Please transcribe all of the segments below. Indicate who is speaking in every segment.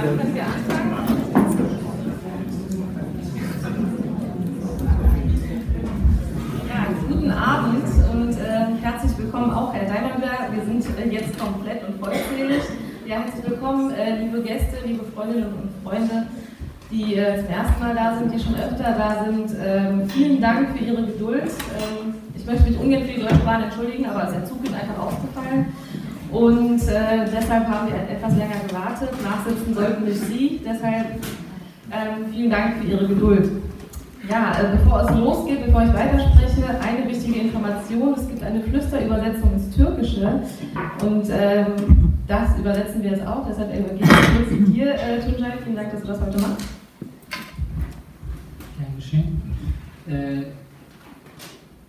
Speaker 1: Ja, guten Abend und äh, herzlich willkommen auch Herr Deimerberg. Wir sind äh, jetzt komplett und vollzählig. Ja, herzlich willkommen, äh, liebe Gäste, liebe Freundinnen und Freunde, die äh, zum ersten Mal da sind, die schon öfter da sind. Ähm, vielen Dank für Ihre Geduld. Ähm, ich möchte mich ungern für die Deutsche Bahn entschuldigen, aber der Zug ist einfach ausgefallen. Und äh, deshalb haben wir etwas länger gewartet. Nachsitzen sollten nicht Sie. Deshalb ähm, vielen Dank für Ihre Geduld. Ja, äh, bevor es losgeht, bevor ich weiterspreche, eine wichtige Information. Es gibt eine Flüsterübersetzung ins Türkische. Und ähm, das übersetzen wir jetzt auch. Deshalb übergebe ich kurz dir, äh, Tunjai. Vielen Dank, dass du das heute machst.
Speaker 2: Geschehen. Ee,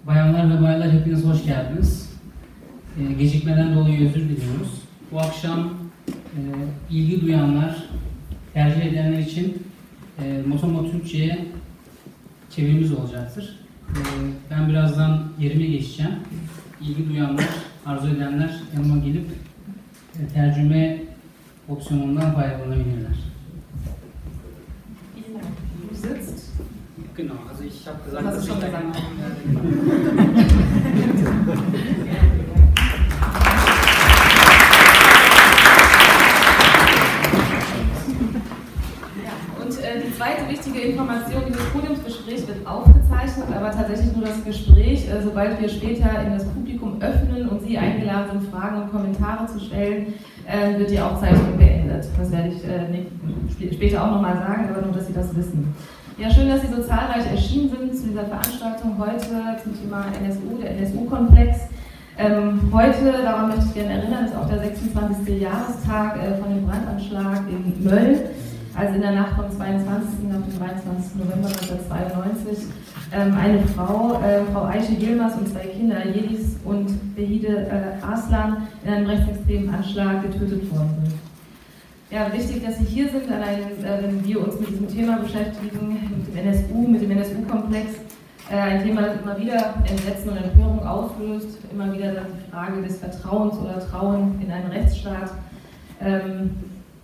Speaker 2: bayanlar ve baylar hepiniz hoş geldiniz. Ee, gecikmeden dolayı özür diliyoruz. Bu akşam e, ilgi duyanlar, tercih edenler için e, Motomo Türkçe'ye çevirimiz olacaktır. Ee, ben birazdan yerime geçeceğim. İlgi duyanlar, arzu edenler yanıma gelip e, tercüme opsiyonundan faydalanabilirler. Genau, also ich habe gesagt,
Speaker 1: du
Speaker 2: dass ich
Speaker 1: gesagt. Zweite wichtige Information, dieses Podiumsgespräch wird aufgezeichnet, aber tatsächlich nur das Gespräch. Äh, sobald wir später in das Publikum öffnen und Sie eingeladen sind, Fragen und Kommentare zu stellen, äh, wird die Aufzeichnung beendet. Das werde ich äh, später auch nochmal sagen, aber nur, dass Sie das wissen. Ja, schön, dass Sie so zahlreich erschienen sind zu dieser Veranstaltung heute zum Thema NSU, der NSU-Komplex. Ähm, heute, daran möchte ich gerne erinnern, ist auch der 26. Jahrestag äh, von dem Brandanschlag in Mölln, also in der Nacht vom 22. auf den 23. November 1992. Ähm, eine Frau, äh, Frau Aische Yilmaz und zwei Kinder, Jedis und Behide äh, Arslan, in einem rechtsextremen Anschlag getötet worden sind. Ja, wichtig, dass Sie hier sind, allein äh, wenn wir uns mit diesem Thema beschäftigen, mit dem NSU, mit dem NSU-Komplex. Äh, ein Thema, das immer wieder Entsetzen und Empörung auslöst, immer wieder die Frage des Vertrauens oder Trauen in einen Rechtsstaat ähm,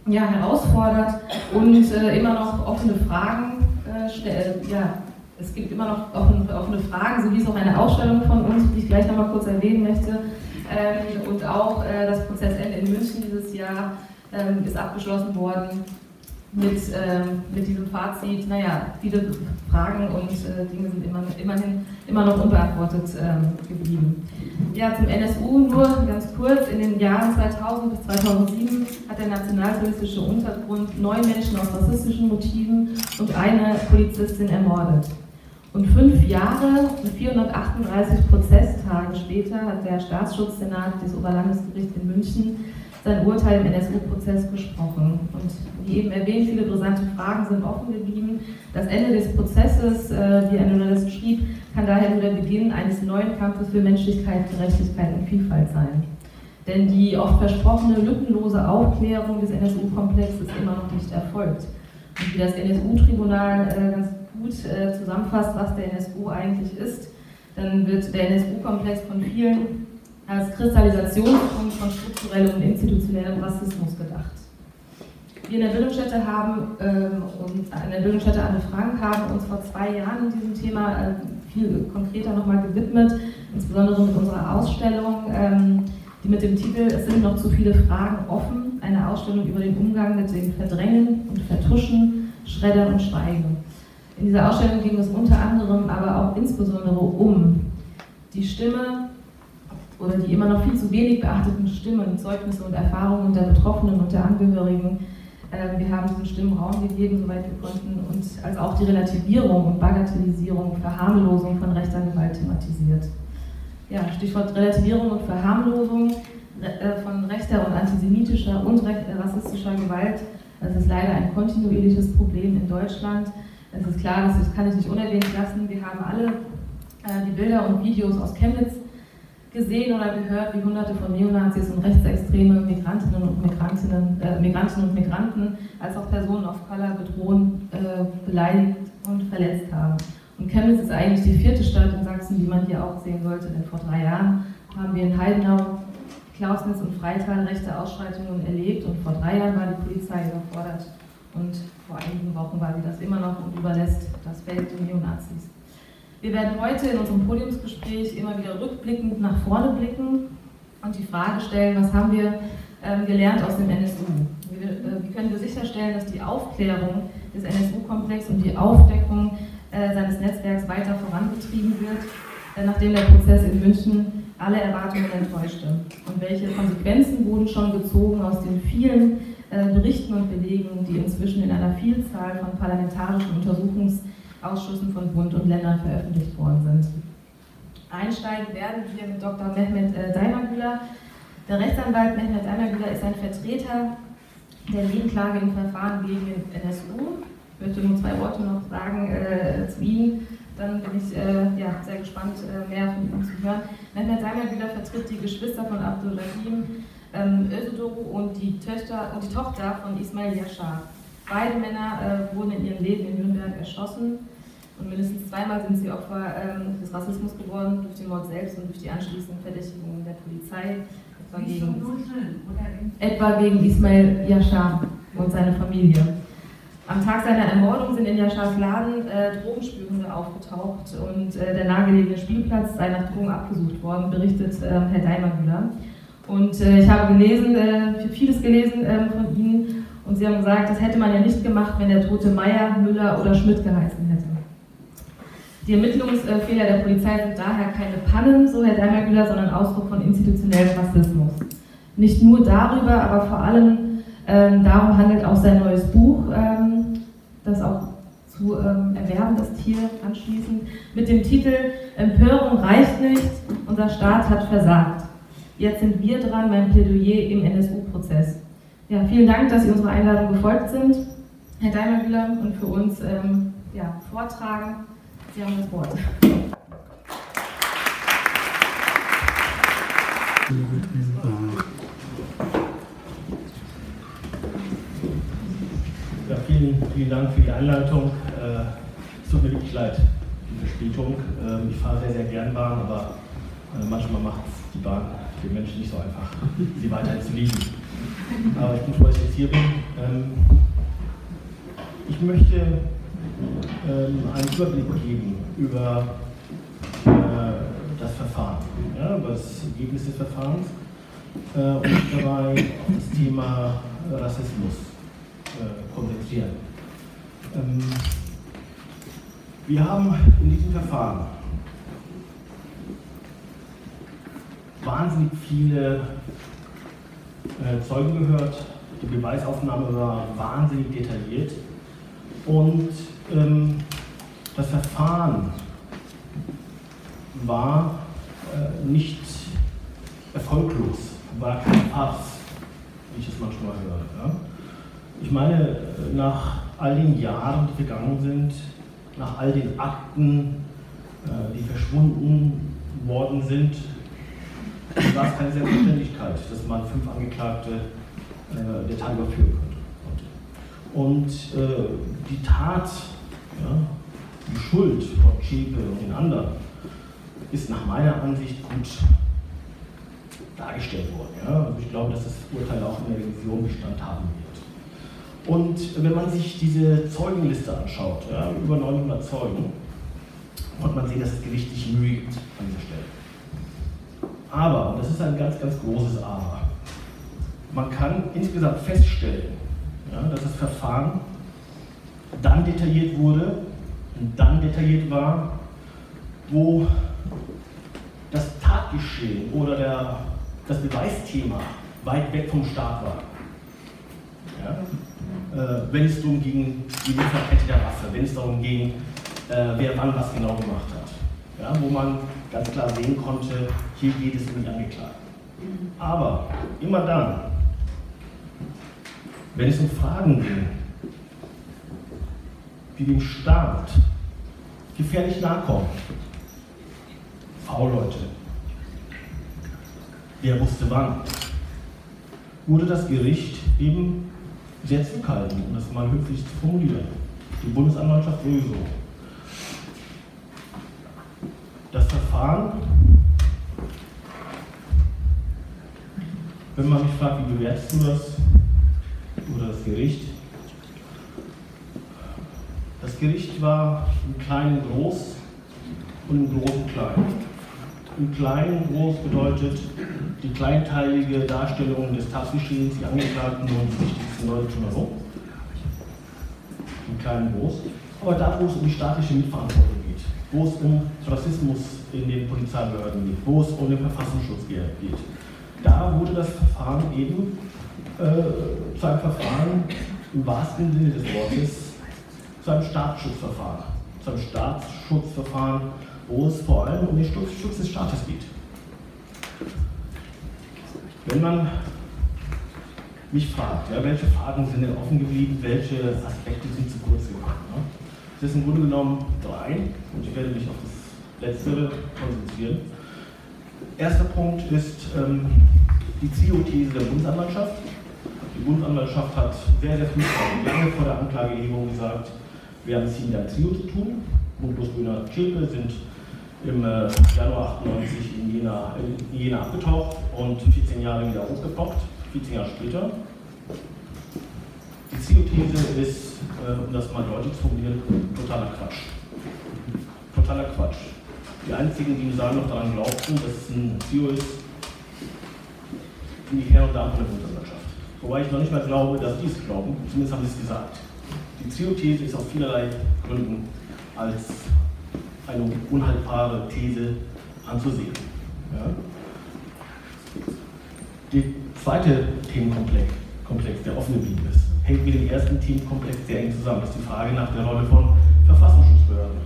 Speaker 1: ja, herausfordert und äh, immer noch offene Fragen äh, stellt. Ja, es gibt immer noch offene, offene Fragen, so wie es auch eine Ausstellung von uns, die ich gleich nochmal kurz erwähnen möchte. Ähm, und auch äh, das Prozessende in München dieses Jahr ähm, ist abgeschlossen worden mit, ähm, mit diesem Fazit, naja, viele Fragen und äh, Dinge sind immer, immerhin immer noch unbeantwortet ähm, geblieben. Ja, zum NSU nur ganz kurz. In den Jahren 2000 bis 2007 hat der nationalsozialistische Untergrund neun Menschen aus rassistischen Motiven und eine Polizistin ermordet. Und fünf Jahre und 438 Prozesstage später hat der Staatsschutzsenat des Oberlandesgerichts in München sein Urteil im NSU-Prozess gesprochen. Und wie eben erwähnt, viele brisante Fragen sind offen geblieben. Das Ende des Prozesses, äh, wie ein Journalist schrieb, kann daher nur der Beginn eines neuen Kampfes für Menschlichkeit, Gerechtigkeit und Vielfalt sein. Denn die oft versprochene lückenlose Aufklärung des NSU-Komplexes ist immer noch nicht erfolgt. Und wie das NSU-Tribunal äh, ganz gut äh, zusammenfasst, was der NSU eigentlich ist, dann wird der NSU-Komplex von vielen als Kristallisationspunkt von strukturellem und institutionellem Rassismus gedacht. Wir in der Bildungsstätte haben ähm, und an der Bildungsstätte Anne Frank haben uns vor zwei Jahren diesem Thema äh, viel konkreter nochmal gewidmet, insbesondere mit unserer Ausstellung, ähm, die mit dem Titel Es sind noch zu viele Fragen offen, eine Ausstellung über den Umgang mit dem Verdrängen und Vertuschen, Schreddern und Schweigen. In dieser Ausstellung ging es unter anderem, aber auch insbesondere um die Stimme oder die immer noch viel zu wenig beachteten Stimmen, Zeugnisse und Erfahrungen der Betroffenen und der Angehörigen. Äh, Wir haben diesen Stimmen Raum gegeben, soweit wir konnten, und als auch die Relativierung und Bagatellisierung, Verharmlosung von rechter Gewalt thematisiert. Ja, Stichwort Relativierung und Verharmlosung äh, von rechter und antisemitischer und äh, rassistischer Gewalt. Das ist leider ein kontinuierliches Problem in Deutschland. Es ist klar, das kann ich nicht unerwähnt lassen. Wir haben alle äh, die Bilder und Videos aus Chemnitz gesehen oder gehört, wie hunderte von Neonazis und rechtsextreme Migrantinnen und Migrantinnen, äh, Migrantinnen und Migranten als auch Personen of Color bedrohen, äh, beleidigt und verletzt haben. Und Chemnitz ist eigentlich die vierte Stadt in Sachsen, die man hier auch sehen sollte, denn vor drei Jahren haben wir in Heidenau Klausnitz und Freital rechte Ausschreitungen erlebt und vor drei Jahren war die Polizei überfordert und vor einigen Wochen war sie das immer noch und überlässt das Feld den Neonazis. Wir werden heute in unserem Podiumsgespräch immer wieder rückblickend nach vorne blicken und die Frage stellen, was haben wir ähm, gelernt aus dem NSU? Wie, äh, können wir sicherstellen, dass die Aufklärung des NSU-Komplex und die Aufdeckung äh, seines Netzwerks weiter vorangetrieben wird, äh, nachdem der Prozess in München alle Erwartungen enttäuschte? Und welche Konsequenzen wurden schon gezogen aus den vielen Berichten und Belegen, die inzwischen in einer Vielzahl von parlamentarischen Untersuchungs- Ausschüssen von Bund und Ländern veröffentlicht worden sind. Einsteigen werden wir mit Dr. Mehmet äh. Der Rechtsanwalt Mehmet Daimagüler ist ein Vertreter der Nebenklage im Verfahren gegen den NSU. Ich möchte nur zwei Worte noch sagen äh, zu ihm. Dann bin ich äh, ja, sehr gespannt, äh, mehr von ihm zu hören. Mehmet Daimagüler vertritt die Geschwister von Abdulrahim ähm, Özdoğu und die, Töchter, und die Tochter von Ismail Yashar. Beide Männer äh, wurden in ihrem Leben in Nürnberg erschossen und mindestens zweimal sind sie Opfer ähm, des Rassismus geworden, durch den Mord selbst und durch die anschließenden Verdächtigungen der Polizei, etwa gegen, etwa gegen Ismail Yashar und seine Familie. Am Tag seiner Ermordung sind in Yashars Laden äh, Drogenspürhunde aufgetaucht und äh, der nahegelegene Spielplatz sei nach Drogen abgesucht worden, berichtet äh, Herr Daimermüller. Und äh, ich habe gelesen, äh, vieles gelesen ähm, von Ihnen und Sie haben gesagt, das hätte man ja nicht gemacht, wenn der Tote Meier, Müller oder Schmidt geheißen hätte. Die Ermittlungsfehler der Polizei sind daher keine Pannen, so Herr Daimergüler, sondern Ausdruck von institutionellem Rassismus. Nicht nur darüber, aber vor allem ähm, darum handelt auch sein neues Buch, ähm, das auch zu ähm, erwerben ist hier anschließend, mit dem Titel Empörung reicht nicht, unser Staat hat versagt. Jetzt sind wir dran, mein Plädoyer im NSU-Prozess. Ja, vielen Dank, dass Sie unserer Einladung gefolgt sind, Herr Daimergüler, und für uns ähm, ja, vortragen. Sie haben das Wort.
Speaker 3: Ja, vielen, vielen Dank für die Einleitung. Äh, es tut mir wirklich leid, die Verspätung. Ähm, ich fahre sehr, sehr gern Bahn, aber äh, manchmal macht die Bahn den Menschen nicht so einfach, sie weiterhin zu lieben. Aber ich bin froh, dass ich jetzt hier bin. Ähm, ich möchte ähm, einen Überblick geben über äh, das Verfahren, ja, über das Ergebnis des Verfahrens äh, und dabei auf das Thema Rassismus äh, konzentrieren. Ähm, wir haben in diesem Verfahren wahnsinnig viele Zeugen gehört. Die Beweisaufnahme war wahnsinnig detailliert. Und ähm, das Verfahren war äh, nicht erfolglos, war kein Farce, wie ich es manchmal höre. Ja? Ich meine, nach all den Jahren, die vergangen sind, nach all den Akten, äh, die verschwunden worden sind, war es keine Selbstverständlichkeit, dass man fünf Angeklagte äh, der Tat überführen konnte. Und äh, die Tat, ja, die Schuld von Chepe und den anderen, ist nach meiner Ansicht gut dargestellt worden. Ja? Also ich glaube, dass das Urteil auch in der Revision Bestand haben wird. Und wenn man sich diese Zeugenliste anschaut, ja, über 900 Zeugen, konnte man sehen, dass das Gericht sich Mühe gibt an dieser Stelle. Aber, und das ist ein ganz, ganz großes Aber, man kann insgesamt feststellen, ja, dass das Verfahren dann detailliert wurde und dann detailliert war, wo das Tatgeschehen oder der, das Beweisthema weit weg vom Staat war. Ja? Äh, wenn es darum ging, die Lieferkette der Waffe, wenn es darum ging, äh, wer wann was genau gemacht hat. Ja? Wo man ganz klar sehen konnte, hier geht es um die Angeklagten. Aber immer dann, wenn es um Fragen ging, die dem Staat gefährlich nahe kommen, V-Leute, wer wusste wann, wurde das Gericht eben sehr zurückhaltend, um das mal höflich zu formulieren. Die Bundesanwaltschaft sowieso. Das Verfahren Wenn man mich fragt, wie bewertest du das oder das Gericht? Das Gericht war im Kleinen groß und im Großen klein. Im Kleinen groß bedeutet die kleinteilige Darstellung des Tatgeschehens, die Angeklagten und die wichtigsten Leute drumherum. Im Kleinen groß. Aber da, wo es um die staatliche Mitverantwortung geht, wo es um Rassismus in den Polizeibehörden geht, wo es um den Verfassungsschutz geht, da wurde das Verfahren eben äh, zu einem Verfahren im wahrsten Sinne des Wortes zu einem Staatsschutzverfahren, zu einem Staatsschutzverfahren, wo es vor allem um den Schutz des Staates geht. Wenn man mich fragt, ja, welche Fragen sind denn offen geblieben, welche Aspekte sind zu kurz gekommen. Ne? Das sind im Grunde genommen drei und ich werde mich auf das Letztere konzentrieren. Erster Punkt ist ähm, die Trio-These der Bundesanwaltschaft. Die Bundesanwaltschaft hat sehr, sehr früh, lange vor der Anklageerhebung gesagt, wir haben es hier mit einem Trio zu tun. Mundlos Böhner Schäpe sind im äh, Januar 98 in Jena, in Jena abgetaucht und 14 Jahre wieder hochgepoppt, 14 Jahre später. Die Trio-These ist, äh, um das mal deutlich zu formulieren, totaler Quatsch. Totaler Quatsch. Die einzigen, die im Saal noch daran glaubten, dass es ein Trio ist, sind die Herren und Damen von der Bundesanwaltschaft. Wobei ich noch nicht mal glaube, dass die es glauben, zumindest haben sie es gesagt. Die Trio-These ist aus vielerlei Gründen als eine unhaltbare These anzusehen. Ja? Der zweite Themenkomplex, Komplex, der offen geblieben ist, hängt mit dem ersten Themenkomplex sehr eng zusammen. Das ist die Frage nach der Rolle von Verfassungsschutzbehörden.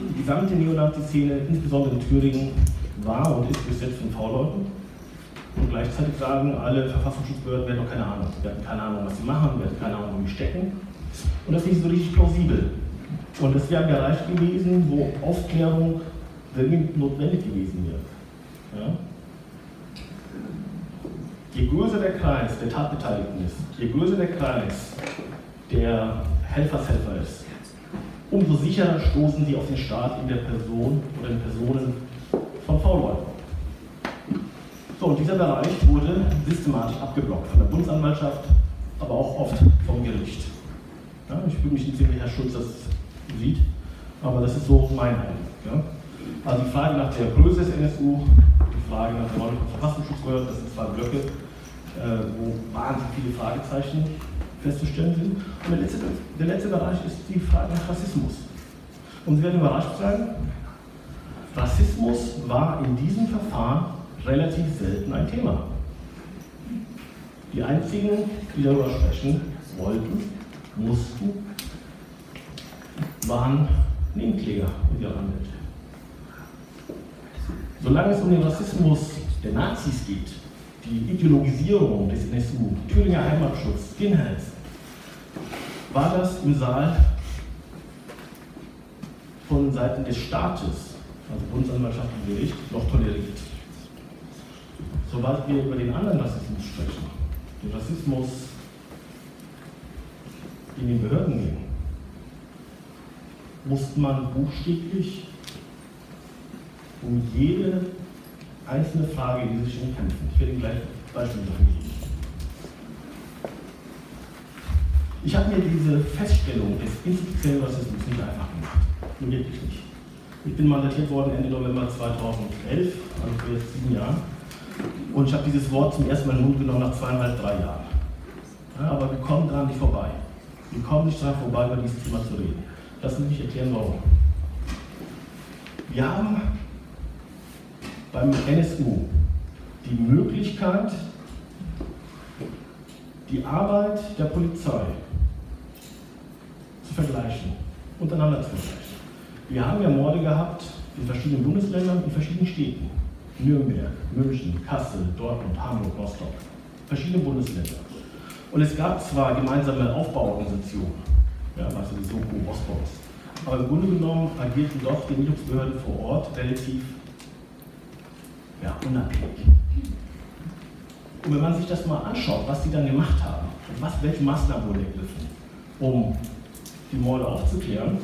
Speaker 3: Die gesamte Neonazi-Szene, insbesondere in Thüringen, war und ist besetzt von V-Leuten und gleichzeitig sagen, alle Verfassungsschutzbehörden werden noch keine Ahnung. Wir hatten keine Ahnung, was sie machen, wir hatten keine Ahnung, wo sie stecken. Und das ist nicht so richtig plausibel. Und das wäre ein Bereich gewesen, wo Aufklärung dringend notwendig gewesen wäre. Ja? Je größer der Kreis der Tatbeteiligten ist, je größer der Kreis der Helfershelfer ist, umso sicherer stoßen sie auf den Staat in der Person oder in Personen von V-Leuten. So, und dieser Bereich wurde systematisch abgeblockt von der Bundesanwaltschaft, aber auch oft vom Gericht. Ja, ich würde mich interessieren, wie Herr Schulz das sieht, aber das ist so mein Eindruck. Ja. Also die Frage nach der Größe des NSU, die Frage nach der Rolle von Verfassungsschutzbehörden, das sind zwei Blöcke, äh, wo wahnsinnig viele Fragezeichen festzustellen sind. Und der letzte, der letzte Bereich ist die Frage nach Rassismus. Und Sie werden überrascht sein, Rassismus war in diesem Verfahren relativ selten ein Thema. Die einzigen, die darüber sprechen wollten, mussten, waren Nebenkläger und ihre Anwälte. Solange es um den Rassismus der Nazis geht, die Ideologisierung des NSU, Thüringer Heimatschutz, Skinheads, war das im Saal von Seiten des Staates, also Bundesanwaltschaft und Gericht, noch toleriert. Sobald wir über den anderen Rassismus sprechen, den Rassismus in den Behörden gehen, musste man buchstäblich um jede einzelne Frage in Richtung kämpfen. Ich werde Ihnen gleich Beispiele geben. Ich habe mir diese Feststellung des institutionellen Rassismus nicht einfach gemacht. Nur wirklich nicht. Ich bin mandatiert worden Ende November 2011, also vor jetzt sieben Jahren. Und ich habe dieses Wort zum ersten Mal in den Mund genommen nach zweieinhalb, drei Jahren. Ja, aber wir kommen daran nicht vorbei. Wir kommen nicht daran vorbei, über dieses Thema zu reden. Sie mich erklären, warum. Wir haben beim NSU die Möglichkeit, die Arbeit der Polizei zu vergleichen, untereinander zu vergleichen. Wir haben ja Morde gehabt in verschiedenen Bundesländern, in verschiedenen Städten. Nürnberg, München, Kassel, Dortmund, Hamburg, Rostock, verschiedene Bundesländer. Und es gab zwar gemeinsame Aufbauorganisationen, ja, also die Soko Bosporus, aber im Grunde genommen agierten doch die Ermittlungsbehörden vor Ort relativ ja, unabhängig. Und wenn man sich das mal anschaut, was die dann gemacht haben, was, welche Maßnahmen wurden ergriffen, um die Morde aufzuklären,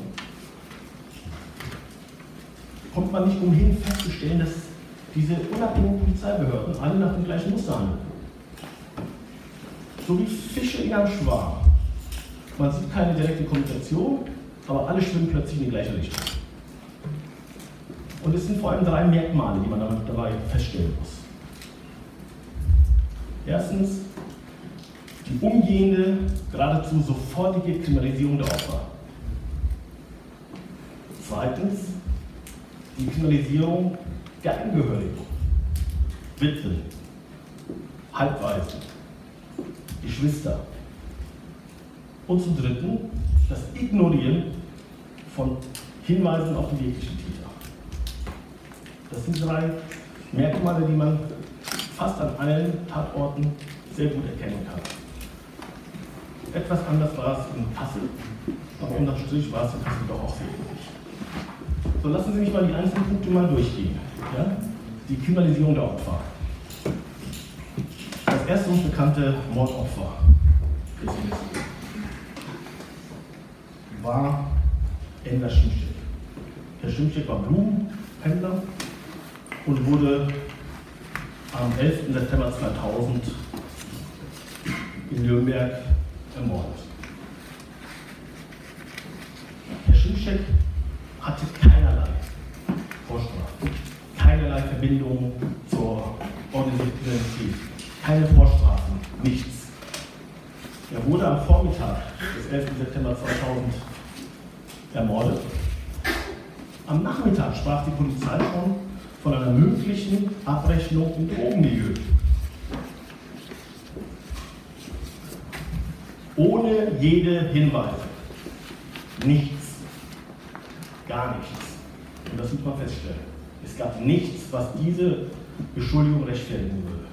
Speaker 3: kommt man nicht umhin festzustellen, dass diese unabhängigen Polizeibehörden alle nach dem gleichen Muster handeln. So wie Fische in einem Schwarm. Man sieht keine direkte Kommunikation, aber alle schwimmen plötzlich in die gleiche Richtung. Und es sind vor allem drei Merkmale, die man dabei feststellen muss. Erstens, die umgehende, geradezu sofortige Kriminalisierung der Opfer. Zweitens, die Kriminalisierung der Angehörigen, Witwen, Halbwaisen, Geschwister. Und zum Dritten, das Ignorieren von Hinweisen auf die wirklichen Täter. Das sind drei Merkmale, die man fast an allen Tatorten sehr gut erkennen kann. Etwas anders war es in Kassel, aber unterm Strich war es in Kassel doch auch sehr ähnlich. So, lassen Sie mich mal die einzelnen Punkte mal durchgehen. Ja? Die Kriminalisierung der Opfer. Das erste uns bekannte Mordopfer war Ender Schimmstedt. Herr Schimmstedt war Blumenhändler und wurde am 11. September 2000 in Nürnberg ermordet. Herr Schimschek hatte keinerlei Vorstrafen, keinerlei Verbindung zur organisierten Kriminalität, keine Vorstrafen, nichts. Er wurde am Vormittag des 11. September 2000 ermordet. Am Nachmittag sprach die Polizei schon von einer möglichen Abrechnung im Drogenmilieu. Ohne jede Hinweise. Nichts. Gar nichts. Und das muss man feststellen. Es gab nichts, was diese Beschuldigung rechtfertigen würde.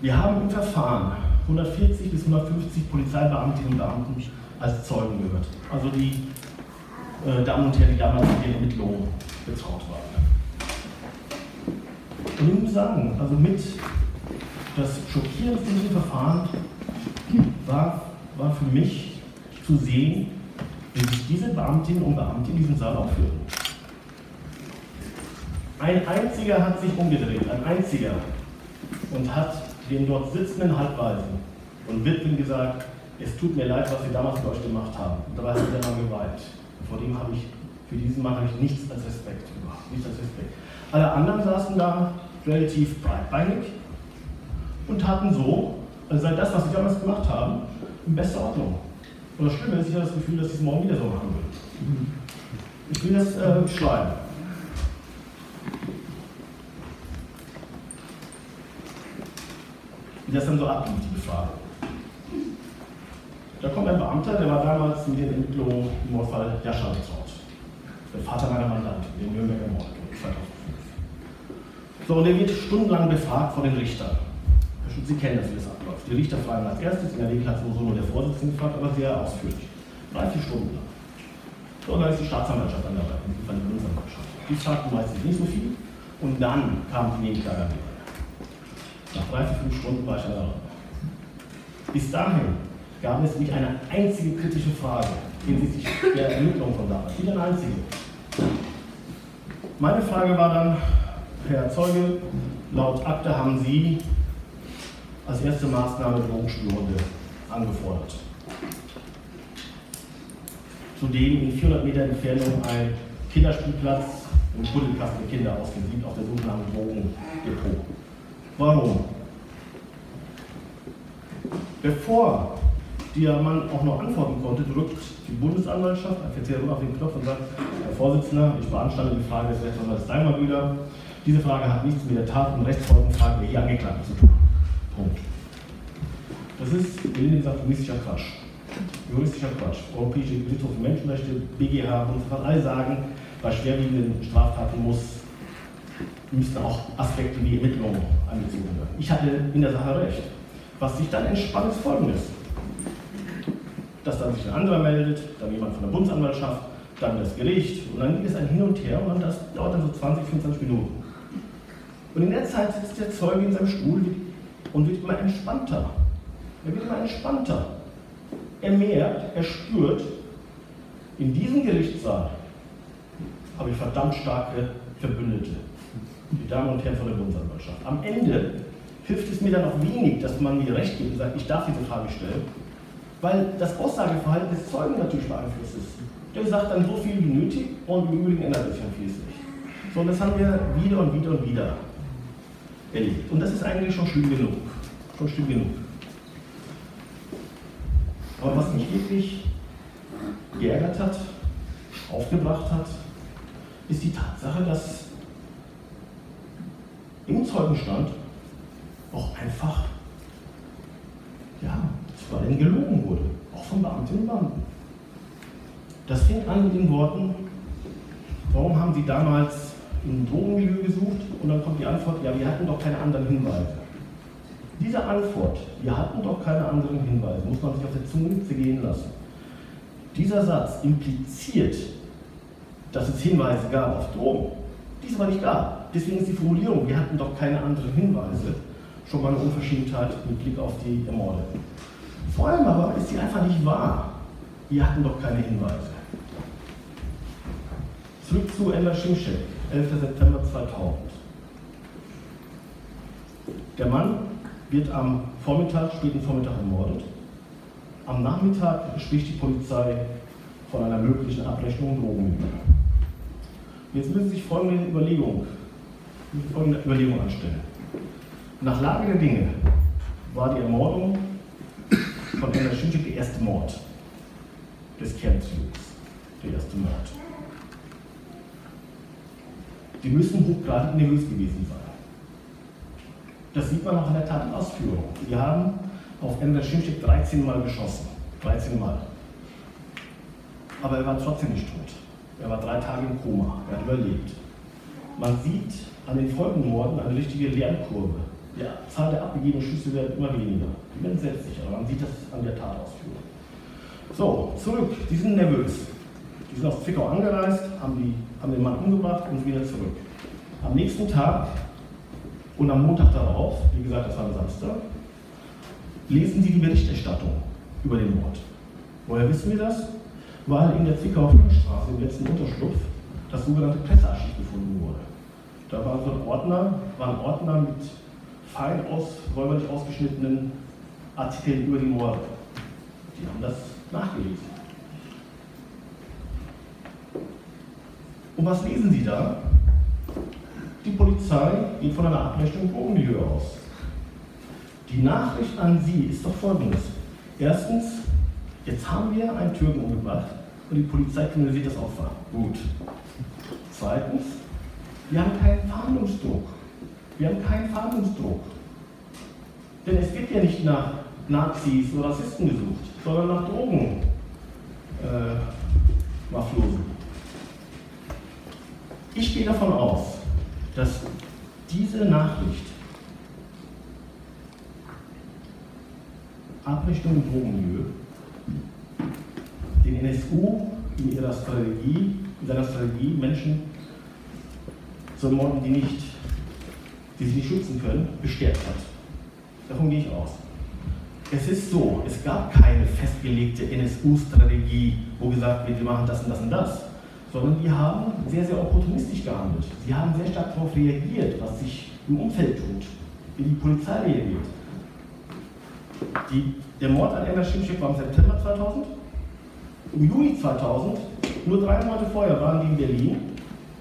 Speaker 3: Wir haben im Verfahren 140 bis 150 Polizeibeamtinnen und Beamten als Zeugen gehört. Also die äh, Damen und Herren, die damals in den Ermittlungen betraut waren. Und ich muss sagen, also mit das Schockierendste in diesem Verfahren war, war für mich zu sehen, wie sich diese Beamtinnen und Beamte in diesem Saal aufführen. Ein einziger hat sich umgedreht, ein einziger, und hat den dort sitzenden Halbweisen und Witwen gesagt, es tut mir leid, was wir damals mit euch gemacht haben. Und dabei hat der Mann geweint. Vor dem habe ich, für diesen Mann habe ich nichts als Respekt gemacht, nichts als Respekt. Alle anderen saßen da relativ breitbeinig und taten so, als sei das, was sie damals gemacht haben, in bester Ordnung. Und das Schlimme ist, ich habe das Gefühl, dass sie es morgen wieder so machen würden. Ich will das äh, beschreiben. Wie das dann so abgeht, die Befragung. Da kommt ein Beamter, der war damals in den Ermittlungen im Mordfall Jascha betraut. Der Vater meiner Mandantin, den Nürnberger Mord 2005. So, und er wird stundenlang befragt von den Richtern. Sie kennen das, das abläuft. Die Richter fragen als erstes, in der Regel hat es nur der Vorsitzende gefragt, aber sehr ausführlich. Drei, vier Stunden lang. So, und dann ist die Staatsanwaltschaft an dabei, die Bundesanwaltschaft. Die fragten meistens nicht so viel. Und dann kam die Nebenklage Nach drei, vier, fünf Stunden war ich an der Bis dahin gab es nicht eine einzige kritische Frage hinsichtlich der Ermittlung von damals. Nicht eine einzige. Meine Frage war dann, Herr Zeuge, laut Akte haben Sie als erste Maßnahme Drogenspürhunde angefordert. Zudem in 400 Meter Entfernung ein Kinderspielplatz im Buddelkasten für Kinder ausgesiebt auf der sogenannten Drogendepot. Warum? Bevor der Mann auch noch antworten konnte, drückt die Bundesanwaltschaft ein Verzehrung auf den Knopf und sagt, Herr Vorsitzender, ich beanstande die Frage des Rechtsanwalts Daimler Diese Frage hat nichts mit der Tat und Rechtsfolgenfrage der hier Angeklagten zu tun. Punkt. Das ist, gelinde gesagt, juristischer Quatsch. Juristischer Quatsch. Europäische Gerichtshof für Menschenrechte, BGH, Bundesrat, alle sagen, bei schwerwiegenden Straftaten muss, müssten auch Aspekte wie Ermittlungen einbezogen werden. Ich hatte in der Sache recht. Was sich dann entspannt, ist folgendes. Dass dann sich ein anderer meldet, dann jemand von der Bundesanwaltschaft, dann das Gericht und dann geht es ein Hin und Her und das dauert dann so 20, 25 Minuten. Und in der Zeit sitzt der Zeuge in seinem Stuhl und wird immer entspannter. Er wird immer entspannter. Er merkt, er spürt, in diesem Gerichtssaal habe ich verdammt starke Verbündete. Die Damen und Herren von der Bundesanwaltschaft. Am Ende hilft es mir dann auch wenig, dass man mir recht gibt und sagt, ich darf diese Frage stellen, weil das Aussageverhalten des Zeugen natürlich beeinflusst ist. Der sagt dann so viel wie nötig und im Übrigen ändert sich dann vieles nicht. So, und das haben wir wieder und wieder und wieder erlebt. Und das ist eigentlich schon schlimm genug. Schon schlimm genug. Aber was mich wirklich geärgert hat, aufgebracht hat, ist die Tatsache, dass im Zeugenstand auch einfach ja, zuweilen gelogen wurde, auch von Beamtinnen und Beamten. Das fängt an mit den Worten, warum haben Sie damals im Drogenmilieu gesucht? Und dann kommt die Antwort, ja, wir hatten doch keine anderen Hinweise. Diese Antwort, wir hatten doch keine anderen Hinweise, muss man sich auf der Zunge zergehen lassen. Dieser Satz impliziert, dass es Hinweise gab auf Drogen. Dies war nicht da. Deswegen ist die Formulierung, wir hatten doch keine anderen Hinweise, schon mal eine Unverschämtheit mit Blick auf die Ermordeten. Vor allem aber ist sie einfach nicht wahr. Wir hatten doch keine Hinweise. Zurück zu Ella Schimschek, 11. September 2000. Der Mann wird am Vormittag, späten Vormittag ermordet. Am Nachmittag spricht die Polizei von einer möglichen Abrechnung Drogenmittel. Jetzt müssen Sie sich folgende Überlegung, folgende Überlegung anstellen. Nach Lage der Dinge war die Ermordung von Ella Schimschik der erste Mord des Kernzugs, der erste Mord. Die müssen hochgradig nervös gewesen sein. Das sieht man auch an der Tatausführung. Sie haben auf Ender Schimschik 13 Mal geschossen. 13 Mal. Aber er war trotzdem nicht tot. Er war drei Tage im Koma. Er hat überlebt. Man sieht an den folgenden Morden eine richtige Lernkurve. Die Zahl der abgegebenen Schüsse wird immer weniger. Die werden selbstsicher, man sieht das an der Tatausführung. So, zurück. Die sind nervös. Die sind aus Zwickau angereist, haben, die, haben den Mann umgebracht und wieder zurück. Am nächsten Tag und am Montag darauf, wie gesagt, das war am Samstag, lesen Sie die Berichterstattung über den Mord. Woher wissen wir das? Weil in der Zwickauer Straße im letzten Unterschlupf das sogenannte Pressearchiv gefunden wurde. Da war so ein Ordner, war ein Ordner mit fein aus, räuberlich ausgeschnittenen Artikeln über die Morde. Die haben das nachgelesen. Und was lesen Sie da? Die Polizei geht von einer Abrechnung im Drogenmilieu aus. Die Nachricht an Sie ist doch folgendes. Erstens, jetzt haben wir einen Türken umgebracht und die Polizei kriminalisiert das Opfer. Gut. Zweitens, wir haben keinen Fahndungsdruck. Wir haben keinen Fahndungsdruck. Denn es wird ja nicht nach Nazis oder Rassisten gesucht, sondern nach Drogen. Äh, Mafiosen. Ich gehe davon aus, dass diese Nachricht Abrichtung im Drogenmilieu den NSU in ihrer Strategie, in seiner Strategie Menschen zu ermorden, die nicht, die sich nicht schützen können, bestärkt hat. Davon gehe ich aus. Es ist so, es gab keine festgelegte NSU-Strategie, wo gesagt wird, wir machen das und das und das sondern die haben sehr, sehr opportunistisch gehandelt. Sie haben sehr stark darauf reagiert, was sich im Umfeld tut, wie die Polizei reagiert. Die, der Mord an Emma Schimschek war im September 2000. Im Juni 2000, nur drei Monate vorher, waren die in Berlin.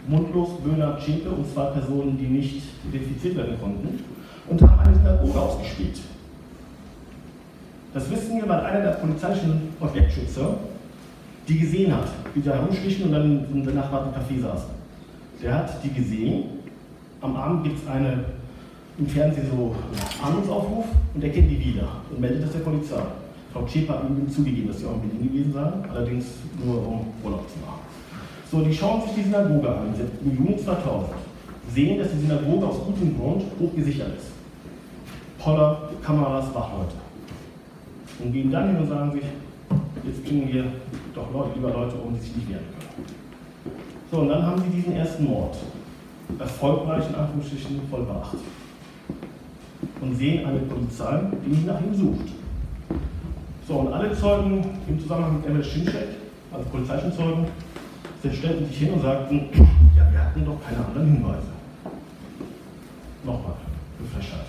Speaker 3: Mundlos, Böhner, Schinke und zwei Personen, die nicht identifiziert werden konnten, und haben eine Synagoge ausgespielt. Das wissen wir, weil einer der polizeilichen Objektschützer die gesehen hat, wie da herumschlichen und dann im benachbarten Café saßen. Der hat die gesehen. Am Abend gibt es eine im Fernsehen so Ahnungsaufruf und er kennt die wieder und meldet das der Polizei. Frau Zschäper hat ihm zugegeben, dass sie auch in Berlin gewesen seien, allerdings nur um Urlaub zu machen. So, die schauen sich die Synagoge an im Juni 2000, sehen, dass die Synagoge aus gutem Grund hochgesichert ist. Poller, Kameras, Wachleute. Und gehen dann hin und sagen sich, jetzt bringen wir doch lieber Leute um, die sich nicht wehren können. So, und dann haben sie diesen ersten Mord, erfolgreich in Anführungsstrichen, vollbracht. Und sehen eine Polizei, die nach ihm sucht. So, und alle Zeugen im Zusammenhang mit Emil Schinschek, also polizeilichen Zeugen, Sie stellten sich hin und sagten, ja, wir hatten doch keine anderen Hinweise. Nochmal, Frechheit.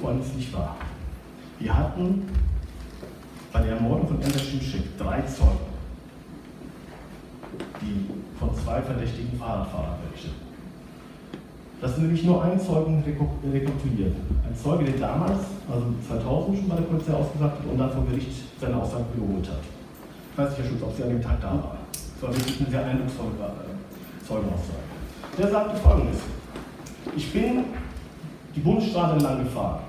Speaker 3: Vor allem ist nicht wahr. Wir hatten bei der Ermordung von Ender Schimschick drei Zeugen, die von zwei verdächtigen Fahrradfahrern berichteten. Das sind nämlich nur einen Zeugen rekapituliert. Ein Zeuge, der damals, also 2000 schon bei der Polizei ausgesagt hat und dann vor Gericht seine Aussage wiederholt hat. Ich weiß nicht, Herr Schulz, ob Sie an dem Tag da waren. Das war wirklich eine sehr eindrucksvolle äh, Zeugenaussage. Der sagte folgendes. Ich bin die Bundesstraße entlang gefahren.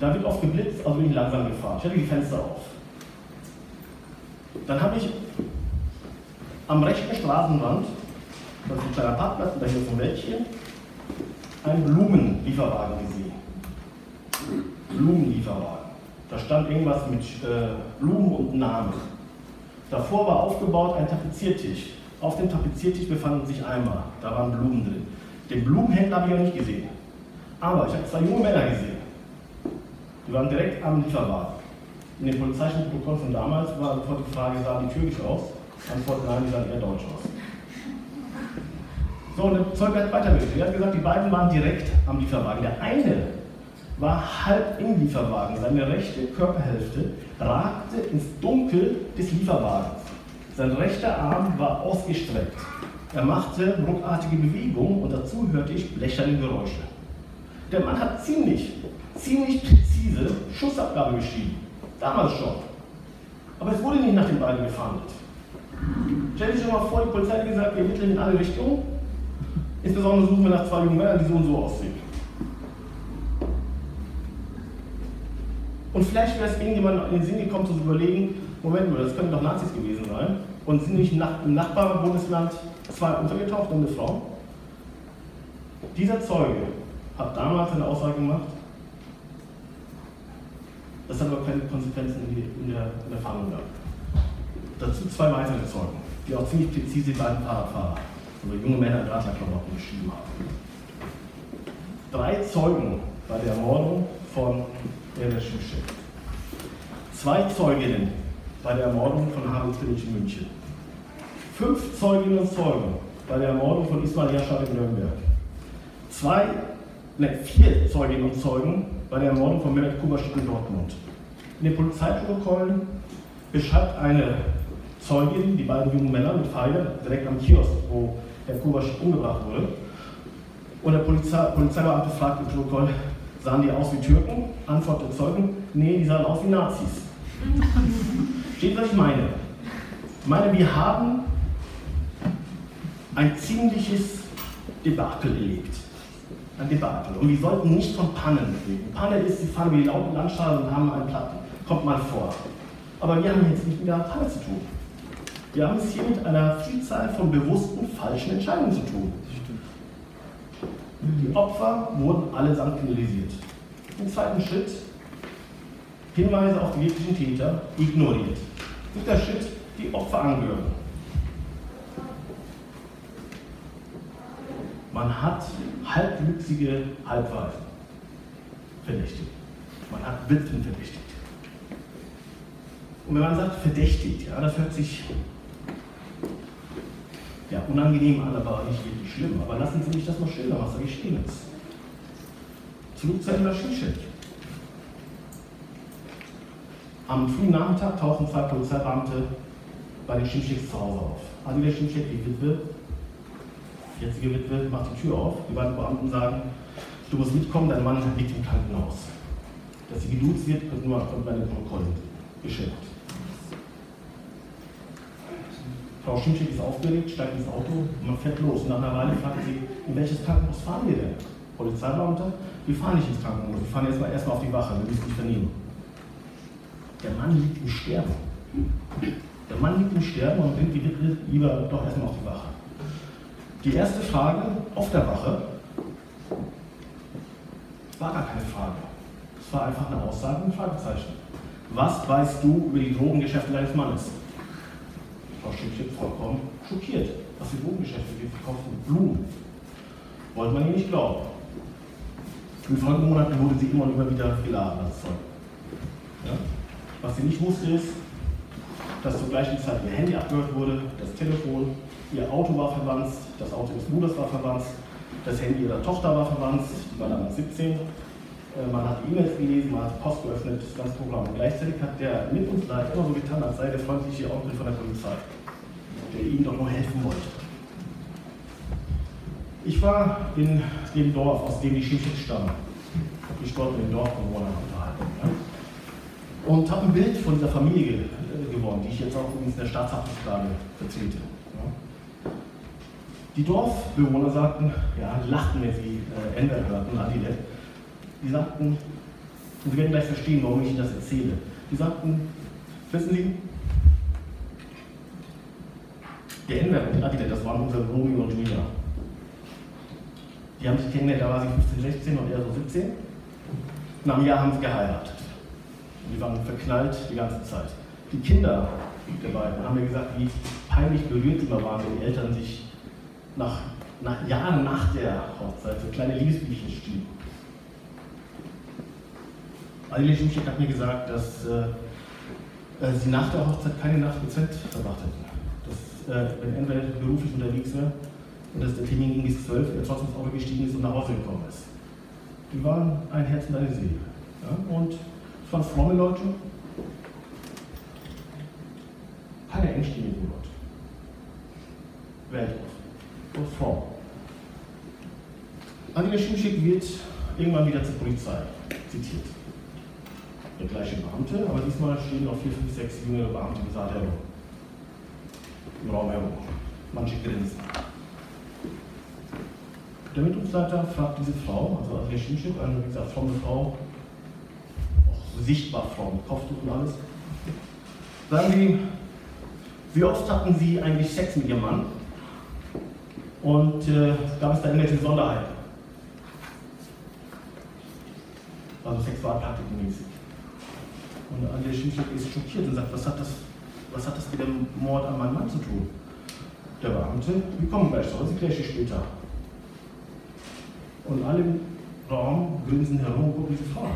Speaker 3: Da wird oft geblitzt, also bin ich langsam gefahren. Ich hatte die Fenster auf. Dann habe ich am rechten Straßenrand, das ist ein kleiner Parkplatz, da hier ist ein Wäldchen, einen Blumenlieferwagen gesehen. Blumenlieferwagen. Da stand irgendwas mit äh, Blumen und Namen. Davor war aufgebaut ein Tapeziertisch. Auf dem Tapeziertisch befanden sich Eimer. Da waren Blumen drin. Den Blumenhändler habe ich ja nicht gesehen. Aber ich habe zwei junge Männer gesehen. Die waren direkt am Lieferwagen. In dem polizeilichen Protokoll von damals war sofort die Frage, sahen die türkisch aus? Antwort nein, die sahen eher deutsch aus. So, und der Zeuge hat weiterberichtet. Er hat gesagt, die beiden waren direkt am Lieferwagen. Der eine war halb im Lieferwagen. Seine rechte Körperhälfte ragte ins Dunkel des Lieferwagens. Sein rechter Arm war ausgestreckt. Er machte ruckartige Bewegungen und dazu hörte ich blecherne Geräusche. Der Mann hat ziemlich, ziemlich präzise Schussabgabe geschrieben. Damals schon. Aber es wurde nicht nach den beiden gefahndet. Stell dich mal vor, die Polizei hat gesagt, wir ermitteln in alle Richtungen. Insbesondere suchen wir nach zwei jungen Männern, die so und so aussehen. Und vielleicht wäre es irgendjemand in den Sinn gekommen, zu überlegen, Moment mal, das könnten doch Nazis gewesen sein. Und sind nicht im Nachbarbundesland zwei untergetaucht und eine Frau? Dieser Zeuge hat damals eine Aussage gemacht, das hat aber keine Konsequenzen in, der, Fahndung gehabt. Dazu zwei weitere Zeugen, die auch ziemlich präzise die beiden Fahrradfahrer oder junge Männer in Radlerklamotten beschrieben haben. Drei Zeugen bei der Ermordung von Erich Schischek. Zwei Zeuginnen bei der Ermordung von Harald Friedrich in München. Fünf Zeuginnen und Zeugen bei der Ermordung von Ismail Yashar in Nürnberg. Zwei, ne, vier Zeuginnen und Zeugen bei der Ermordung von Mehmet Kubaschik in Dortmund. In den Polizeiprotokollen beschreibt eine Zeugin die beiden jungen Männer mit Pfeile direkt am Kiosk, wo Herr Kubaschik umgebracht wurde. Und der Polizei, Polizeibeamte fragt im Protokoll, sahen die aus wie Türken? Antwort der Zeugen, nee, die sahen aus wie Nazis. Steht, was ich meine? Ich meine, wir haben ein ziemliches Debakel erlebt. Debakel. Und wir sollten nicht von Pannen reden. Panne ist, sie fahren über die lauten Landstraße und haben einen Platten. Kommt mal vor. Aber wir haben jetzt nicht mit einer Panne zu tun. Wir haben es hier mit einer Vielzahl von bewussten falschen Entscheidungen zu tun. Die Opfer wurden allesamt kriminalisiert. Im zweiten Schritt Hinweise auf die wirklichen Täter ignoriert. Dritter Schritt, die Opferangehörigen. Man hat halbwüchsige Halbwaisen verdächtigt. Man hat Witwen verdächtigt. Und wenn man sagt verdächtigt, ja, das hört sich ja, unangenehm an, aber nicht wirklich schlimm. Aber lassen Sie mich das mal schildern, was da geschehen ist. Emma Schischek. Am frühen Nachmittag tauchen zwei Polizeibeamte bei den Schimscheks zu Hause auf. Adila Schimschek, die Witwe, jetzige Witwe, macht die Tür auf. Die beiden Beamten sagen, du musst mitkommen, dein Mann liegt im Krankenhaus. Dass sie geduzt wird, kommt nur kommt bei den Protokollen geschildert. Frau Schimschek ist aufgeregt, steigt ins Auto und man fährt los. Und nach einer Weile fragt sie, in welches Krankenhaus fahren wir denn? Polizeibeamter, wir fahren nicht ins Krankenhaus, wir fahren erstmal erstmal auf die Wache, wir müssen nicht vernehmen. Der Mann liegt im Sterben. Der Mann liegt im Sterben und bringt die Witwe lieber doch erstmal auf die Wache. Die erste Frage auf der Wache war gar keine Frage. Es war einfach eine Aussage, ein Fragezeichen. Was weißt du über die Drogengeschäfte deines Mannes? Frau Schickschip vollkommen schockiert. Was für Drogengeschäfte, wir verkaufen Blumen. Wollte man ihr nicht glauben. In den folgenden Monaten wurde sie immer und immer wieder geladen als Zeug. Ja? Was sie nicht wusste ist, dass zur gleichen Zeit ihr Handy abgehört wurde, das Telefon, ihr Auto war verwandt, das Auto des Bruders war verwandt, das Handy ihrer Tochter war verwandt, die war damals 17. Äh, man hat E-Mails gelesen, man hat Post geöffnet, das ganze Programm. Und gleichzeitig hat der mit uns Leid immer so getan, als sei der freundliche Onkel von der Polizei, der ihnen doch nur helfen wollte. Ich war in dem Dorf, aus dem die Schimpfschicks stammen. Ich habe mich dort mit den Dorfbewohnern unterhalten. Ja? Und habe ein Bild von dieser Familie äh, gewonnen, die ich jetzt auch übrigens in der Staatshaftungsklage vertrete. Die Dorfbewohner sagten, ja, lachten, wenn sie äh, Ender hörten, Adilet. Die sagten, und Sie werden gleich verstehen, warum ich Ihnen das erzähle. Die sagten, wissen Sie, der Enver und Adilet, das waren unsere Romeo und Julia. Die haben sich kennengelernt, da war sie 15, 16 und er so 17. Nach einem Jahr haben sie geheiratet. Und die waren verknallt die ganze Zeit. Die Kinder der beiden haben mir gesagt, wie peinlich berührt sie mal waren, wenn die Eltern sich nach, nach Jahren nach der Hochzeit so kleine Liebesbücher stieben. Adile Schimschek hat mir gesagt, dass äh, äh, sie nach der Hochzeit keine Nacht mit Zent verbracht hätten. Dass, äh, wenn entweder beruflich unterwegs wäre, und dass der Termin ging bis 12, er trotzdem ins Auto gestiegen ist und nach Hause gekommen ist. Die waren ein Herz und eine Seele. Ja? Und es waren fromme Leute, keine engstirnigen Leute. Weltlos. Fromm. Angela Schimschick wird irgendwann wieder zur Polizei zitiert. Der gleiche Beamte, aber diesmal stehen noch vier, fünf, sechs junge Beamte im Saal herum. Im Raum herum. Manche grinsen. Der Mitgliedsleiter fragt diese Frau, also Adria Schimschik, eine wie fromme Frau, auch so sichtbar mit Kopftuch und alles, sagen Sie, wie oft hatten Sie eigentlich Sex mit Ihrem Mann? Und äh, gab es da irgendwelche Besonderheiten? Also Sexualpraktikenmäßig. Und Adria Schimschik ist schockiert und sagt, was hat, das, was hat das mit dem Mord an meinem Mann zu tun? Der Beamte, wir kommen gleich drauf, Sie kläre ich später. Und alle im Raum grinsen herum und gucken Frau an.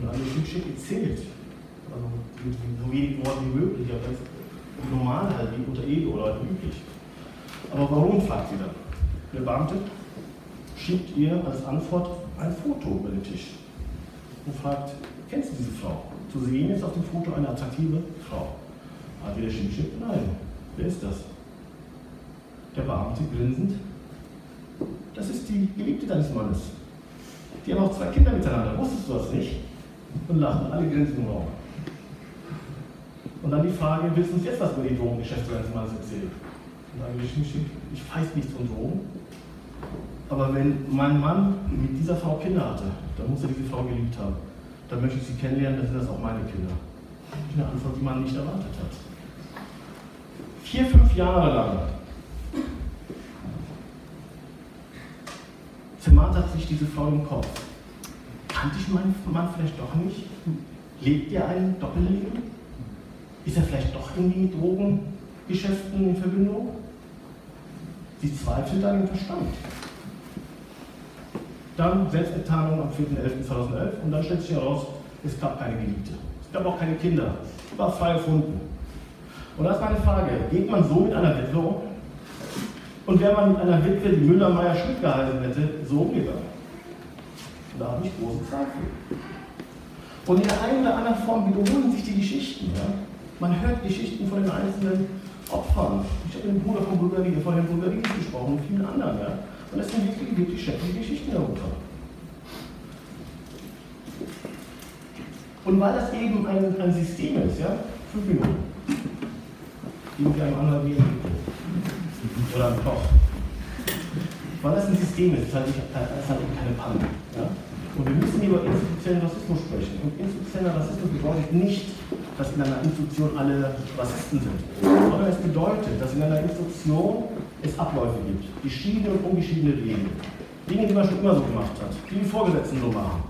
Speaker 3: Und alle Schickschick erzählt. Also mit so wenig Worten wie möglich, aber ganz normal halt, wie unter Eheleuten üblich. Aber warum, fragt sie dann. Der Beamte schiebt ihr als Antwort ein Foto über den Tisch und fragt, kennst du diese Frau? Zu sehen ist auf dem Foto eine attraktive Frau. Hat wieder Schickschick? Nein. Wer ist das? Der Beamte grinsend das ist die Geliebte deines Mannes. Die haben auch zwei Kinder miteinander. Wusstest du das nicht? Und lachen alle grinsen im Raum. Und dann die Frage, willst du uns jetzt was über die Drogengeschäfte deines Mannes erzählen? Und dann ich, ich weiß nichts von Drogen. Aber wenn mein Mann mit dieser Frau Kinder hatte, dann muss er diese Frau geliebt haben. Dann möchte ich sie kennenlernen, dann sind das auch meine Kinder. Eine Antwort, die man nicht erwartet hat. Vier, fünf Jahre lang zermartert sich diese Frau im Kopf. Kannte ich meinen Mann vielleicht doch nicht? Lebt er ein Doppelleben? Ist er vielleicht doch irgendwie mit Drogengeschäften in Verbindung? Sie zweifelt an dem Verstand. Dann Selbstenttarnung am 4.11.2011 und dann stellt sich heraus, es gab keine Geliebte. Es gab auch keine Kinder. Es war frei erfunden. Und da ist meine Frage, geht man so mit einer Witwe um? Und wäre man mit einer Witwe, die Müller-Meyer-Schmidt geheißen hätte, so umgegangen. Und da habe ich große Zweifel. Und in der einen oder anderen Form wiederholen sich die Geschichten. Ja? Man hört Geschichten von den einzelnen Opfern. Ich habe mit dem Bruder von Bulgarie, von Bulgaris gesprochen und vielen anderen. Ja? Und das sind wirklich, wirklich schreckliche Geschichten darunter. Und weil das eben ein, ein System ist, ja, fünf Minuten, wir einem anderen Leben oder ein Koch. Weil das ein System ist, ist halt, nicht, ist halt keine Panne. Ja? Und wir müssen über institutionellen Rassismus sprechen. Und institutioneller Rassismus bedeutet nicht, dass in einer Institution alle Rassisten sind, sondern es bedeutet, dass in einer Institution es Abläufe gibt, geschiedene und ungeschiedene Wege. Dinge, die man schon immer so gemacht hat, die die Vorgesetzten so machen.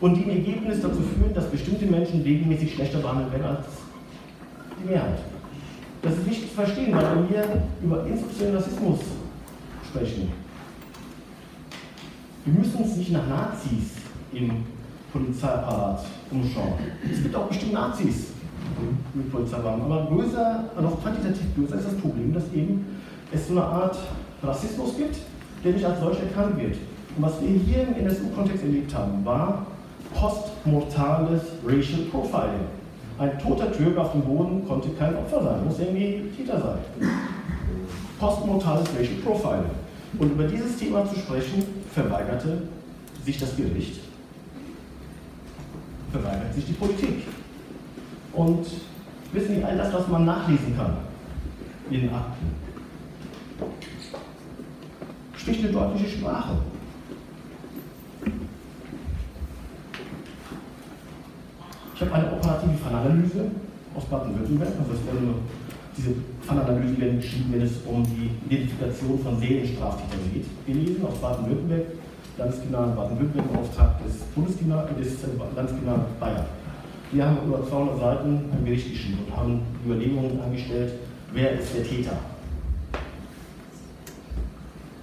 Speaker 3: Und die im Ergebnis dazu führen, dass bestimmte Menschen regelmäßig schlechter behandelt werden als die Mehrheit. Das ist wichtig zu verstehen, weil wir über institutionellen Rassismus sprechen. Wir müssen uns nicht nach Nazis im Polizeiapparat umschauen. Es gibt auch bestimmt Nazis mit Polizei waren. Aber größer, noch quantitativ größer ist das Problem, dass eben es so eine Art Rassismus gibt, der nicht als solch erkannt wird. Und was wir hier im NSU-Kontext erlebt haben, war postmortales Racial Profiling. Ein toter Türke auf dem Boden konnte kein Opfer sein, muss irgendwie Täter sein. Postmortales Racial Profiling. Und über dieses Thema zu sprechen, verweigerte sich das Gericht, verweigert sich die Politik. Und wissen Sie, all das, was man nachlesen kann in den Akten, spricht eine deutliche Sprache. Ich habe eine operative Fallanalyse aus Baden-Württemberg. Also diese Fallanalysen werden geschrieben, wenn es um die Identifikation von Serienstraftätern geht. Gelesen aus Baden-Württemberg, Landeskriminal Baden-Württemberg Auftrag des Bundeskriminal, des Landeskriminal Bayern. Wir haben über 200 Seiten ein Bericht geschrieben und haben Überlegungen angestellt, wer ist der Täter.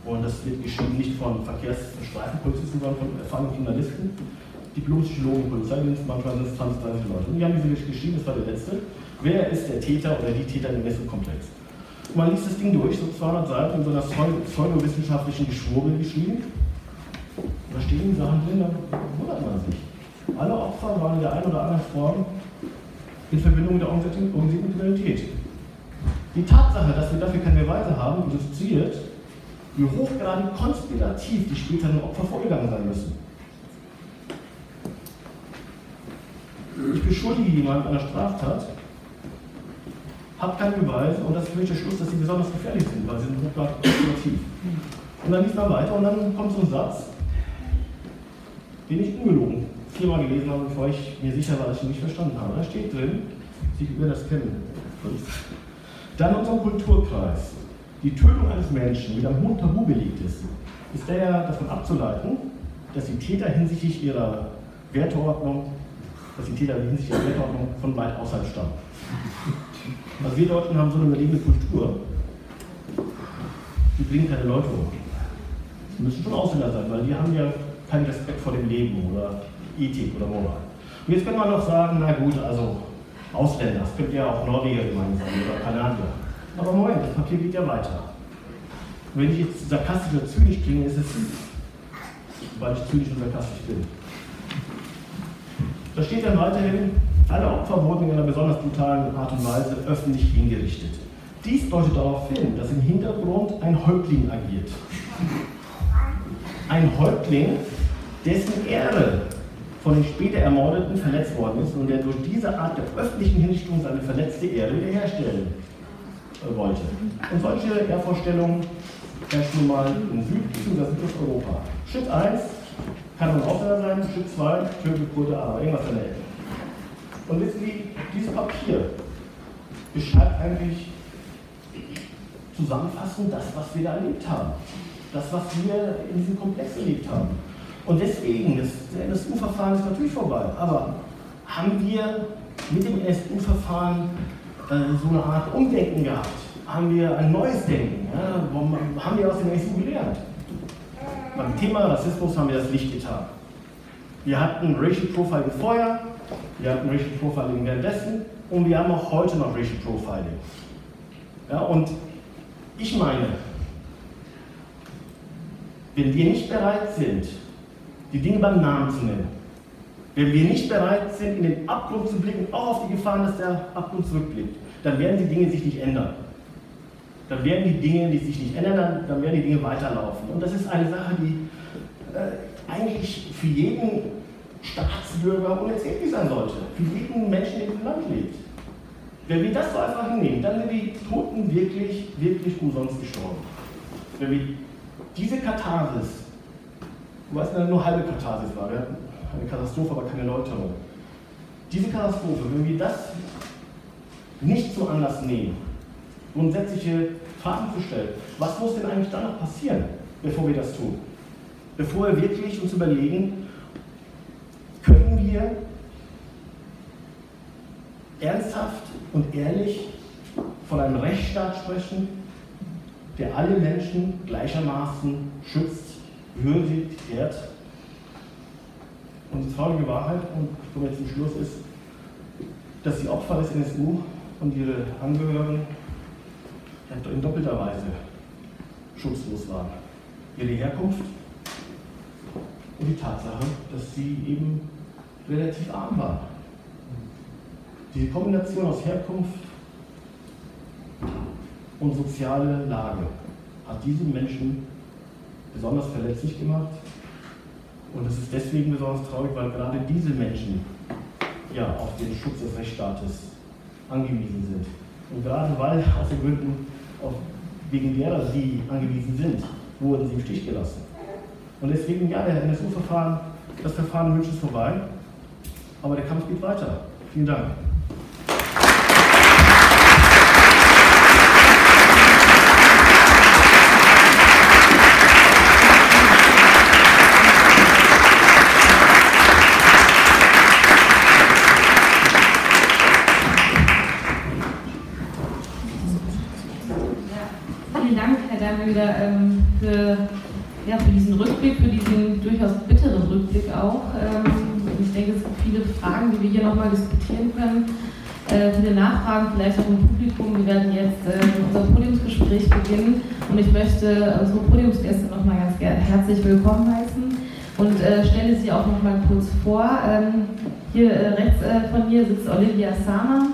Speaker 3: Und das wird geschrieben nicht von Verkehrs- und Streifenpolizisten, sondern von erfahrenen Journalisten, Diplompsychologen, Polizeidienst, manchmal sind es 20, 30 Leute. Und die haben diese Bericht geschrieben, das war der letzte. Wer ist der Täter oder die Täter im Messekomplex? Und man liest das Ding durch, so 200 Seiten in so einer pseudowissenschaftlichen Geschwurbel geschrieben. Da stehen Sachen drin, da wundert man sich. Alle Opfer waren in der einen oder anderen Form in Verbindung mit der organisierten Kriminalität. Die Tatsache, dass wir dafür keine Beweise haben, illustriert, wie hochgradig konspirativ die späteren Opfer vorgegangen sein müssen. Ich beschuldige jemanden einer Straftat, habe keine Beweise und das mich der Schluss, dass sie besonders gefährlich sind, weil sie sind hochgradig. Und dann liest man weiter und dann kommt so ein Satz, den ich ungelogen viermal gelesen habe, bevor ich mir sicher war, dass ich ihn nicht verstanden habe. Da steht drin, Sie über das kennen. Dann unser Kulturkreis. Die Tötung eines Menschen mit einem hohen Tabu belegt ist, ist daher davon abzuleiten, dass die Täter hinsichtlich ihrer Werteordnung, dass die Täter hinsichtlich ihrer Werteordnung von weit außerhalb stammen. Also wir Deutschen haben so eine überlegene Kultur, die bringen keine Leute um. Sie müssen schon Ausländer sein, weil die haben ja keinen Respekt vor dem Leben oder Ethik oder Moral. Und jetzt könnte man noch sagen, na gut, also Ausländer, das könnte ja auch Norweger gemeint sein oder Kanadier. Aber Moment, das Papier geht ja weiter. Wenn ich jetzt sarkastisch oder zynisch klinge, ist es, weil ich zynisch und sarkastisch bin. Da steht dann weiterhin, alle Opfer wurden in einer besonders brutalen Art und Weise öffentlich hingerichtet. Dies deutet darauf hin, dass im Hintergrund ein Häuptling agiert. Ein Häuptling, dessen Ehre von den später Ermordeten verletzt worden ist und der durch diese Art der öffentlichen Hinrichtung seine verletzte Ehre wiederherstellen äh, wollte. Und solche Ehrvorstellungen herrschen nun mal in Süd- bzw. Südosteuropa. Schritt 1 kann ein Ausländer sein, Schritt 2 Türke, Kurde, Araber, irgendwas in der Ecke. Und wissen Sie, dieses Papier beschreibt eigentlich zusammenfassend das, was wir da erlebt haben. Das, was wir in diesem Komplex erlebt haben. Und deswegen, das, NSU-Verfahren ist natürlich vorbei, aber haben wir mit dem NSU-Verfahren äh, so eine Art Umdenken gehabt? Haben wir ein neues Denken? Ja? Haben wir aus dem NSU gelernt? Beim Thema Rassismus haben wir das nicht getan. Wir hatten Racial Profiling vorher, wir hatten Racial Profiling währenddessen und wir haben auch heute noch Racial Profiling. Ja, und ich meine, wenn wir nicht bereit sind, die Dinge beim Namen zu nennen. Wenn wir nicht bereit sind, in den Abgrund zu blicken, auch auf die Gefahren, dass der Abgrund zurückblickt, dann werden die Dinge sich nicht ändern. Dann werden die Dinge, die sich nicht ändern, dann werden die Dinge weiterlaufen. Und das ist eine Sache, die äh, eigentlich für jeden Staatsbürger unerträglich sein sollte. Für jeden Menschen, in diesem Land lebt. Wenn wir das so einfach hinnehmen, dann sind die Toten wirklich, wirklich umsonst gestorben. Wenn wir diese Katharsis Wobei es nur halbe Katharsis war. Wir hatten eine Katastrophe, aber keine Läuterung. Diese Katastrophe, wenn wir das nicht zum Anlass nehmen, grundsätzliche Fragen zu stellen, was muss denn eigentlich dann noch passieren, bevor wir das tun? Bevor wir wirklich uns überlegen, können wir ernsthaft und ehrlich von einem Rechtsstaat sprechen, der alle Menschen gleichermaßen schützt würdigt, ehrt. Und die traurige Wahrheit, und ich komme jetzt zum Schluss, ist, dass die Opfer des NSU und ihre Angehörigen in doppelter Weise schutzlos waren. Ihre Herkunft und die Tatsache, dass sie eben relativ arm waren. Die Kombination aus Herkunft und soziale Lage hat diese Menschen besonders verletzlich gemacht. Und es ist deswegen besonders traurig, weil gerade diese Menschen ja auf den Schutz des Rechtsstaates angewiesen sind. Und gerade weil aus den Gründen, wegen derer sie angewiesen sind, wurden sie im Stich gelassen. Und deswegen, ja, der NSU-Verfahren, das Verfahren wünscht es vorbei, aber der Kampf geht weiter. Vielen Dank.
Speaker 1: Rückblick, für diesen durchaus bitteren Rückblick auch. Ähm, ich denke, es gibt viele Fragen, die wir hier nochmal diskutieren können. Äh, viele Nachfragen vielleicht im Publikum. Wir werden jetzt äh, unser Podiumsgespräch beginnen und ich möchte unsere Podiumsgäste nochmal ganz herzlich willkommen heißen und äh, stelle sie auch nochmal kurz vor. Ähm, hier rechts von mir sitzt Olivia Sama.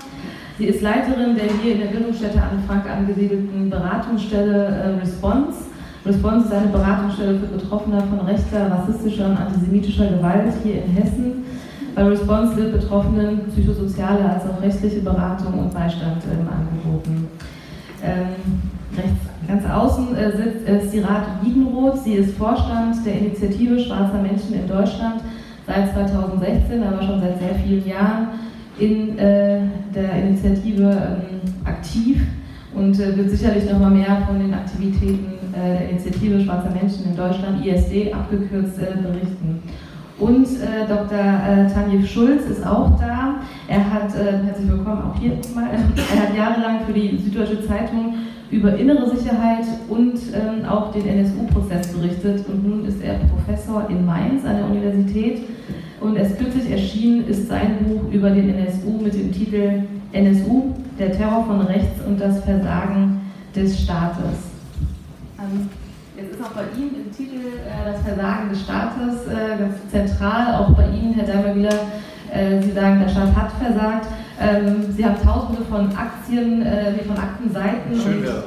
Speaker 1: Sie ist Leiterin der hier in der Bildungsstätte Anne Frank angesiedelten Beratungsstelle Response. Response ist eine Beratungsstelle für Betroffene von rechter, rassistischer und antisemitischer Gewalt hier in Hessen. Bei Response wird Betroffenen psychosoziale als auch rechtliche Beratung und Beistand ähm, angeboten. Ähm, rechts ganz außen äh, sitzt äh, Sirat Wiedenroth. Sie ist Vorstand der Initiative Schwarzer Menschen in Deutschland seit 2016, aber schon seit sehr vielen Jahren in äh, der Initiative ähm, aktiv und äh, wird sicherlich noch mal mehr von den Aktivitäten der Initiative Schwarzer Menschen in Deutschland, ISD, abgekürzt äh, berichten. Und äh, Dr. Äh, Tanjev Schulz ist auch da. Er hat, herzlich willkommen auch hier mal, er hat jahrelang für die Süddeutsche Zeitung über innere Sicherheit und ähm, auch den NSU-Prozess berichtet und nun ist er Professor in Mainz an der Universität und erst kürzlich erschienen ist sein Buch über den NSU mit dem Titel NSU, der Terror von rechts und das Versagen des Staates. Ähm, jetzt ist auch bei ihm im Titel äh, das Versagen des Staates äh, ganz zentral, auch bei Ihnen, Herr Daimer, äh, Sie sagen, der Staat hat versagt. Ähm, Sie haben tausende von Aktien, äh, von Aktenseiten
Speaker 4: Schön,
Speaker 1: und,
Speaker 4: ja.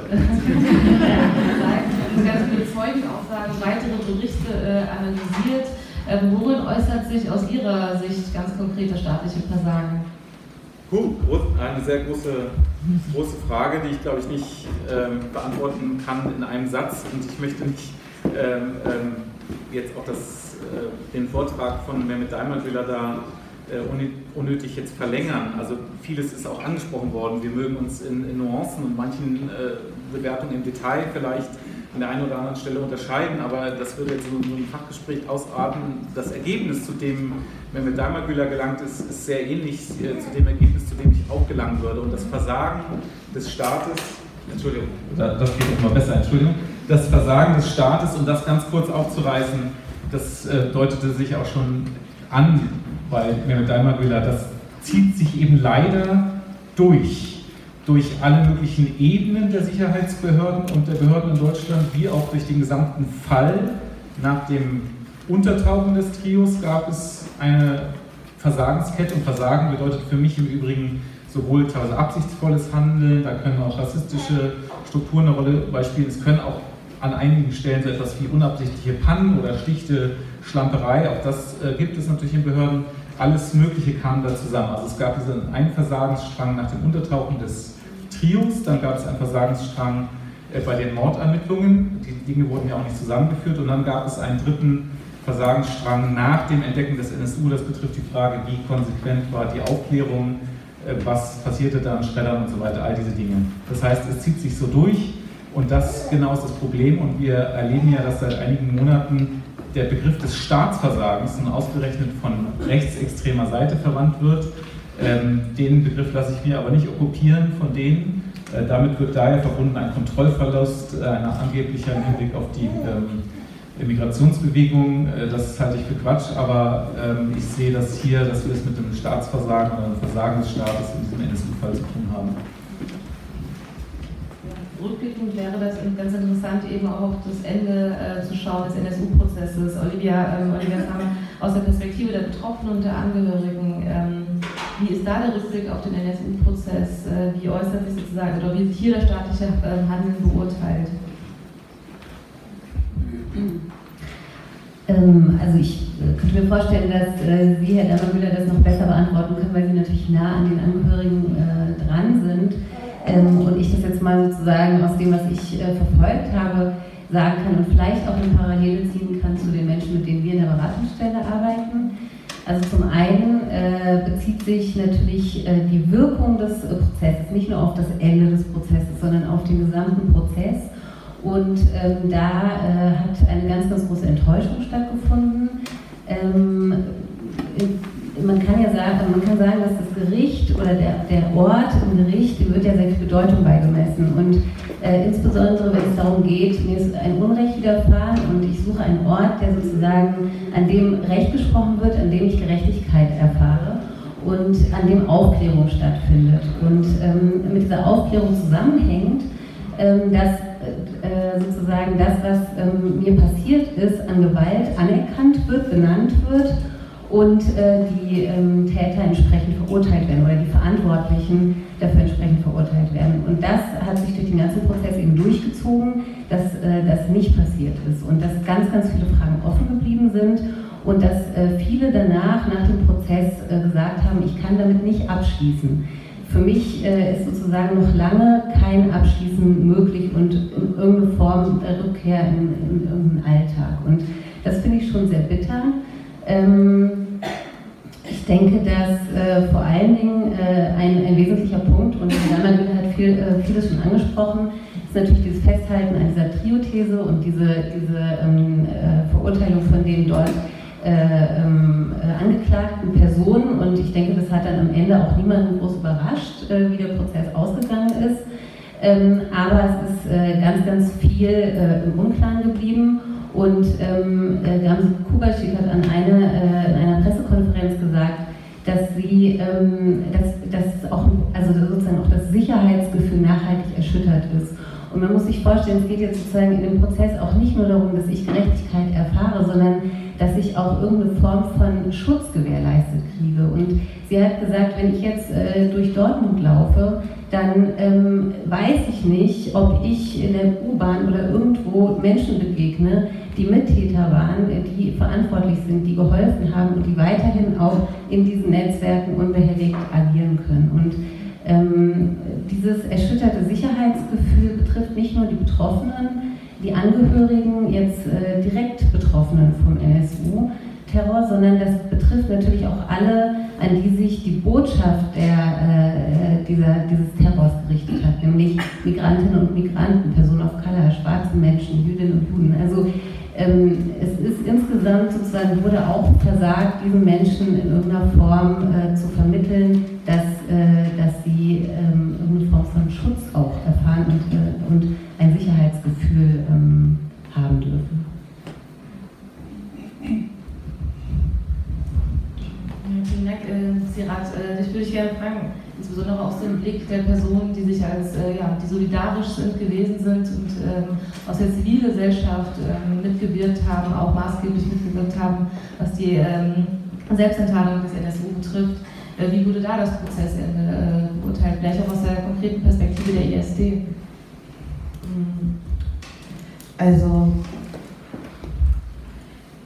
Speaker 1: und ganz viele Zeugenaussagen, weitere Berichte äh, analysiert. Ähm, worin äußert sich aus Ihrer Sicht ganz konkret das staatliche Versagen?
Speaker 4: Puh, eine sehr große, große Frage, die ich glaube ich nicht ähm, beantworten kann in einem Satz und ich möchte nicht ähm, ähm, jetzt auch das, äh, den Vortrag von Mehmet Daimerdwiller da äh, unnötig jetzt verlängern. Also vieles ist auch angesprochen worden. Wir mögen uns in, in Nuancen und manchen äh, Bewertungen im Detail vielleicht an der einen oder anderen Stelle unterscheiden, aber das würde jetzt nur ein Fachgespräch ausarten. Das Ergebnis, zu dem Mehmet Daimagüler gelangt ist, ist sehr ähnlich äh, zu dem Ergebnis, zu dem ich auch gelangen würde. Und das Versagen des Staates, Entschuldigung, das geht noch mal besser, Entschuldigung, das Versagen des Staates, um das ganz kurz aufzureißen, das äh, deutete sich auch schon an bei Mehmet Daimagüler, das zieht sich eben leider durch durch alle möglichen Ebenen der Sicherheitsbehörden und der Behörden in Deutschland, wie auch durch den gesamten Fall. Nach dem Untertauchen des Trios gab es eine Versagenskette und Versagen bedeutet für mich im Übrigen sowohl teilweise absichtsvolles Handeln, da können auch rassistische Strukturen eine Rolle beispielen, es können auch an einigen Stellen so etwas wie unabsichtliche Pannen oder schlichte Schlamperei, auch das äh, gibt es natürlich in Behörden, alles Mögliche kam da zusammen. Also es gab diesen einen Versagensstrang nach dem Untertauchen des Trios, dann gab es einen Versagensstrang äh, bei den Mordermittlungen, die Dinge wurden ja auch nicht zusammengeführt, und dann gab es einen dritten Versagensstrang nach dem Entdecken des NSU, das betrifft die Frage, wie konsequent war die Aufklärung, äh, was passierte da an Schreddern und so weiter, all diese Dinge. Das heißt, es zieht sich so durch. Und das genau ist das Problem. Und wir erleben ja, dass seit einigen Monaten der Begriff des Staatsversagens nun ausgerechnet von rechtsextremer Seite verwandt wird. Ähm, den Begriff lasse ich mir aber nicht okkupieren von denen. Äh, damit wird daher verbunden ein Kontrollverlust, äh, ein angeblicher Hinblick auf die ähm, der Migrationsbewegung. Äh, das halte ich für Quatsch, aber ähm, ich sehe das hier, dass wir es mit einem Staatsversagen oder einem Versagen des Staates in diesem NSU-Fall zu tun haben.
Speaker 1: Rückblickend wäre das ganz interessant, eben auch das Ende äh, zu schauen des NSU-Prozesses. Olivia, ähm, Olivia Kammer, aus der Perspektive der Betroffenen und der Angehörigen. Ähm, wie ist da der Rückblick auf den NSU-Prozess? Äh, wie äußert sich sozusagen, oder wie sich hier der staatliche äh, Handeln beurteilt?
Speaker 5: Ähm, also ich äh, könnte mir vorstellen, dass äh, Sie, Herr Dammermüller, das noch besser beantworten können, weil Sie natürlich nah an den Angehörigen äh, dran sind. Ähm, und ich das jetzt mal sozusagen aus dem, was ich verfolgt habe, sagen kann und vielleicht auch eine Parallele ziehen kann zu den Menschen, mit denen wir in der Beratungsstelle arbeiten. Also zum einen äh, bezieht sich natürlich äh, die Wirkung des äh, Prozesses nicht nur auf das Ende des Prozesses, sondern auf den gesamten Prozess und ähm, da äh, hat eine ganz, ganz große Enttäuschung stattgefunden. Ähm, man kann ja sagen, man kann sagen, dass das Gericht oder der, der Ort im Gericht, dem wird ja sehr viel Bedeutung beigemessen. Und äh, insbesondere, wenn es darum geht, mir ist ein Unrecht widerfahren und ich suche einen Ort, der sozusagen, an dem Recht gesprochen wird, an dem ich Gerechtigkeit erfahre und an dem Aufklärung stattfindet. Und ähm, mit dieser Aufklärung zusammenhängt, ähm, dass äh, sozusagen das, was ähm, mir passiert ist, an Gewalt anerkannt wird, benannt wird und äh, die ähm, Täter entsprechend verurteilt werden oder die Verantwortlichen dafür entsprechend verurteilt werden. Und das hat sich durch den ganzen Prozess eben durchgezogen, dass äh, das nicht passiert ist und dass ganz, ganz viele Fragen offen geblieben sind und dass äh, viele danach nach dem Prozess äh, gesagt haben, ich kann damit nicht abschließen für mich äh, ist sozusagen noch lange kein Abschließen möglich und in irgendeine Form der Rückkehr in, in irgendeinen Alltag. Und das finde ich schon sehr bitter. Ähm, ich denke, dass äh, vor allen Dingen äh, ein, ein, wesentlicher Punkt, und Herr hat viel, äh, vieles schon angesprochen, ist natürlich dieses Festhalten an dieser Trio-These und diese, diese ähm, äh, Verurteilung von denen dort äh, ähm, äh, angeklagten Personen und ich denke, das hat dann am Ende auch niemanden groß überrascht, wie der Prozess ausgegangen ist. Ähm, aber es ist ganz, ganz viel im Unklaren geblieben und ähm, äh, Gamse Kubaschik hat an einer, in einer Pressekonferenz gesagt, dass sie, ähm, dass, dass auch, also sozusagen auch das Sicherheitsgefühl nachhaltig erschüttert ist. Und man muss sich vorstellen, es geht jetzt sozusagen in dem Prozess auch nicht nur darum, dass ich Gerechtigkeit erfahre, sondern dass ich auch irgendeine Form von Schutz gewährleistet kriege. Und sie hat gesagt, wenn ich jetzt äh, durch Dortmund laufe, dann ähm, weiß ich nicht, ob ich in der U-Bahn oder irgendwo Menschen begegne, die Mittäter waren, die verantwortlich sind, die geholfen haben und die weiterhin auch in diesen Netzwerken unbehelligt agieren können. Und ähm, dieses erschütterte Sicherheitsgefühl betrifft nicht nur die Betroffenen, die Angehörigen jetzt äh, direkt Betroffenen vom NSU-Terror, sondern das betrifft natürlich auch alle, an die sich die Botschaft der, äh, dieser, dieses Terrors gerichtet hat, nämlich Migrantinnen und Migranten, Personen of Color, schwarze Menschen, Jüdinnen und Juden. Also ähm, es ist insgesamt sozusagen, wurde auch versagt, diesen Menschen in irgendeiner Form äh, zu vermitteln, dass, äh, dass sie ähm, irgendeine Form von Schutz auch erfahren und, äh, und ein Sicherheitsgefühl ähm, haben dürfen.
Speaker 1: vielen Dank, äh, Sirat. Äh, ich würde gerne fragen, insbesondere aus dem Blick der Personen, die sich als, äh, ja, die solidarisch sind, gewesen sind und ähm, aus der Zivilgesellschaft ähm, mitgewirkt haben, auch maßgeblich mitgewirkt haben, was die ähm, Selbstentladung des NSU betrifft. Äh, wie wurde da das Prozessende äh, beurteilt? Vielleicht auch aus der konkreten Perspektive der ISD?
Speaker 6: Also,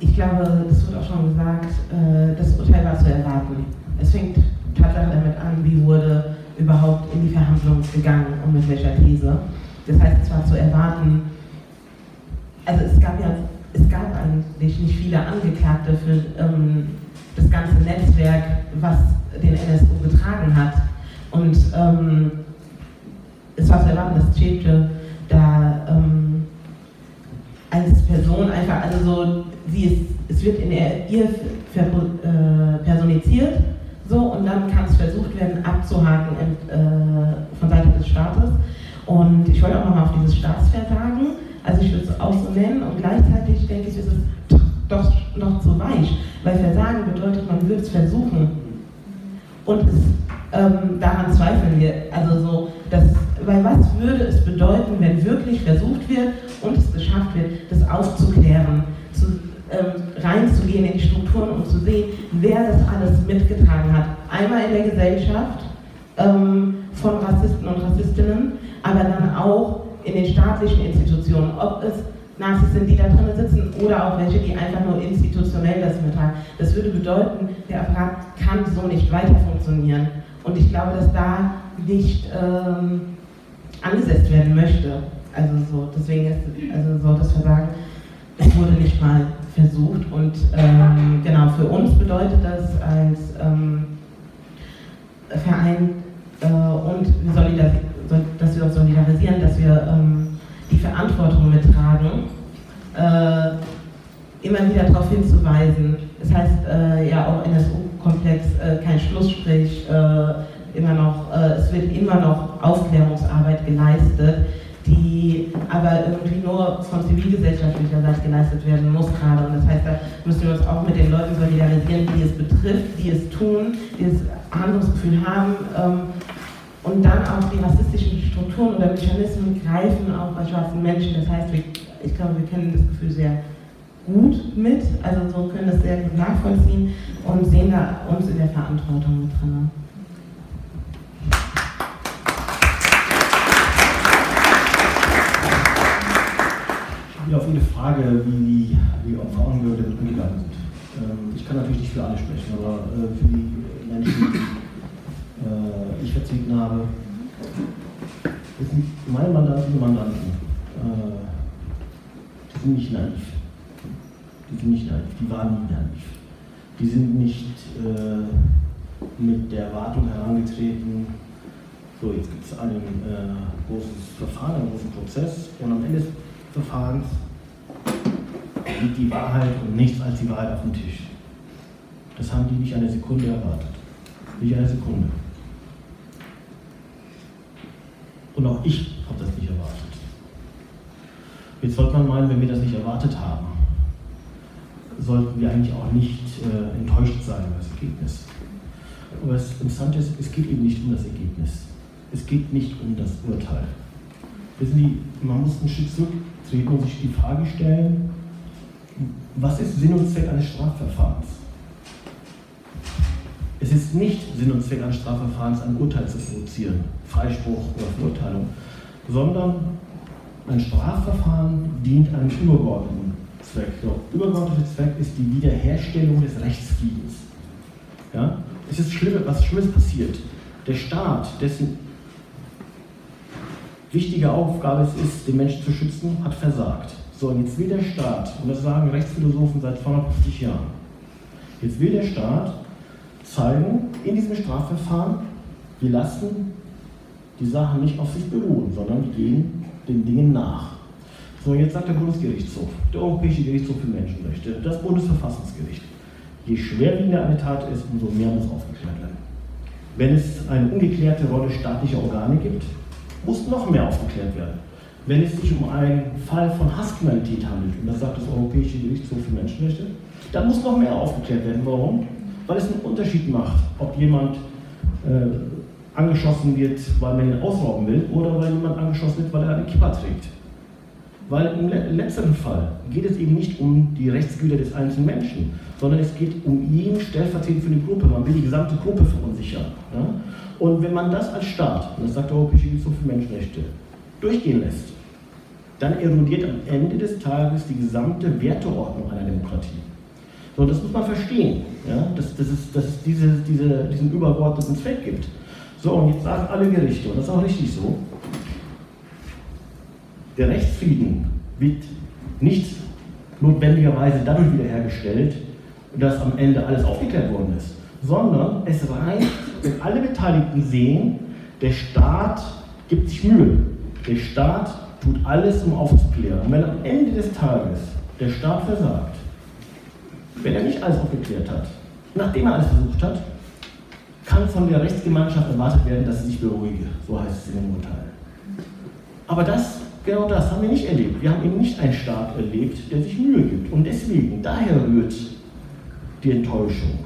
Speaker 6: ich glaube, es wird auch schon gesagt, äh, das Urteil war zu erwarten. Es fängt Tatsache damit an, wie wurde überhaupt in die Verhandlungen gegangen und mit welcher These. Das heißt, es war zu erwarten, also es gab ja, es gab eigentlich nicht viele Angeklagte für ähm, das ganze Netzwerk, was den NSU getragen hat. Und ähm, es war zu erwarten, dass Tschepche da ähm, als Person einfach, also so, sie ist, es wird in ihr, ihr äh, personifiziert so, und dann kann es versucht werden, abzuhaken in, äh, von Seite des Staates. Und ich wollte auch nochmal auf dieses Staatsversagen, also ich würde es auch so nennen, und gleichzeitig denke ich, ist es Weil Versagen bedeutet, man würde es versuchen. Und es, ähm, daran zweifeln wir. Also so, dass, weil was würde es bedeuten, wenn wirklich versucht wird und es geschafft wird, das aufzuklären, zu, reinzugehen in die Strukturen und zu sehen, wer das alles mitgetragen hat. Einmal in der Gesellschaft ähm, von Rassisten und Rassistinnen, aber dann auch in den staatlichen Institutionen, ob es Nazis sind, die da drin sitzen oder auch welche, die einfach nur institutionell das mittragen. Das würde bedeuten, der Apparat kann so nicht weiter funktionieren. Und ich glaube, dass da nicht ähm, angesetzt werden möchte. Also so, deswegen ist also so das Versagen, es wurde nicht mal versucht. Und ähm, genau, für uns bedeutet das als ähm, Verein äh, und dass wir uns solidarisieren, dass wir ähm, die Verantwortung mittragen, äh, immer wieder darauf hinzuweisen. Das heißt äh, ja auch NSU-Komplex äh, kein Schlussstrich, äh, immer noch, äh, es wird immer noch Aufklärungsarbeit geleistet, die aber irgendwie nur von zivilgesellschaftlicher Seite geleistet werden muss gerade. Und das heißt, da müssen wir uns mit den Leuten solidarisieren, die es betrifft, die es tun, die das Handlungsgefühl haben. Ähm, und dann auch die rassistischen Strukturen oder Mechanismen greifen auch bei schwarzen Menschen. Das heißt, wir, ich glaube, wir kennen das Gefühl sehr gut mit, also so können das sehr gut nachvollziehen und sehen da uns in der Verantwortung mit drin.
Speaker 3: Ja, auf Ihre Frage, wie, auf Frauenwürde damit umgegangen sind. Ähm, ich kann natürlich nicht für alle sprechen, aber äh, für die Menschen, die äh, ich vertreten habe, sind meine Mandanten und Mandanten, äh, die sind nicht naiv. Die sind nicht naiv, die waren nie naiv. Die sind nicht mit der Erwartung herangetreten, so jetzt gibt es ein großes Verfahren, einen großen Prozess und am Ende des Verfahrens liegt die Wahrheit und nichts als die Wahrheit auf dem Tisch. Das haben die nicht eine Sekunde erwartet. Nicht eine Sekunde. Und auch ich habe das nicht erwartet. Jetzt sollte man meinen, wenn wir das nicht erwartet haben, sollten wir eigentlich auch nicht äh, enttäuscht sein über das Ergebnis. Aber das Interessante ist, es geht eben nicht um das Ergebnis. Es geht nicht um das Urteil. Wissen Sie, man muss ein Stück zurücktreten und sich die Frage stellen, was ist Sinn und Zweck eines Strafverfahrens? Es ist nicht Sinn und Zweck eines Strafverfahrens, ein Urteil zu produzieren, Freispruch oder Verurteilung, sondern ein Strafverfahren dient einem übergeordneten Zweck. Der übergeordnete Zweck ist die Wiederherstellung des Rechtsfriedens. Ja? Es ist schlimm, was Schlimmes passiert. Der Staat, dessen wichtige Aufgabe es ist, den Menschen zu schützen, hat versagt. So, und jetzt will der Staat, und das sagen Rechtsphilosophen seit 250 Jahren, jetzt will der Staat zeigen, in diesem Strafverfahren, wir lassen die Sachen nicht auf sich beruhen, sondern wir gehen den Dingen nach. So, jetzt sagt der Bundesgerichtshof, der Europäische Gerichtshof für Menschenrechte, das Bundesverfassungsgericht, je schwerwiegender eine Tat ist, umso mehr muss aufgeklärt werden. Wenn es eine ungeklärte Rolle staatlicher Organe gibt, muss noch mehr aufgeklärt werden. Wenn es sich um einen Fall von Hasskriminalität handelt, und das sagt das Europäische Gerichtshof für Menschenrechte, dann muss noch mehr aufgeklärt werden. Warum? Weil es einen Unterschied macht, ob jemand äh, angeschossen wird, weil man ihn ausrauben will, oder weil jemand angeschossen wird, weil er eine Kippa trägt. Weil im letzten Fall geht es eben nicht um die Rechtsgüter des einzelnen Menschen, sondern es geht um ihn stellvertretend für die Gruppe. Man will die gesamte Gruppe verunsichern. Ja? Und wenn man das als Staat, und das sagt der Europäische Gerichtshof für Menschenrechte, durchgehen lässt, dann erodiert am Ende des Tages die gesamte Werteordnung einer Demokratie. So, das muss man verstehen, ja? dass, dass, es, dass es diese, diese, diesen übergeordneten Zweck gibt. So, und jetzt sagen alle Gerichte, und das ist auch richtig so, der Rechtsfrieden wird nicht notwendigerweise dadurch wiederhergestellt, dass am Ende alles aufgeklärt worden ist, sondern es reicht, wenn alle Beteiligten sehen, der Staat gibt sich Mühe. Der Staat tut alles, um aufzuklären. Und wenn am Ende des Tages der Staat versagt, wenn er nicht alles aufgeklärt hat, nachdem er alles versucht hat, kann von der Rechtsgemeinschaft erwartet werden, dass sie sich beruhige. So heißt es in dem Urteil. Aber das, genau das haben wir nicht erlebt. Wir haben eben nicht einen Staat erlebt, der sich Mühe gibt. Und deswegen, daher rührt die Enttäuschung.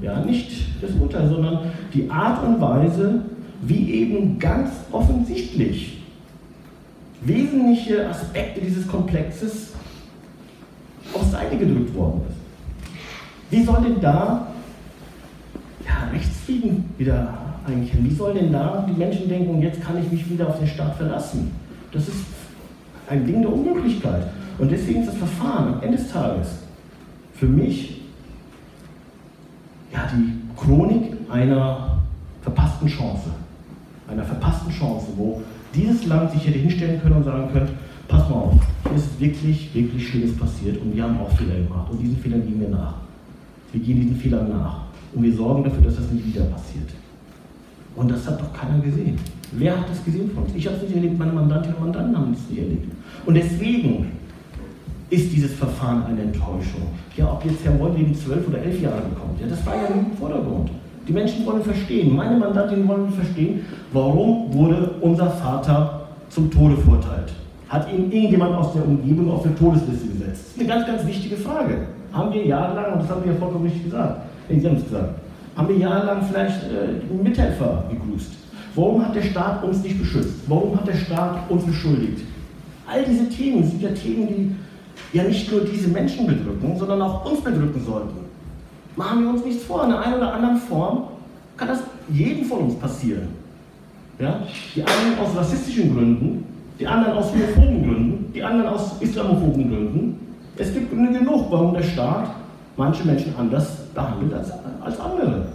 Speaker 3: Ja, nicht das Urteil, sondern die Art und Weise, wie eben ganz offensichtlich wesentliche Aspekte dieses Komplexes auf Seite gedrückt worden ist. Wie soll denn da ja, Rechtsfrieden wieder einkehren? Wie soll denn da die Menschen denken, jetzt kann ich mich wieder auf den Staat verlassen? Das ist ein Ding der Unmöglichkeit. Und deswegen ist das Verfahren am Ende des Tages für mich ja, die Chronik einer verpassten Chance. Einer verpassten Chance, wo dieses Land sich hätte hinstellen können und sagen können, pass mal auf, hier ist wirklich, wirklich Schlimmes passiert und wir haben auch Fehler gemacht und diesen Fehlern gehen wir nach. Wir gehen diesen Fehlern nach und wir sorgen dafür, dass das nicht wieder passiert. Und das hat doch keiner gesehen. Wer hat das gesehen von uns? Ich habe es nicht erlebt, meine Mandantinnen und Mandanten haben es nicht erlebt. Und deswegen ist dieses Verfahren eine Enttäuschung. Ja, ob jetzt Herr wegen zwölf oder elf Jahre bekommt, ja, das war ja im Vordergrund. Die Menschen wollen verstehen, meine Mandantinnen wollen verstehen, warum wurde unser Vater zum Tode verurteilt. Hat ihn irgendjemand aus der Umgebung auf eine Todesliste gesetzt? Das ist eine ganz, ganz wichtige Frage. Haben wir jahrelang, und das haben wir ja vollkommen richtig gesagt, Sie haben es gesagt, haben wir jahrelang vielleicht äh, Mithelfer gegrüßt? Warum hat der Staat uns nicht beschützt? Warum hat der Staat uns beschuldigt? All diese Themen sind ja Themen, die ja nicht nur diese Menschen bedrücken, sondern auch uns bedrücken sollten. Machen wir uns nichts vor, in der einen oder anderen Form kann das jedem von uns passieren. Ja? Die einen aus rassistischen Gründen, die anderen aus homophoben Gründen, die anderen aus islamophoben Gründen. Es gibt Gründe genug, warum der Staat manche Menschen anders behandelt als, als andere.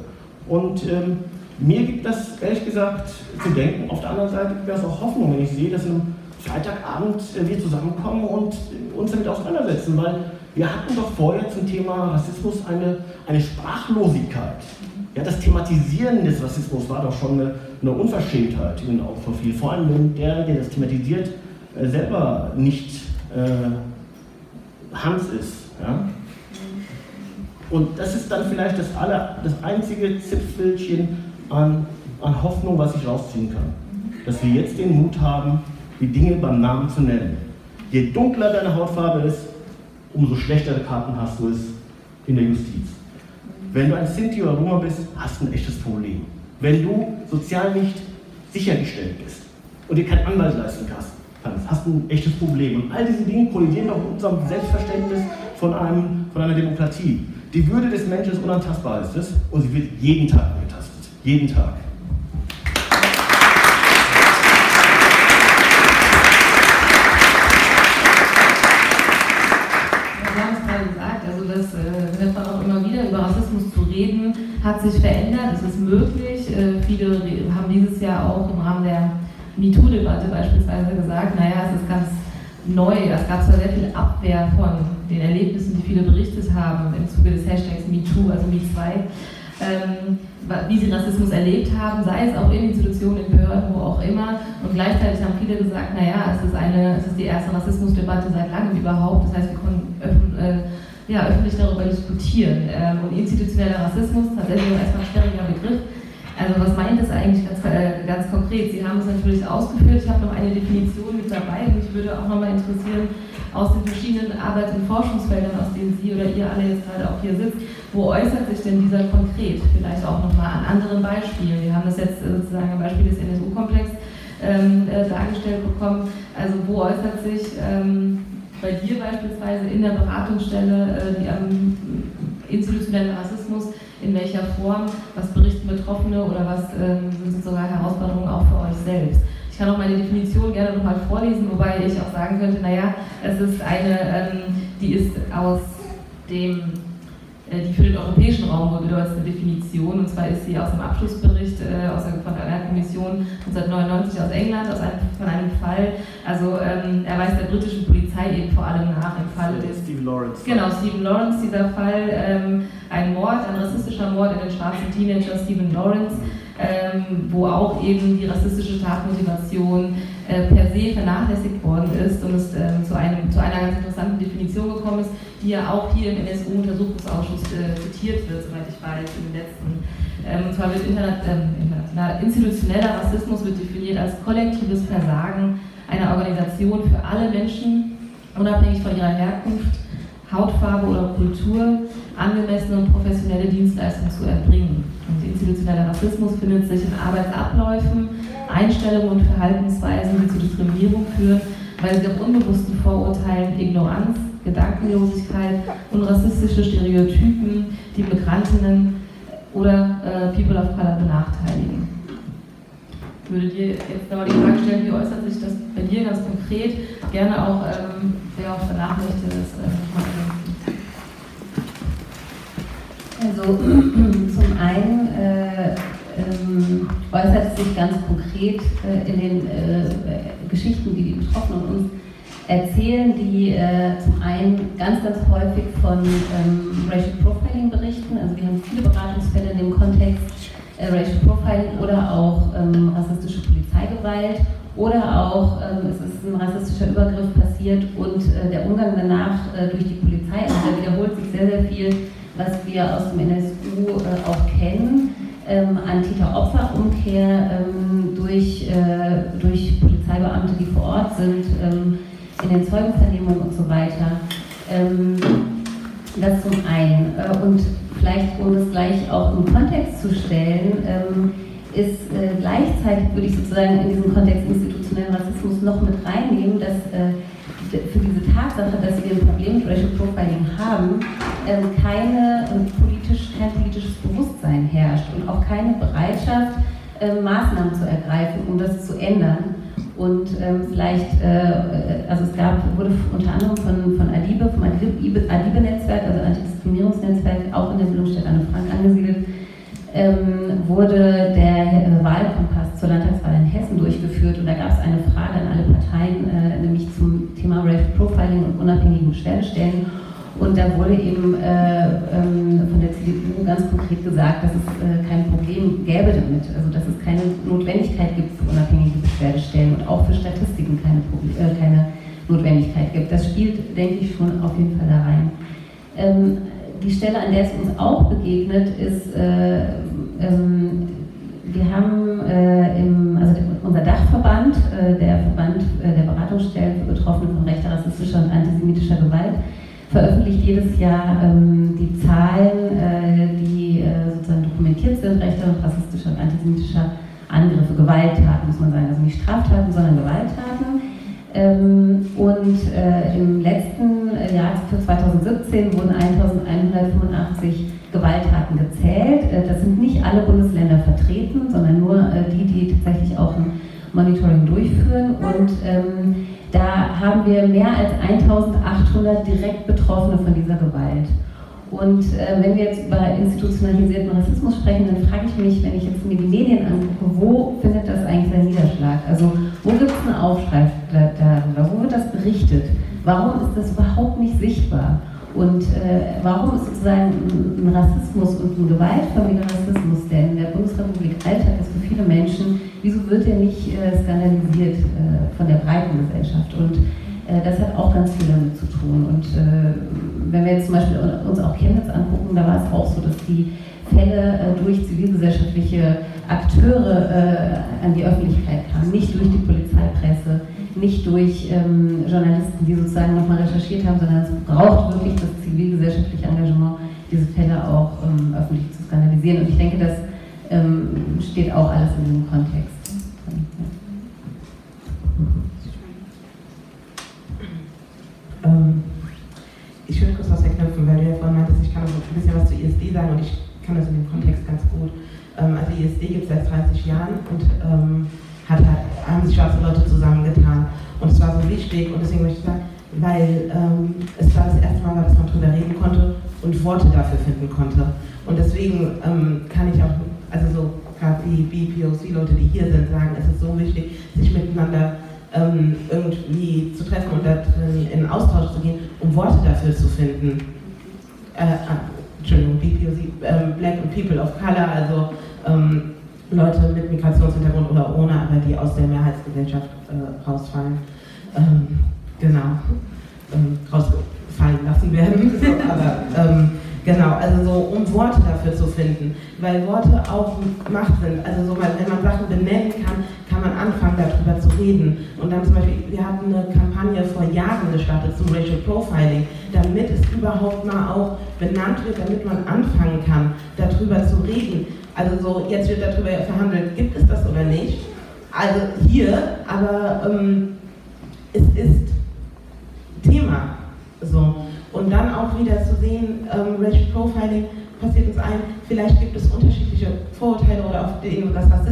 Speaker 3: Und ähm, mir gibt das ehrlich gesagt zu denken. Auf der anderen Seite wäre es auch Hoffnung, wenn ich sehe, dass am Freitagabend äh, wir zusammenkommen und uns damit auseinandersetzen, weil wir hatten doch vorher zum Thema Rassismus eine, eine Sprachlosigkeit. Ja, das Thematisieren des Rassismus war doch schon eine, eine Unverschämtheit in den Augen von vielen. Vor allem, wenn der, der das thematisiert, äh, selber nicht äh, Hans ist. Ja? Und das ist dann vielleicht das, aller, das einzige Zipfelchen an, an Hoffnung, was ich rausziehen kann. Dass wir jetzt den Mut haben, die Dinge beim Namen zu nennen. Je dunkler deine Hautfarbe ist, umso schlechtere Karten hast du es in der Justiz. Wenn du ein Sinti oder Roma bist, hast du ein echtes Problem. Wenn du sozial nicht sichergestellt bist und dir keinen Anwalt leisten kannst, hast du ein echtes Problem. Und all diese Dinge kollidieren auch mit unserem Selbstverständnis von, einem, von einer Demokratie. Die Würde des Menschen ist unantastbar, ist es, und sie wird jeden Tag angetastet. Jeden Tag.
Speaker 1: Hat sich verändert, es ist möglich. Äh, viele haben dieses Jahr auch im Rahmen der MeToo-Debatte beispielsweise gesagt, naja, es ist ganz neu, es gab zwar sehr viel Abwehr von den Erlebnissen, die viele berichtet haben im Zuge des Hashtags MeToo, also Me2, ähm, wie sie Rassismus erlebt haben, sei es auch in Institutionen, in Behörden, wo auch immer. Und gleichzeitig haben viele gesagt, naja, es ist, eine, es ist die erste Rassismusdebatte seit langem überhaupt. Das heißt, wir konnten äh, ja, öffentlich darüber diskutieren. Ähm, und institutioneller Rassismus, tatsächlich erstmal ein schwieriger Begriff. Also was meint es eigentlich ganz, äh, ganz konkret? Sie haben es natürlich ausgeführt, ich habe noch eine Definition mit dabei und mich würde auch nochmal interessieren, aus den verschiedenen Arbeits- und Forschungsfeldern, aus denen Sie oder ihr alle jetzt gerade auch hier sitzt, wo äußert sich denn dieser konkret? Vielleicht auch nochmal an anderen Beispielen. Wir haben das jetzt sozusagen am Beispiel des NSU-Komplex ähm, äh, dargestellt bekommen. Also wo äußert sich ähm, bei dir beispielsweise in der Beratungsstelle äh, die ähm, institutionelle Rassismus, in welcher Form, was berichten Betroffene oder was ähm, sind sogar Herausforderungen auch für euch selbst. Ich kann auch meine Definition gerne nochmal vorlesen, wobei ich auch sagen könnte, naja, es ist eine, ähm, die ist aus dem die für den europäischen Raum wohl bedeutende Definition, und zwar ist sie aus dem Abschlussbericht äh, aus der, von einer Kommission 1999 aus England, aus einem, von einem Fall, also ähm, er weist der britischen Polizei eben vor allem nach im Fall.
Speaker 3: Stephen Lawrence.
Speaker 1: Genau, Stephen Lawrence, dieser Fall, ähm, ein Mord, ein rassistischer Mord in den schwarzen Teenager Stephen Lawrence, ähm, wo auch eben die rassistische Tatmotivation äh, per se vernachlässigt worden ist und es ähm, zu, einem, zu einer ganz interessanten Definition gekommen ist, die ja auch hier im NSU-Untersuchungsausschuss äh, zitiert wird, soweit ich weiß, in den letzten. Ähm, und zwar wird interna ähm, international, institutioneller Rassismus wird definiert als kollektives Versagen einer Organisation für alle Menschen, unabhängig von ihrer Herkunft, Hautfarbe oder Kultur, angemessene und professionelle Dienstleistungen zu erbringen. Und institutioneller Rassismus findet sich in Arbeitsabläufen, Einstellungen und Verhaltensweisen, die zu Diskriminierung führen, weil sie auf unbewussten Vorurteilen, Ignoranz, Gedankenlosigkeit und rassistische Stereotypen die Migrantinnen oder äh, People of Color benachteiligen. Ich würde dir jetzt nochmal die Frage stellen, wie äußert sich das bei dir ganz konkret? Gerne auch, ähm, wer auch danach möchte, äh,
Speaker 5: also zum einen äh, ähm, äußert es sich ganz konkret äh, in den äh, äh Geschichten, die die Betroffenen uns erzählen, die äh, zum einen ganz, ganz häufig von ähm, Racial Profiling berichten. Also wir haben viele Beratungsfälle in dem Kontext äh, Racial Profiling oder auch ähm, rassistische Polizeigewalt oder auch ähm, es ist ein rassistischer Übergriff passiert und äh, der Umgang danach äh, durch die Polizei, also da wiederholt sich sehr, sehr viel, was wir aus dem NSU äh, auch kennen, ähm, an Täter-Opfer-Umkehr ähm, durch, äh, durch Polizeibeamte, die vor Ort sind, ähm, in den Zeugenvernehmungen und so weiter. Ähm, das zum einen. Äh, und vielleicht, um das gleich auch im Kontext zu stellen, ähm, ist äh, gleichzeitig, würde ich sozusagen in diesen Kontext institutionellen Rassismus noch mit reinnehmen, dass äh, für diese Tatsache, dass wir ein Problem mit Racial Profiling haben, ähm, keine ähm, politisch, kein politisches Bewusstsein herrscht und auch keine Bereitschaft, ähm, Maßnahmen zu ergreifen, um das zu ändern. Und vielleicht, äh, äh, also es gab, wurde unter anderem von, von Adibe, vom Adibe-Netzwerk,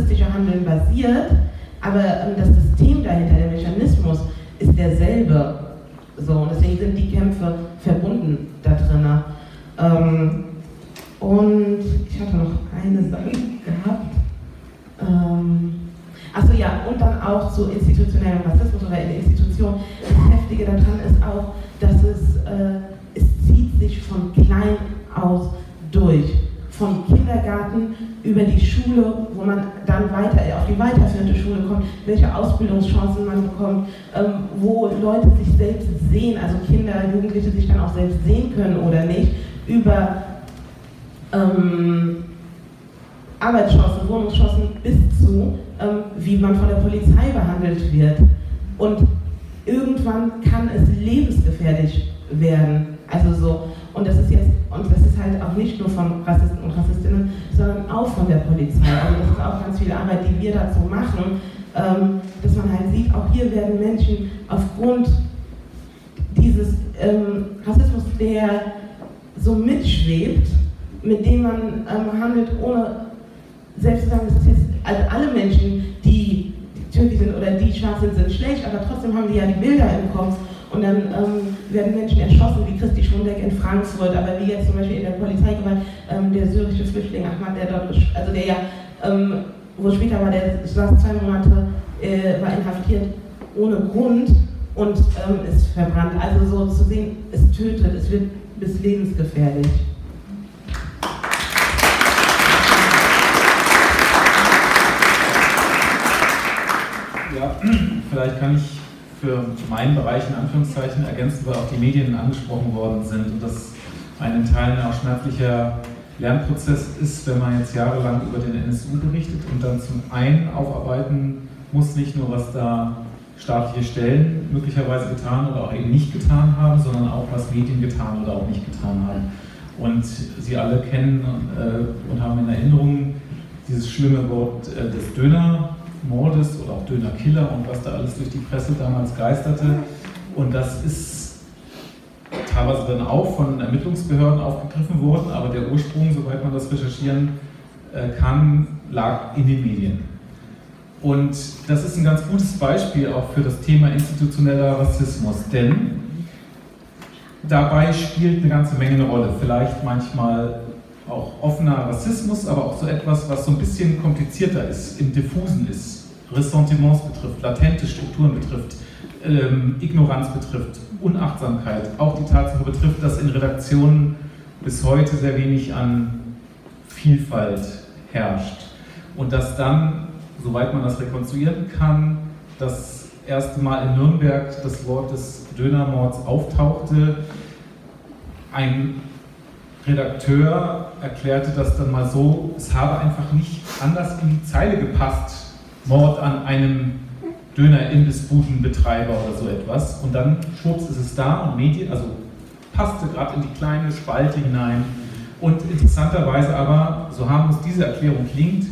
Speaker 6: rassistische Handeln basiert, aber ähm, das System dahinter, der Mechanismus, ist derselbe. So, und deswegen sind die Kämpfe verbunden da drin. Ähm, und ich hatte noch eine Sache gehabt. Ähm, Achso ja, und dann auch zu institutionellem Rassismus oder in der Institution. Das Heftige daran ist auch, dass es, äh, es zieht sich von klein aus durch. Vom Kindergarten über die Schule, wo man dann weiter auf die weiterführende Schule kommt, welche Ausbildungschancen man bekommt, ähm, wo Leute sich selbst sehen, also Kinder, Jugendliche sich dann auch selbst sehen können oder nicht, über ähm, Arbeitschancen, Wohnungschancen bis zu, ähm, wie man von der Polizei behandelt wird. Und irgendwann kann es lebensgefährlich werden. Also so, und das ist jetzt, und das ist halt auch nicht nur von Rassisten und Rassistinnen, sondern auch von der Polizei. Also das ist auch ganz viel Arbeit, die wir dazu machen, ähm, dass man halt sieht, auch hier werden Menschen aufgrund dieses ähm, Rassismus, der so mitschwebt, mit dem man ähm, handelt, ohne selbst zu sagen, das ist jetzt, also alle Menschen, die türkisch sind oder die schwarz sind, sind schlecht, aber trotzdem haben die ja die Bilder im Kopf und dann ähm, werden Menschen erschossen, wie Christi Schwundeck in Frankfurt, aber wie jetzt zum Beispiel in der Polizeigewalt ähm, der syrische Flüchtling Ahmad, der dort, also der ja, ähm, wo später war, der saß zwei Monate, äh, war inhaftiert ohne Grund und ähm, ist verbrannt. Also so zu sehen, es tötet, es wird bis lebensgefährlich.
Speaker 4: Ja, vielleicht kann ich für meinen Bereich in Anführungszeichen ergänzen, weil auch die Medien angesprochen worden sind und das ein in Teilen auch schmerzlicher Lernprozess ist, wenn man jetzt jahrelang über den NSU berichtet und dann zum einen aufarbeiten muss, nicht nur was da staatliche Stellen möglicherweise getan oder auch eben nicht getan haben, sondern auch was Medien getan oder auch nicht getan haben. Und Sie alle kennen äh, und haben in Erinnerung dieses schlimme Wort äh, des Döner, Mordes oder auch Dönerkiller und was da alles durch die Presse damals geisterte. Und das ist teilweise dann auch von Ermittlungsbehörden aufgegriffen worden, aber der Ursprung, soweit man das recherchieren äh, kann, lag in den Medien. Und das ist ein ganz gutes Beispiel auch für das Thema institutioneller Rassismus, denn dabei spielt eine ganze Menge eine Rolle. Vielleicht manchmal auch offener Rassismus, aber auch so etwas, was so ein bisschen komplizierter ist, im Diffusen ist, Ressentiments betrifft, latente Strukturen betrifft, ähm, Ignoranz betrifft, Unachtsamkeit, auch die Tatsache betrifft, dass in Redaktionen bis heute sehr wenig an Vielfalt herrscht. Und dass dann, soweit man das rekonstruieren kann, das erste Mal in Nürnberg das Wort des Dönermords auftauchte, ein Redakteur erklärte das dann mal so, es habe einfach nicht anders in die Zeile gepasst, Mord an einem Döner-Imbissbudenbetreiber oder so etwas. Und dann schwupps ist es da und Medien, also passte gerade in die kleine Spalte hinein. Und interessanterweise aber, so harmlos diese Erklärung klingt,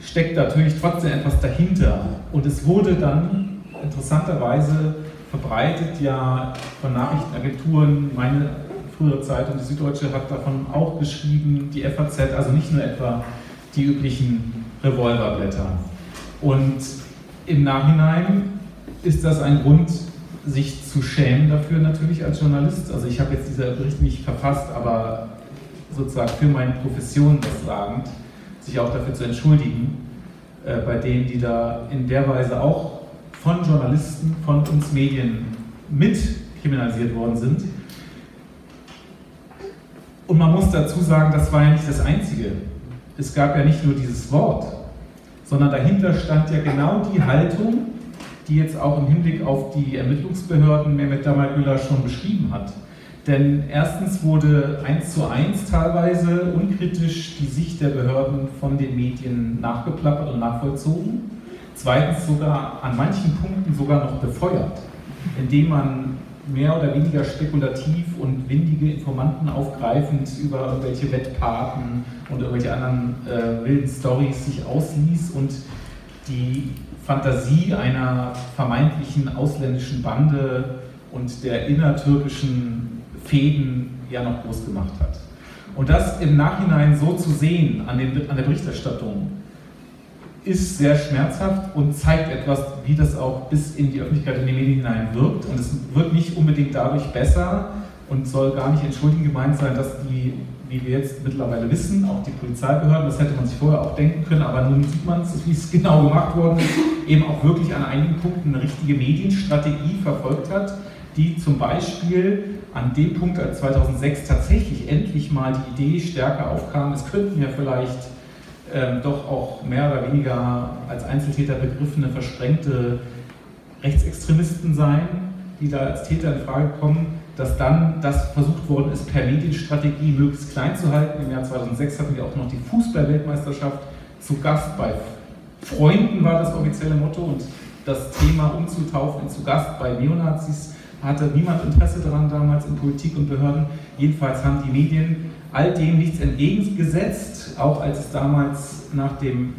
Speaker 4: steckt natürlich trotzdem etwas dahinter. Und es wurde dann interessanterweise verbreitet ja von Nachrichtenagenturen, meine frühere Zeit und die Süddeutsche hat davon auch geschrieben, die FAZ, also nicht nur etwa die üblichen Revolverblätter. Und im Nachhinein ist das ein Grund, sich zu schämen dafür natürlich als Journalist. Also ich habe jetzt dieser Bericht nicht verfasst, aber sozusagen für meine Profession das sagend, sich auch dafür zu entschuldigen, äh, bei denen, die da in der Weise auch von Journalisten, von uns Medien mit kriminalisiert worden sind. Und man muss dazu sagen, das war ja nicht das Einzige. Es gab ja nicht nur dieses Wort, sondern dahinter stand ja genau die Haltung, die jetzt auch im Hinblick auf die Ermittlungsbehörden Mehmet Damalgüler schon beschrieben hat. Denn erstens wurde eins zu eins teilweise unkritisch die Sicht der Behörden von den Medien nachgeplappert und nachvollzogen. zweitens sogar an manchen Punkten sogar noch befeuert, indem man mehr oder weniger spekulativ und windige Informanten aufgreifend über irgendwelche Wettpaten und irgendwelche anderen äh, wilden Stories sich ausließ und die Fantasie einer vermeintlichen ausländischen Bande und der innertürkischen Fäden ja noch groß gemacht hat. Und das im Nachhinein so zu sehen an, den, an der Berichterstattung, ist sehr schmerzhaft und zeigt etwas, wie das auch bis in die Öffentlichkeit, in die Medien hinein wirkt. Und es wird nicht unbedingt dadurch besser und soll gar nicht entschuldigend gemeint sein, dass die, wie wir jetzt mittlerweile wissen, auch die Polizeibehörden, das hätte man sich vorher auch denken können, aber nun sieht man es, wie es genau gemacht worden ist, eben auch wirklich an einigen Punkten eine richtige Medienstrategie verfolgt hat, die zum Beispiel an dem Punkt, als 2006 tatsächlich endlich mal die Idee stärker aufkam, es könnten ja vielleicht ähm, doch auch mehr oder weniger als Einzeltäter begriffene, versprengte Rechtsextremisten sein, die da als Täter in Frage kommen, dass dann das versucht worden ist, per Medienstrategie möglichst klein zu halten. Im Jahr 2006 hatten wir auch noch die Fußball-Weltmeisterschaft zu Gast bei Freunden war das offizielle Motto und das Thema umzutaufen in zu Gast bei Neonazis hatte niemand Interesse daran damals in Politik und Behörden. Jedenfalls haben die Medien all dem nichts entgegengesetzt, auch als es damals nach dem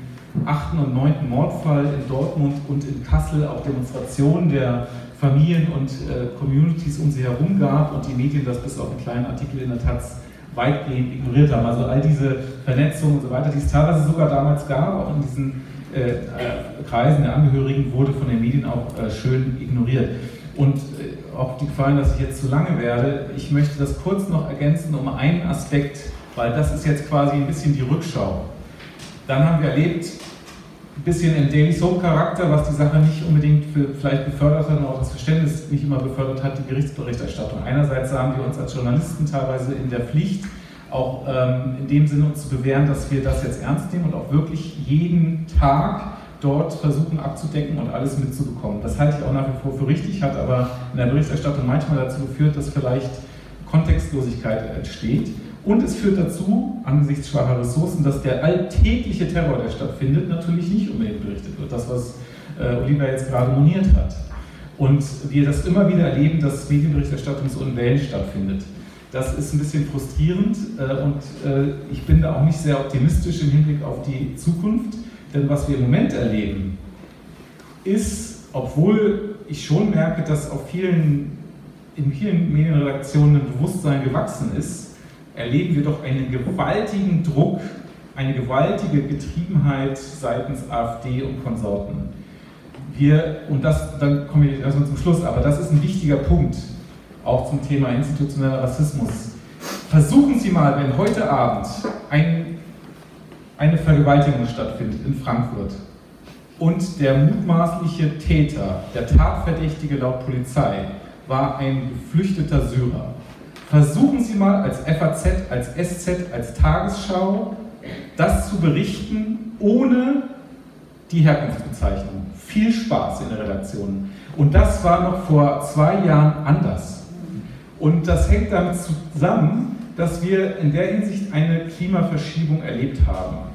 Speaker 4: 8. und 9. Mordfall in Dortmund und in Kassel auch Demonstrationen der Familien und äh, Communities um sie herum gab und die Medien das bis auf einen kleinen Artikel in der Taz weitgehend ignoriert haben. Also all diese Vernetzungen und so weiter, die es teilweise sogar damals gab, auch in diesen äh, äh, Kreisen der Angehörigen, wurde von den Medien auch äh, schön ignoriert. Und auch die Gefallen, dass ich jetzt zu lange werde, ich möchte das kurz noch ergänzen um einen Aspekt, weil das ist jetzt quasi ein bisschen die Rückschau. Dann haben wir erlebt, ein bisschen im Daily Soap Charakter, was die Sache nicht unbedingt vielleicht befördert hat und auch das Verständnis nicht immer befördert hat, die Gerichtsberichterstattung. Einerseits sahen wir uns als Journalisten teilweise in der Pflicht, auch ähm, in dem Sinne uns zu bewähren, dass wir das jetzt ernst nehmen und auch wirklich jeden Tag dort versuchen abzudecken und alles mitzubekommen. Das halte ich auch nach wie vor für richtig, hat aber in der Berichterstattung manchmal dazu geführt, dass vielleicht Kontextlosigkeit entsteht. Und es führt dazu, angesichts schwacher Ressourcen, dass der alltägliche Terror, der stattfindet, natürlich nicht unbedingt berichtet wird. Das, was äh, Oliver jetzt gerade moniert hat. Und wir das immer wieder erleben, dass Medienberichterstattung so in Wellen stattfindet. Das ist ein bisschen frustrierend äh, und äh, ich bin da auch nicht sehr optimistisch im Hinblick auf die Zukunft. Denn was wir im Moment erleben, ist, obwohl ich schon merke, dass auf vielen, in vielen Medienredaktionen ein Bewusstsein gewachsen ist, erleben wir doch einen gewaltigen Druck, eine gewaltige Getriebenheit seitens AfD und Konsorten. Wir, und das, dann komme ich erstmal zum Schluss, aber das ist ein wichtiger Punkt, auch zum Thema institutioneller Rassismus. Versuchen Sie mal, wenn heute Abend ein eine Vergewaltigung stattfindet in Frankfurt und der mutmaßliche Täter, der Tatverdächtige laut Polizei, war ein geflüchteter Syrer. Versuchen Sie mal als FAZ, als SZ, als Tagesschau das zu berichten, ohne die Herkunftsbezeichnung. Viel Spaß in der Redaktion. Und das war noch vor zwei Jahren anders. Und das hängt damit zusammen, dass wir in der Hinsicht eine Klimaverschiebung erlebt haben.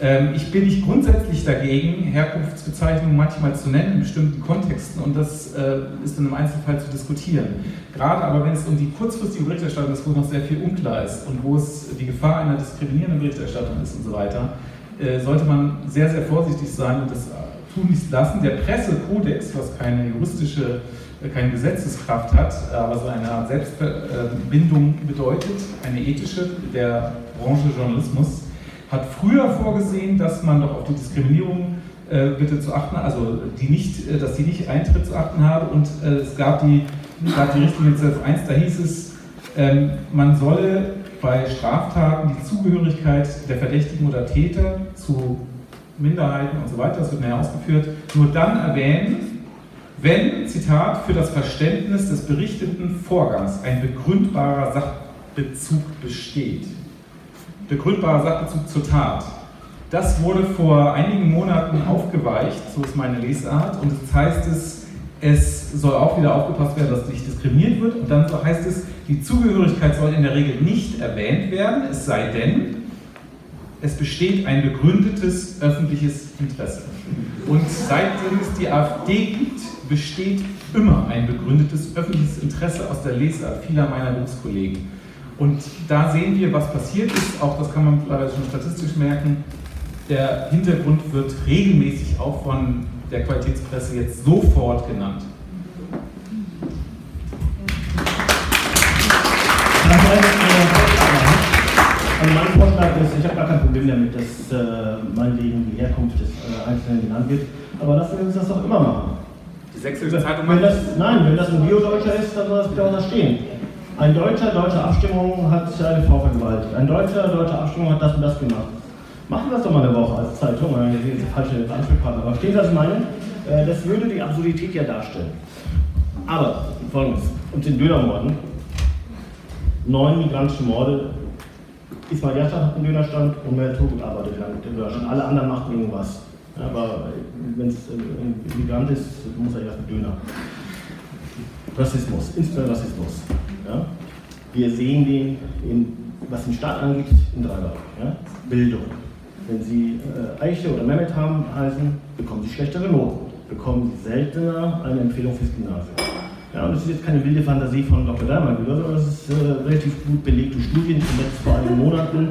Speaker 4: Ähm, ich bin nicht grundsätzlich dagegen, Herkunftsbezeichnungen manchmal zu nennen in bestimmten Kontexten und das äh, ist dann im Einzelfall zu diskutieren. Gerade aber wenn es um die kurzfristige Berichterstattung ist, wo noch sehr viel unklar ist und wo es die Gefahr einer diskriminierenden Berichterstattung ist und so weiter, äh, sollte man sehr, sehr vorsichtig sein und das tun nicht lassen. Der Pressekodex, was keine juristische, äh, keine Gesetzeskraft hat, aber so eine Art Selbstbindung bedeutet, eine ethische der Branche Journalismus, hat früher vorgesehen, dass man doch auf die Diskriminierung äh, bitte zu achten, also die nicht, äh, dass die nicht Eintritt zu achten habe und äh, es gab die, gab die Richtlinie 12.1, da hieß es, ähm, man solle bei Straftaten die Zugehörigkeit der Verdächtigen oder Täter zu Minderheiten und so weiter, das wird näher ausgeführt, nur dann erwähnen, wenn, Zitat, für das Verständnis des berichteten Vorgangs ein begründbarer Sachbezug besteht begründbarer Sachbezug zur Tat. Das wurde vor einigen Monaten aufgeweicht, so ist meine Lesart, und jetzt heißt es, es soll auch wieder aufgepasst werden, dass nicht diskriminiert wird. Und dann heißt es, die Zugehörigkeit soll in der Regel nicht erwähnt werden, es sei denn, es besteht ein begründetes öffentliches Interesse. Und seitdem es die AfD gibt, besteht immer ein begründetes öffentliches Interesse aus der Lesart vieler meiner Berufskollegen. Und da sehen wir, was passiert ist, auch das kann man mittlerweile schon statistisch merken. Der Hintergrund wird regelmäßig auch von der Qualitätspresse jetzt sofort genannt.
Speaker 3: Also mein Vorschlag ist, ich habe gar kein Problem damit, dass äh, meinetwegen die Herkunft des äh, Einzelnen genannt wird, aber lassen wir uns das doch immer machen.
Speaker 4: Die Sächsische Zeitung
Speaker 3: Wenn das, nein, wenn das ein Bio-Deutscher ist, dann soll das bitte auch da stehen. Ein Deutscher, deutsche Abstimmung hat eine Frau vergewaltigt. Ein Deutscher, deutsche Abstimmung hat das und das gemacht. Machen wir das doch mal eine Woche als Zeitung. Das ist jetzt falsche Ansprechpartner. Aber verstehen Sie, was ich meine? Äh, das würde die Absurdität ja darstellen. Aber folgendes: Und den Dönermorden. Neun migrantische Morde. Ismail Yasha hat einen Dönerstand und Mel Turgut arbeitet in dem Dönerstand. Alle anderen machen irgendwas. Aber wenn es ein Migrant ist, muss er erst mit Döner. Rassismus, insbesondere Rassismus. Ja? Wir sehen den, in, was den Staat angeht, in drei Bereichen. Ja? Bildung. Wenn Sie äh, Eiche oder Mehmet haben heißen, bekommen Sie schlechtere Noten, bekommen Sie seltener eine Empfehlung fürs Gymnasium. Ja, und das ist jetzt keine wilde Fantasie von Dr. Daimann sondern das ist äh, relativ gut belegt durch Studien, zuletzt vor einigen Monaten.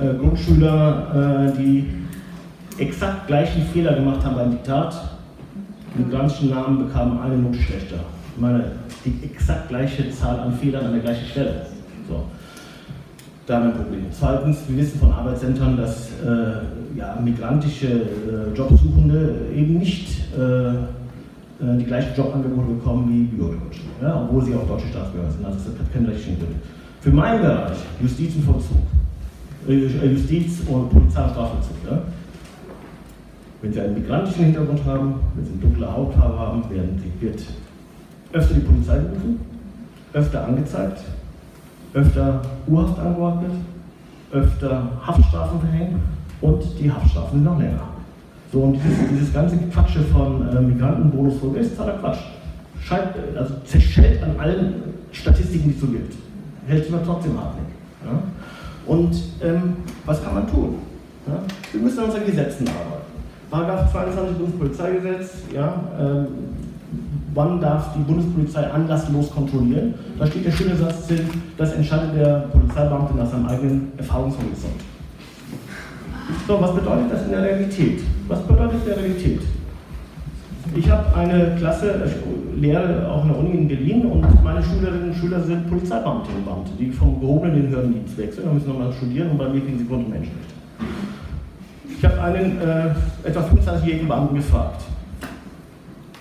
Speaker 3: Äh, Grundschüler, äh, die exakt gleichen Fehler gemacht haben beim Diktat, migrantischen Namen bekamen eine Note schlechter. Meine, die exakt gleiche Zahl an Fehlern an der gleichen Stelle. So. Da haben wir ein Problem. Zweitens, wir wissen von Arbeitszentren, dass äh, ja, migrantische äh, Jobsuchende eben nicht äh, äh die gleichen Jobangebote bekommen wie Biodeutsche, ja, obwohl sie auch deutsche Staatsbürger sind. Also das hat keinen rechtlichen Grund. Für meinen Bereich, Justiz und Vollzug, äh, Justiz und Polizei und Strafvollzug, ja, wenn Sie einen migrantischen Hintergrund haben, wenn Sie eine dunkle Hautfarbe haben, werden Sie, wird öfter die Polizei gerufen, öfter angezeigt, öfter Urhaft angeordnet, öfter Haftstrafen verhängt und die Haftstrafen sind noch länger. So, und dieses, dieses ganze Quatsche von äh, Migrantenbonus ist totaler Quatsch. Scheint, also zerschellt an allen Statistiken, die es so gibt. Hält sich aber trotzdem hartnäckig. Ja? Und ähm, was kann man tun? Ja? Wir müssen an unseren Gesetzen arbeiten. Paragraph 22 Bundespolizeigesetz, ja, ähm, wann darf die Bundespolizei anlasslos kontrollieren? Da steht der schöne Satz drin, das entscheidet der Polizeibeamte nach seinem eigenen Erfahrungshorizont. So, was bedeutet das in der Realität? Was bedeutet in der Realität? Ich habe eine Klasse, ich lehre auch in der Uni in Berlin und meine Schülerinnen und Schüler sind Polizeibeamtinnen und Beamte, die vom gehobenen in den Hörendienst wechseln und müssen nochmal studieren und bei mir kriegen sie Grund- und Menschenrechte. Ich habe einen äh, etwa 25-jährigen Beamten gefragt,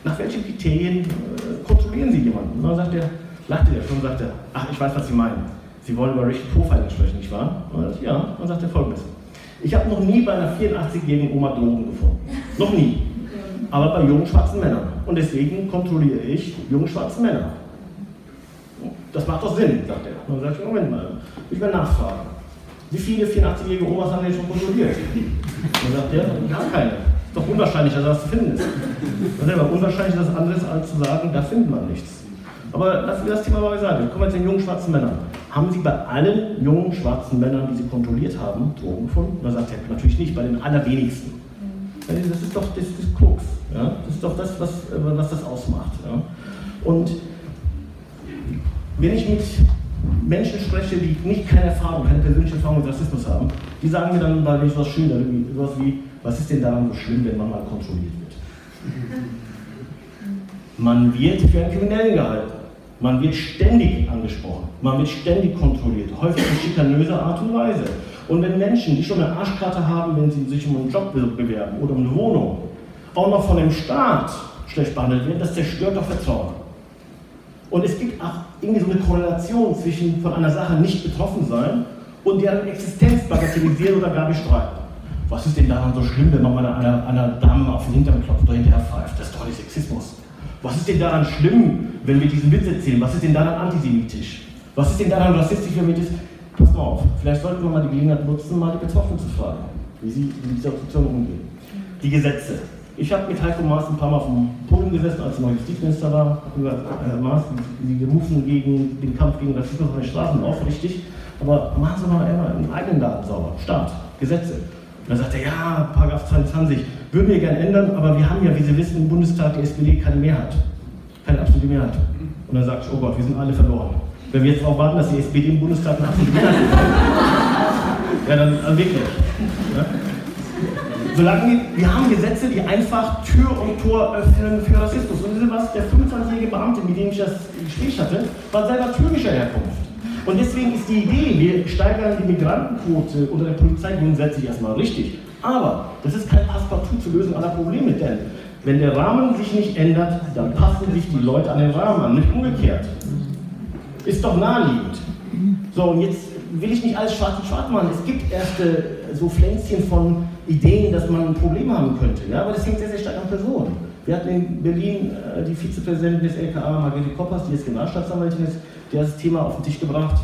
Speaker 3: nach welchen Kriterien äh, kontrollieren Sie jemanden? Und dann sagt er, lachte er schon und sagte, ach, ich weiß, was Sie meinen. Sie wollen über Racial Profiling sprechen, nicht wahr? Und dann, ja, dann sagt er folgendes. Ich habe noch nie bei einer 84-jährigen Oma Drogen gefunden. Noch nie. Aber bei jungen schwarzen Männern. Und deswegen kontrolliere ich junge schwarze Männer. Das macht doch Sinn, sagt er. Und dann sagt er, Moment mal, ich will nachfragen. Wie viele 84-jährige Omas haben denn schon kontrolliert? Und dann sagt er, gar keine. Doch unwahrscheinlich, dass das zu finden ist. Das ist aber unwahrscheinlich das anderes, als zu sagen, da findet man nichts. Aber lassen wir das Thema mal beiseite. Kommen wir zu den jungen schwarzen Männern. Haben Sie bei allen jungen schwarzen Männern, die Sie kontrolliert haben, Drogen gefunden? Und dann sagt er, natürlich nicht, bei den allerwenigsten. Das ist doch das, das Krux. Ja? Das ist doch das, was, was das ausmacht. Ja? Und wenn ich mit Menschen spreche, die nicht keine Erfahrung, keine persönliche Erfahrung mit Rassismus haben, die sagen mir dann, weil ich was schilder, sowas wie, was ist denn daran so schlimm, wenn man mal kontrolliert wird? Man wird für einen Kriminellen gehalten. Man wird ständig angesprochen. Man wird ständig kontrolliert, häufig in schikanöser Art und Weise. Und wenn Menschen, die schon eine Arschkarte haben, wenn sie sich um einen Job bewerben oder um eine Wohnung, auch noch von dem Staat schlecht behandelt werden, das zerstört doch Vertrauen. Und es gibt auch irgendwie so eine Korrelation zwischen von einer Sache nicht betroffen sein und deren Existenz bagatellisieren oder gar bestreiten. Was ist denn daran so schlimm, wenn man mal einer, einer Dame auf den Hintern klopft oder hinterher pfeift? Das ist doch nicht Sexismus. Was ist denn daran schlimm, wenn wir diesen Witz erzählen? Was ist denn daran antisemitisch? Was ist denn daran rassistisch, wenn wir das... Pass mal auf, vielleicht sollten wir mal die Gelegenheit nutzen, mal die Betroffenen zu fragen, wie sie mit dieser Situation umgehen. Die Gesetze. Ich habe mit Heiko Maas ein paar Mal auf dem Podium gesessen, als er noch Justizminister war. Herr Maas, Sie rufen gegen den Kampf gegen Rassismus auf den Straßen auf, richtig. Aber Sie mal immer im eigenen Daten sauber. Staat, Gesetze. Dann sagt er, ja, Paragraph 22 würden wir gerne ändern, aber wir haben ja, wie Sie wissen, im Bundestag die SPD keine Mehrheit. Keine absolute Mehrheit. Und dann sagt ich, oh Gott, wir sind alle verloren. Wenn wir jetzt darauf warten, dass die SPD im Bundestag eine absolute Mehrheit bekommt, ja, dann also wirklich. Ja? Solange wir, wir haben Gesetze, die einfach Tür und Tor öffnen für Rassismus. Und wissen Sie was? Der 25-jährige Beamte, mit dem ich das Gespräch hatte, war selber türkischer Herkunft. Und deswegen ist die Idee, wir steigern die Migrantenquote unter der Polizei grundsätzlich erstmal richtig. Aber das ist kein Passepartout zur Lösung aller Probleme, denn wenn der Rahmen sich nicht ändert, dann passen sich die Leute an den Rahmen an, nicht umgekehrt. Ist doch naheliegend. So, und jetzt will ich nicht alles schwarz und schwarz machen. Es gibt erste so Pflänzchen von Ideen, dass man ein Problem haben könnte. Ja? Aber das hängt sehr, sehr stark an Personen. Wir hatten in Berlin äh, die Vizepräsidentin des LKA, Margrethe Koppers, die jetzt Generalstaatsanwältin ist, die hat das Thema auf den Tisch gebracht.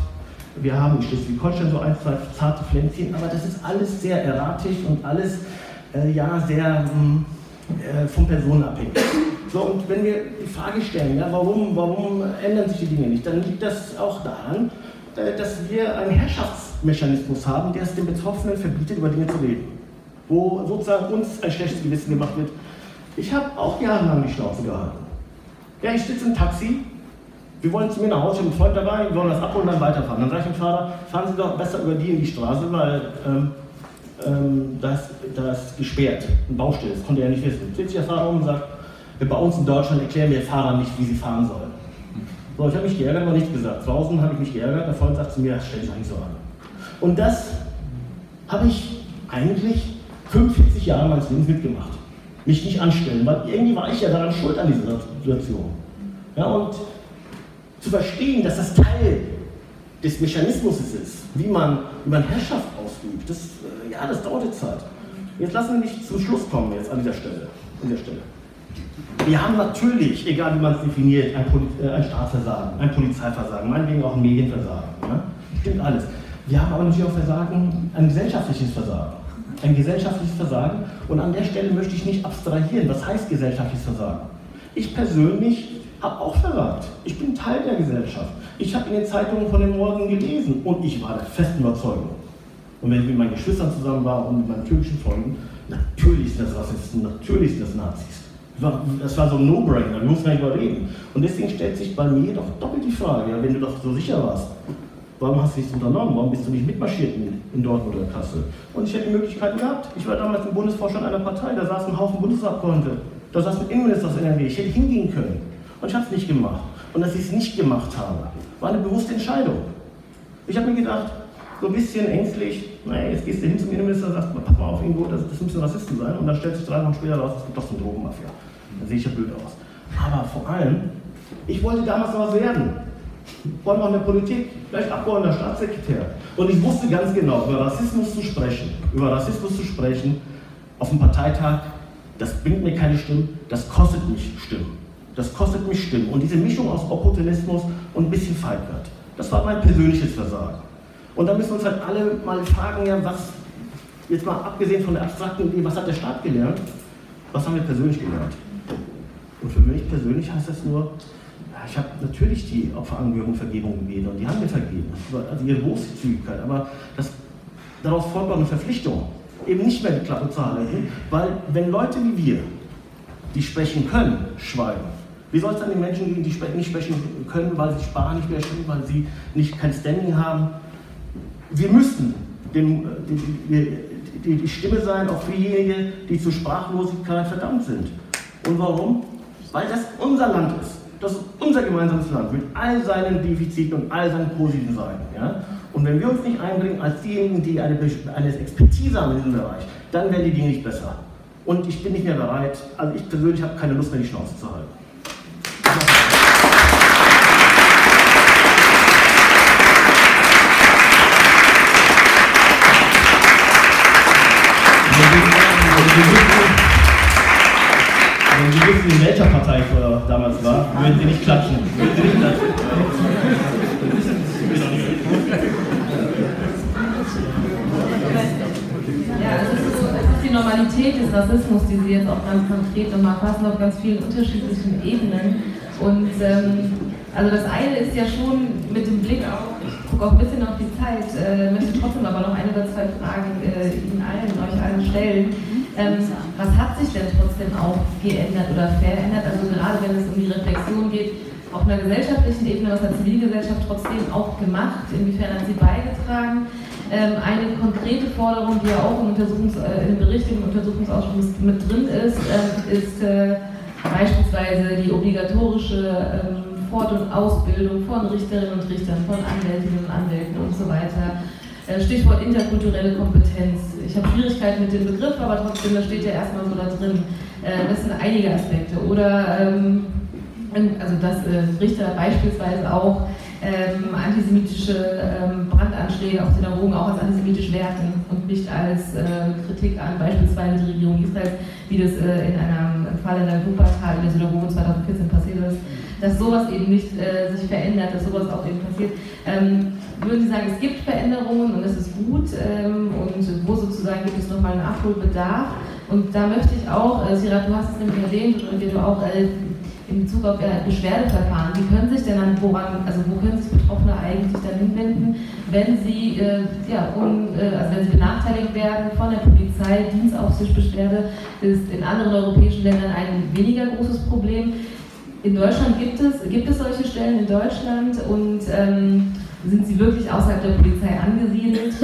Speaker 3: Wir haben in Schleswig-Holstein so ein, zwei zarte Pflänzchen, aber das ist alles sehr erratisch und alles äh, ja, sehr hm, äh, von Personen abhängig. So, und wenn wir die Frage stellen, ja, warum, warum ändern sich die Dinge nicht, dann liegt das auch daran, äh, dass wir einen Herrschaftsmechanismus haben, der es den Betroffenen verbietet, über Dinge zu reden. Wo sozusagen uns ein schlechtes Gewissen gemacht wird. Ich habe auch jahrelang die Schnauze gehalten. Ja, ich sitze im Taxi, wir wollen zu mir nach Hause, ich habe einen Freund dabei, wir wollen das abholen und dann weiterfahren. Dann sage ich dem Fahrer, fahren Sie doch besser über die in die Straße, weil ähm, ähm, das, das gesperrt, ein Baustelle, das konnte er nicht wissen. Sitzt der Fahrer um und sagt, bei uns in Deutschland erklären wir Fahrern nicht, wie sie fahren sollen. So, ich habe mich geärgert, aber nichts gesagt. Draußen habe ich mich geärgert, der Freund sagt zu mir, stell dich eigentlich so an. Und das habe ich eigentlich 45 Jahre meines Lebens mitgemacht. Mich nicht anstellen, weil irgendwie war ich ja daran schuld an dieser Situation. Ja, und zu verstehen, dass das Teil des Mechanismus ist, wie man, wie man Herrschaft ausübt, das, äh, ja, das dauert Zeit. Jetzt lassen wir mich zum Schluss kommen, jetzt an dieser Stelle. An dieser Stelle. Wir haben natürlich, egal wie man es definiert, ein, Poli äh, ein Staatsversagen, ein Polizeiversagen, meinetwegen auch ein Medienversagen. Ja? Stimmt alles. Wir haben aber natürlich auch Versagen, ein gesellschaftliches Versagen. Ein gesellschaftliches Versagen. Und an der Stelle möchte ich nicht abstrahieren. Was heißt gesellschaftliches Versagen? Ich persönlich habe auch versagt. Ich bin Teil der Gesellschaft. Ich habe in den Zeitungen von den Morden gelesen und ich war der festen Überzeugung. Und wenn ich mit meinen Geschwistern zusammen war und mit meinen türkischen Freunden, natürlich sind das Rassisten, natürlich sind das Nazis. Das war so ein No-Brainer, wir mussten gar nicht überreden. Und deswegen stellt sich bei mir doch doppelt die Frage, wenn du doch so sicher warst, warum hast du nichts unternommen? Warum bist du nicht mitmarschiert in, in Dortmund oder Kassel? Und ich hätte die Möglichkeiten gehabt. Ich war damals im Bundesvorstand einer Partei, da saß ein Haufen Bundesabgeordnete, da saß ein Innenminister aus NRW, ich hätte hingehen können. Und ich habe es nicht gemacht. Und dass ich es nicht gemacht habe, war eine bewusste Entscheidung. Ich habe mir gedacht, so ein bisschen ängstlich, naja, jetzt gehst du hin zum Innenminister und sagst, pass mal auf, irgendwo, das, das müssen Rassisten sein. Und dann stellt sich drei Wochen später raus, es gibt doch so eine Drogenmafia. Dann sehe ich ja blöd aus. Aber vor allem, ich wollte damals noch was werden. Noch in der Politik, vielleicht Abgeordneter, Staatssekretär. Und ich wusste ganz genau, über Rassismus zu sprechen, über Rassismus zu sprechen, auf dem Parteitag, das bringt mir keine Stimmen, das kostet mich Stimmen. Das kostet mich Stimmen. Und diese Mischung aus Opportunismus und ein bisschen Feigheit, das war mein persönliches Versagen. Und da müssen wir uns halt alle mal fragen, ja, was, jetzt mal abgesehen von der abstrakten Idee, was hat der Staat gelernt? Was haben wir persönlich gelernt? Und für mich persönlich heißt das nur, ich habe natürlich die Opferangehörigen Vergebung gebeten und die haben mir vergeben. Also ihre Großzügigkeit. Aber das, daraus folgt auch eine Verpflichtung, eben nicht mehr die Klappe zu halten, weil wenn Leute wie wir, die sprechen können, schweigen, wie soll es dann den Menschen gehen, die nicht sprechen können, weil sie Sprache nicht mehr sprechen, weil sie nicht kein Standing haben? Wir müssen dem, die, die, die Stimme sein, auch für diejenigen, die zur Sprachlosigkeit verdammt sind. Und warum? Weil das unser Land ist. Das ist unser gemeinsames Land mit all seinen Defiziten und all seinen positiven Seiten. Ja? Und wenn wir uns nicht einbringen als diejenigen, die eine, eine Expertise haben in diesem Bereich, dann werden die Dinge nicht besser. Und ich bin nicht mehr bereit, also ich persönlich habe keine Lust mehr, die Schnauze zu halten. Wenn Sie wissen, in welcher Partei ich damals war, würden Sie nicht klatschen. Würden
Speaker 1: es ist, die Normalität des Rassismus, die Sie jetzt auch ganz konkret nochmal fassen, auf ganz vielen unterschiedlichen Ebenen. Und ähm, also das eine ist ja schon mit dem Blick auf gucke auch ein bisschen auf die Zeit, äh, möchte trotzdem aber noch ein oder zwei Fragen äh, Ihnen allen, euch allen stellen. Ähm, was hat sich denn trotzdem auch geändert oder verändert? Also gerade wenn es um die Reflexion geht, auf einer gesellschaftlichen Ebene, was hat Zivilgesellschaft trotzdem auch gemacht? Inwiefern hat sie beigetragen? Ähm, eine konkrete Forderung, die ja auch im, Untersuchungs-, äh, im Bericht im Untersuchungsausschuss mit drin ist, äh, ist äh, beispielsweise die obligatorische ähm, Fort- und Ausbildung von Richterinnen und Richtern, von Anwältinnen und Anwälten und so weiter. Äh, Stichwort interkulturelle Kompetenz. Ich habe Schwierigkeiten mit dem Begriff, aber trotzdem, das steht ja erstmal so da drin. Äh, das sind einige Aspekte. Oder, ähm, also dass äh, Richter beispielsweise auch ähm, antisemitische ähm, Brandanschläge auf Synagogen auch als antisemitisch werten und nicht als Kritik an beispielsweise die Regierung Israels, wie das in einem Fall in der Wuppertal in der Synagoge 2014 passiert ist dass sowas eben nicht äh, sich verändert, dass sowas auch eben passiert. Ähm, würden Sie sagen, es gibt Veränderungen und es ist gut ähm, und wo sozusagen gibt es nochmal einen Abholbedarf? Und da möchte ich auch, äh, Sirat, du hast es nämlich erwähnt und du auch äh, in Bezug auf äh, Beschwerdeverfahren, wie können sich denn dann woran, also wo können sich Betroffene eigentlich dann hinwenden, wenn sie, äh, ja, un, äh, also wenn sie benachteiligt werden von der Polizei, Dienstaufsichtsbeschwerde ist in anderen europäischen Ländern ein weniger großes Problem. In Deutschland gibt es, gibt es solche Stellen in Deutschland und ähm, sind sie wirklich außerhalb der Polizei angesiedelt?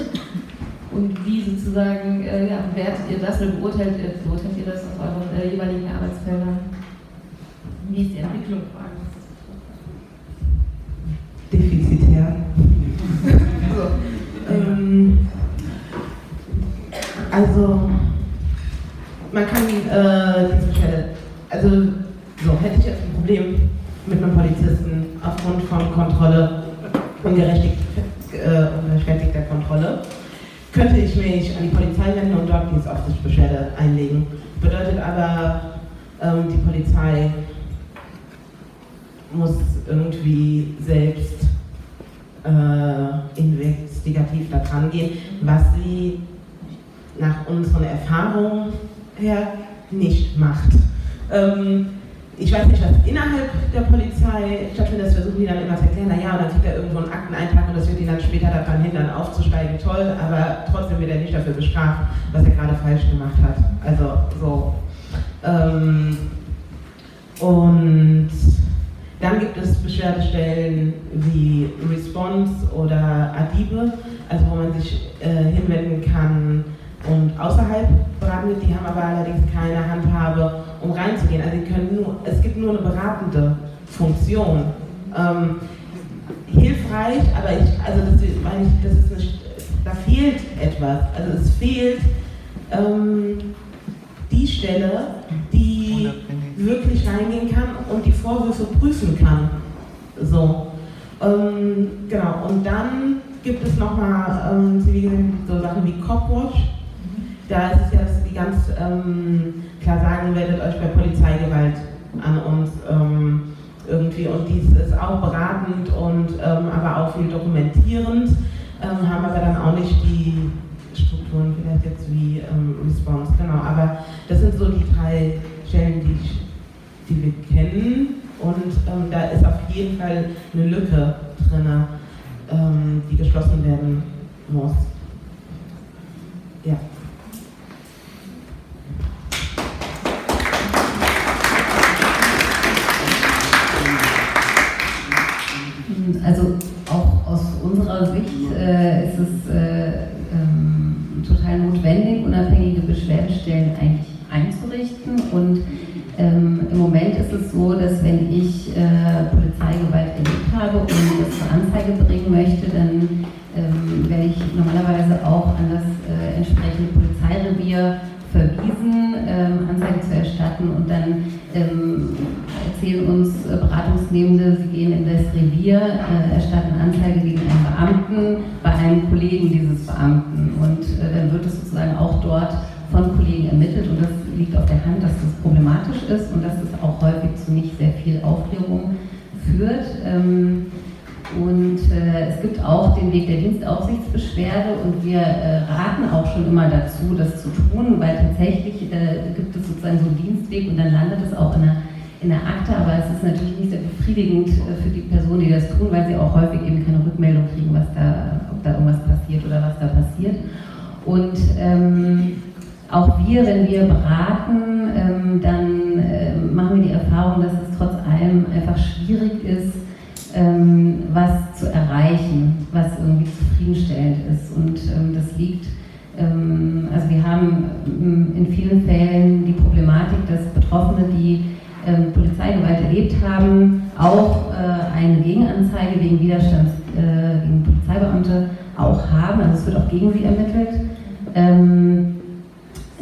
Speaker 1: Und wie sozusagen äh, ja, wertet ihr das oder beurteilt, äh, beurteilt ihr das auf euren äh, jeweiligen Arbeitsfeldern? Wie ist die Entwicklung?
Speaker 6: Defizitär. ähm, also, man kann äh, diese Stelle, also so, hätte ich jetzt ein Problem mit einem Polizisten aufgrund von Kontrolle, ungerechtfertigter äh, Kontrolle, könnte ich mich an die Polizei wenden und dort Dienstaufsichtsbeschwerde einlegen. Bedeutet aber, ähm, die Polizei muss irgendwie selbst äh, investigativ da dran gehen, was sie nach unseren Erfahrungen her nicht macht. Ähm, ich weiß nicht, was innerhalb der Polizei stattfindet, das versuchen die dann immer zu erklären, naja, und dann kriegt er irgendwo einen Akteneintrag und das wird ihn dann später daran hindern, aufzusteigen, toll, aber trotzdem wird er nicht dafür bestraft, was er gerade falsch gemacht hat. Also so. Ähm, und dann gibt es Beschwerdestellen wie Response oder Adibe, also wo man sich äh, hinwenden kann und außerhalb beraten wird. Die haben aber allerdings keine Handhabe um reinzugehen. Also sie können nur, es gibt nur eine beratende Funktion. Ähm, hilfreich, aber ich, also das, meine ich, das ist eine, da fehlt etwas. Also es fehlt ähm, die Stelle, die wirklich reingehen kann und die Vorwürfe prüfen kann. So. Ähm, genau, und dann gibt es nochmal ähm, so Sachen wie Copwatch. Da ist es ja, die ganz ähm, klar sagen, werdet euch bei Polizeigewalt an uns ähm, irgendwie und dies ist auch beratend und ähm, aber auch viel dokumentierend, ähm, haben aber dann auch nicht die Strukturen vielleicht jetzt wie ähm, Response, genau, aber das sind so die drei Stellen, die, ich, die wir kennen und ähm, da ist auf jeden Fall eine Lücke drin, ähm, die geschlossen werden muss. Ja.
Speaker 5: Also auch aus unserer Sicht äh, ist es äh, ähm, total notwendig, unabhängige Beschwerdestellen eigentlich einzurichten. Und ähm, im Moment ist es so, dass wenn ich äh, Polizeigewalt erlebt habe und das zur Anzeige bringen möchte, dann ähm, werde ich normalerweise auch an das äh, entsprechende Polizeirevier verwiesen, ähm, Anzeige zu erstatten und dann ähm, erzählen uns äh, Beratungsnehmende, sie gehen in das Revier, äh, erstatten Anzeige gegen einen Beamten bei einem Kollegen dieses Beamten und äh, dann wird es sozusagen auch dort von Kollegen ermittelt und das liegt auf der Hand, dass das problematisch ist und dass es auch häufig zu nicht sehr viel Aufklärung führt. Ähm, und äh, es gibt auch den Weg der Dienstaufsichtsbeschwerde und wir äh, raten auch schon immer dazu, das zu tun, weil tatsächlich äh, gibt es sozusagen so einen Dienstweg und dann landet es auch in einer in der Akte, aber es ist natürlich nicht sehr befriedigend äh, für die Personen, die das tun, weil sie auch häufig eben keine Rückmeldung kriegen, was da, ob da irgendwas passiert oder was da passiert. Und ähm, auch wir, wenn wir beraten, ähm, dann äh, machen wir die Erfahrung, dass es trotz allem einfach schwierig ist, ähm, was zu erreichen, was irgendwie zufriedenstellend ist. Und ähm, das liegt, ähm, also wir haben ähm, in vielen Fällen die Problematik, dass Betroffene, die ähm, Polizeigewalt erlebt haben, auch äh, eine Gegenanzeige wegen Widerstand äh, gegen Polizeibeamte auch haben. Also es wird auch gegen sie ermittelt. Ähm,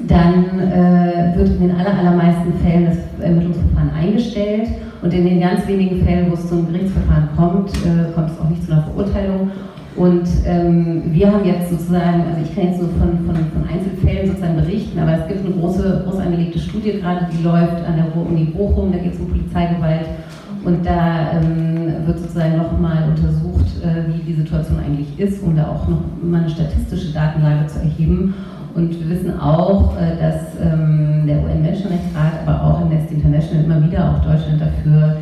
Speaker 5: dann äh, wird in den aller, allermeisten Fällen das Ermittlungsverfahren eingestellt und in den ganz wenigen Fällen, wo es zum Gerichtsverfahren kommt, äh, kommt es auch nicht zu einer Verurteilung. Und ähm, wir haben jetzt sozusagen, also ich kann jetzt nur von, von, von, Einzelfällen sozusagen berichten, aber es gibt eine große, groß angelegte Studie gerade, die läuft an der Uni Bochum, da geht es um Polizeigewalt und da ähm, wird sozusagen nochmal untersucht, äh, wie die Situation eigentlich ist, um da auch noch mal eine statistische Datenlage zu erheben. Und wir wissen auch, äh, dass ähm, der UN-Menschenrechtsrat, aber auch Amnesty International immer wieder auch Deutschland dafür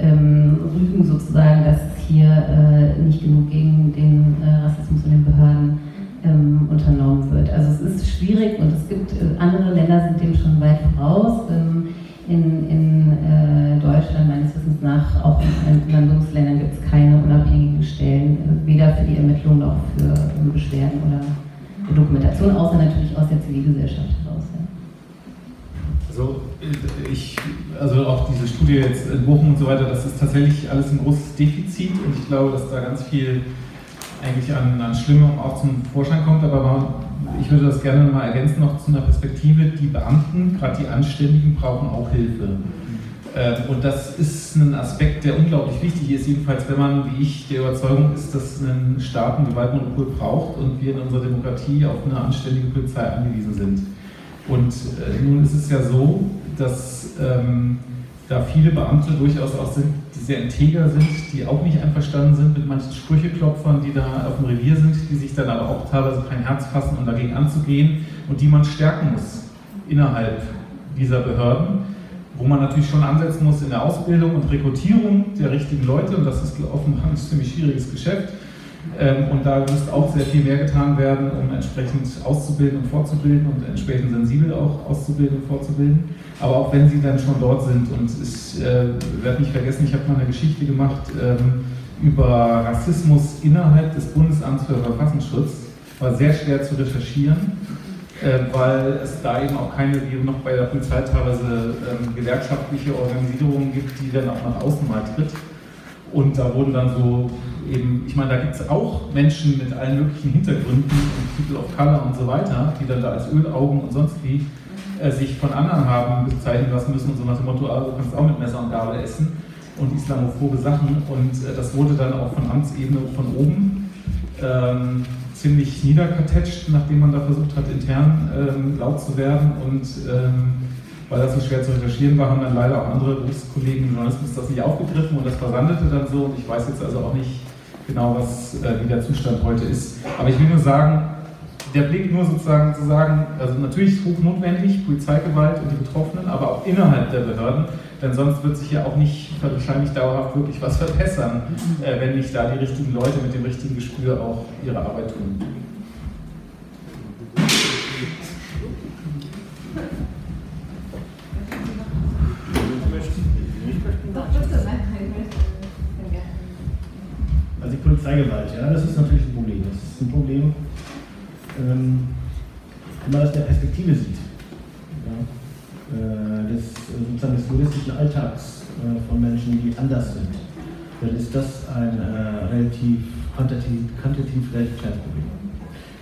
Speaker 5: ähm, rügen, sozusagen, dass hier äh, nicht genug gegen den äh, Rassismus in den Behörden ähm, unternommen wird. Also es ist schwierig und es gibt äh, andere Länder sind dem schon weit voraus. Ähm, in, in äh, Deutschland meines Wissens nach, auch in anderen Bundesländern gibt es keine unabhängigen Stellen, weder für die Ermittlung noch für Beschwerden oder Dokumentation, außer natürlich aus der Zivilgesellschaft heraus. Ja.
Speaker 4: Also, ich, also auch diese Studie jetzt in Bochum und so weiter, das ist tatsächlich alles ein großes Defizit und ich glaube, dass da ganz viel eigentlich an, an Schlimmem auch zum Vorschein kommt, aber ich würde das gerne mal ergänzen noch zu einer Perspektive, die Beamten, gerade die Anständigen, brauchen auch Hilfe. Ähm, und das ist ein Aspekt, der unglaublich wichtig ist, jedenfalls wenn man, wie ich, der Überzeugung ist, dass ein Staat ein Gewaltmonopol braucht und wir in unserer Demokratie auf eine anständige Polizei angewiesen sind. Und äh, nun ist es ja so, dass ähm, da viele Beamte durchaus auch sind, die sehr integer sind, die auch nicht einverstanden sind mit manchen Sprücheklopfern, die da auf dem Revier sind, die sich dann aber auch teilweise kein Herz fassen, um dagegen anzugehen und die man stärken muss innerhalb dieser Behörden wo man natürlich schon ansetzen muss in der Ausbildung und Rekrutierung der richtigen Leute und das ist offenbar ein ziemlich schwieriges Geschäft. Ähm, und da müsste auch sehr viel mehr getan werden, um entsprechend auszubilden und fortzubilden und entsprechend sensibel auch auszubilden und fortzubilden. Aber auch wenn sie dann schon dort sind und ich äh, werde nicht vergessen, ich habe mal eine Geschichte gemacht ähm, über Rassismus innerhalb des Bundesamts für Verfassungsschutz. War sehr schwer zu recherchieren äh, weil es da eben auch keine, wie noch bei der Polizei teilweise ähm, gewerkschaftliche Organisierungen gibt, die dann auch nach außen mal tritt. Und da wurden dann so eben, ich meine, da gibt es auch Menschen mit allen möglichen Hintergründen und People of Color und so weiter, die dann da als Ölaugen und sonst wie äh, sich von anderen haben bezeichnen lassen müssen und so nach dem Motto, ah, du kannst auch mit Messer und Gabel essen und islamophobe Sachen. Und äh, das wurde dann auch von Amtsebene von oben ähm, ziemlich niederkartetscht, nachdem man da versucht hat, intern ähm, laut zu werden. Und ähm, weil das so schwer zu recherchieren war, haben dann leider auch andere Berufskollegen im Journalismus das nicht aufgegriffen und das versandete dann so. Und ich weiß jetzt also auch nicht genau, was, äh, wie der Zustand heute ist. Aber ich will nur sagen, der Blick nur sozusagen zu sagen, also natürlich ist hoch notwendig, Polizeigewalt und die Betroffenen, aber auch innerhalb der Behörden, denn sonst wird sich ja auch nicht wahrscheinlich dauerhaft wirklich was verbessern, äh, wenn nicht da die richtigen Leute mit dem richtigen Gespür auch ihre Arbeit tun.
Speaker 3: Polizeigewalt, ja, das ist natürlich ein Problem. Das ist ein Problem, ähm, wenn man das der Perspektive sieht, ja, äh, des, sozusagen des juristischen Alltags äh, von Menschen, die anders sind, dann ist das ein äh, relativ quantitativ, quantitativ relativ kleines Problem.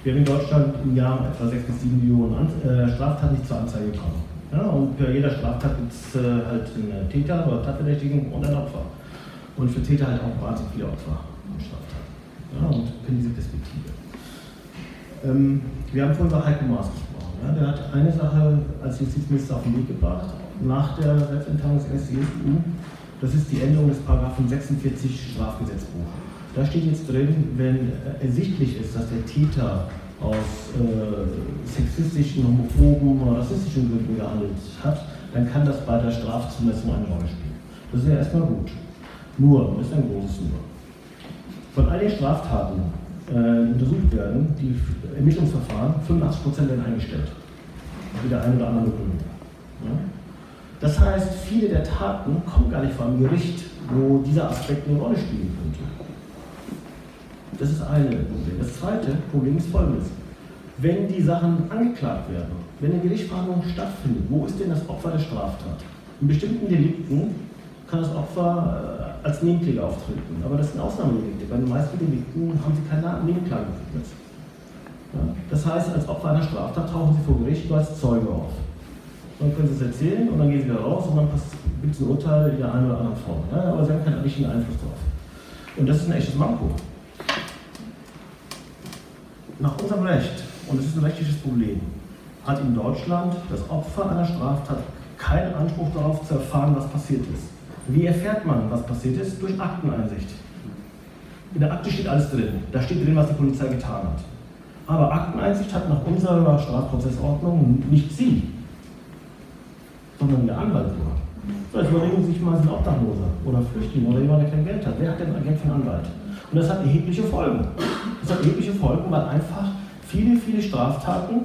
Speaker 3: Wir haben in Deutschland im Jahr etwa 6 bis 7 Millionen An äh, Straftaten, die zur Anzeige kommen. Ja, und für jeder Straftat gibt es äh, halt einen Täter oder Tatverdächtigen und ein Opfer. Und für Täter halt auch wahnsinnig viele Opfer. Ja, und in diese Perspektive. Ähm, wir haben vorhin über Heiko Maas gesprochen. Ja? Der hat eine Sache als Justizminister auf den Weg gebracht, nach der Selbstentteilung des NSDSU. Das ist die Änderung des Paragraphen 46 Strafgesetzbuch. Da steht jetzt drin, wenn ersichtlich ist, dass der Täter aus äh, sexistischen, homophoben oder rassistischen Gründen gehandelt hat, dann kann das bei der Strafzumessung eine Rolle spielen. Das ist ja erstmal gut. Nur, das ist ein großes Nur. Von all den Straftaten, äh, die untersucht werden, die Ermittlungsverfahren, 85% werden eingestellt. Mit der einen oder anderen Begründung. Ja? Das heißt, viele der Taten kommen gar nicht vor einem Gericht, wo dieser Aspekt eine Rolle spielen könnte. Das ist eine Problem. Das zweite Problem ist folgendes. Wenn die Sachen angeklagt werden, wenn eine Gerichtsverhandlung stattfindet, wo ist denn das Opfer der Straftat? In bestimmten Delikten kann das Opfer äh, als Nebenkläger auftreten, aber das sind Ausnahmedelikte. Bei den meisten Delikten haben sie keine Nebenklagebefugnis. Ja? Das heißt, als Opfer einer Straftat tauchen sie vor Gericht nur als Zeuge auf. Dann können sie es erzählen und dann gehen sie wieder raus und dann gibt es ein Urteil in der einen oder anderen Form. Ja? Aber sie haben keinen richtigen Einfluss drauf. Und das ist ein echtes Manko. Nach unserem Recht, und es ist ein rechtliches Problem, hat in Deutschland das Opfer einer Straftat keinen Anspruch darauf zu erfahren, was passiert ist. Wie erfährt man, was passiert ist? Durch Akteneinsicht. In der Akte steht alles drin. Da steht drin, was die Polizei getan hat. Aber Akteneinsicht hat nach unserer Strafprozessordnung nicht Sie, sondern der Anwalt nur. So, jetzt überlegen Sie sich mal, sind Obdachloser oder Flüchtlinge oder jemand, der kein Geld hat. Wer hat denn Geld für einen Anwalt? Und das hat erhebliche Folgen. Das hat erhebliche Folgen, weil einfach viele, viele Straftaten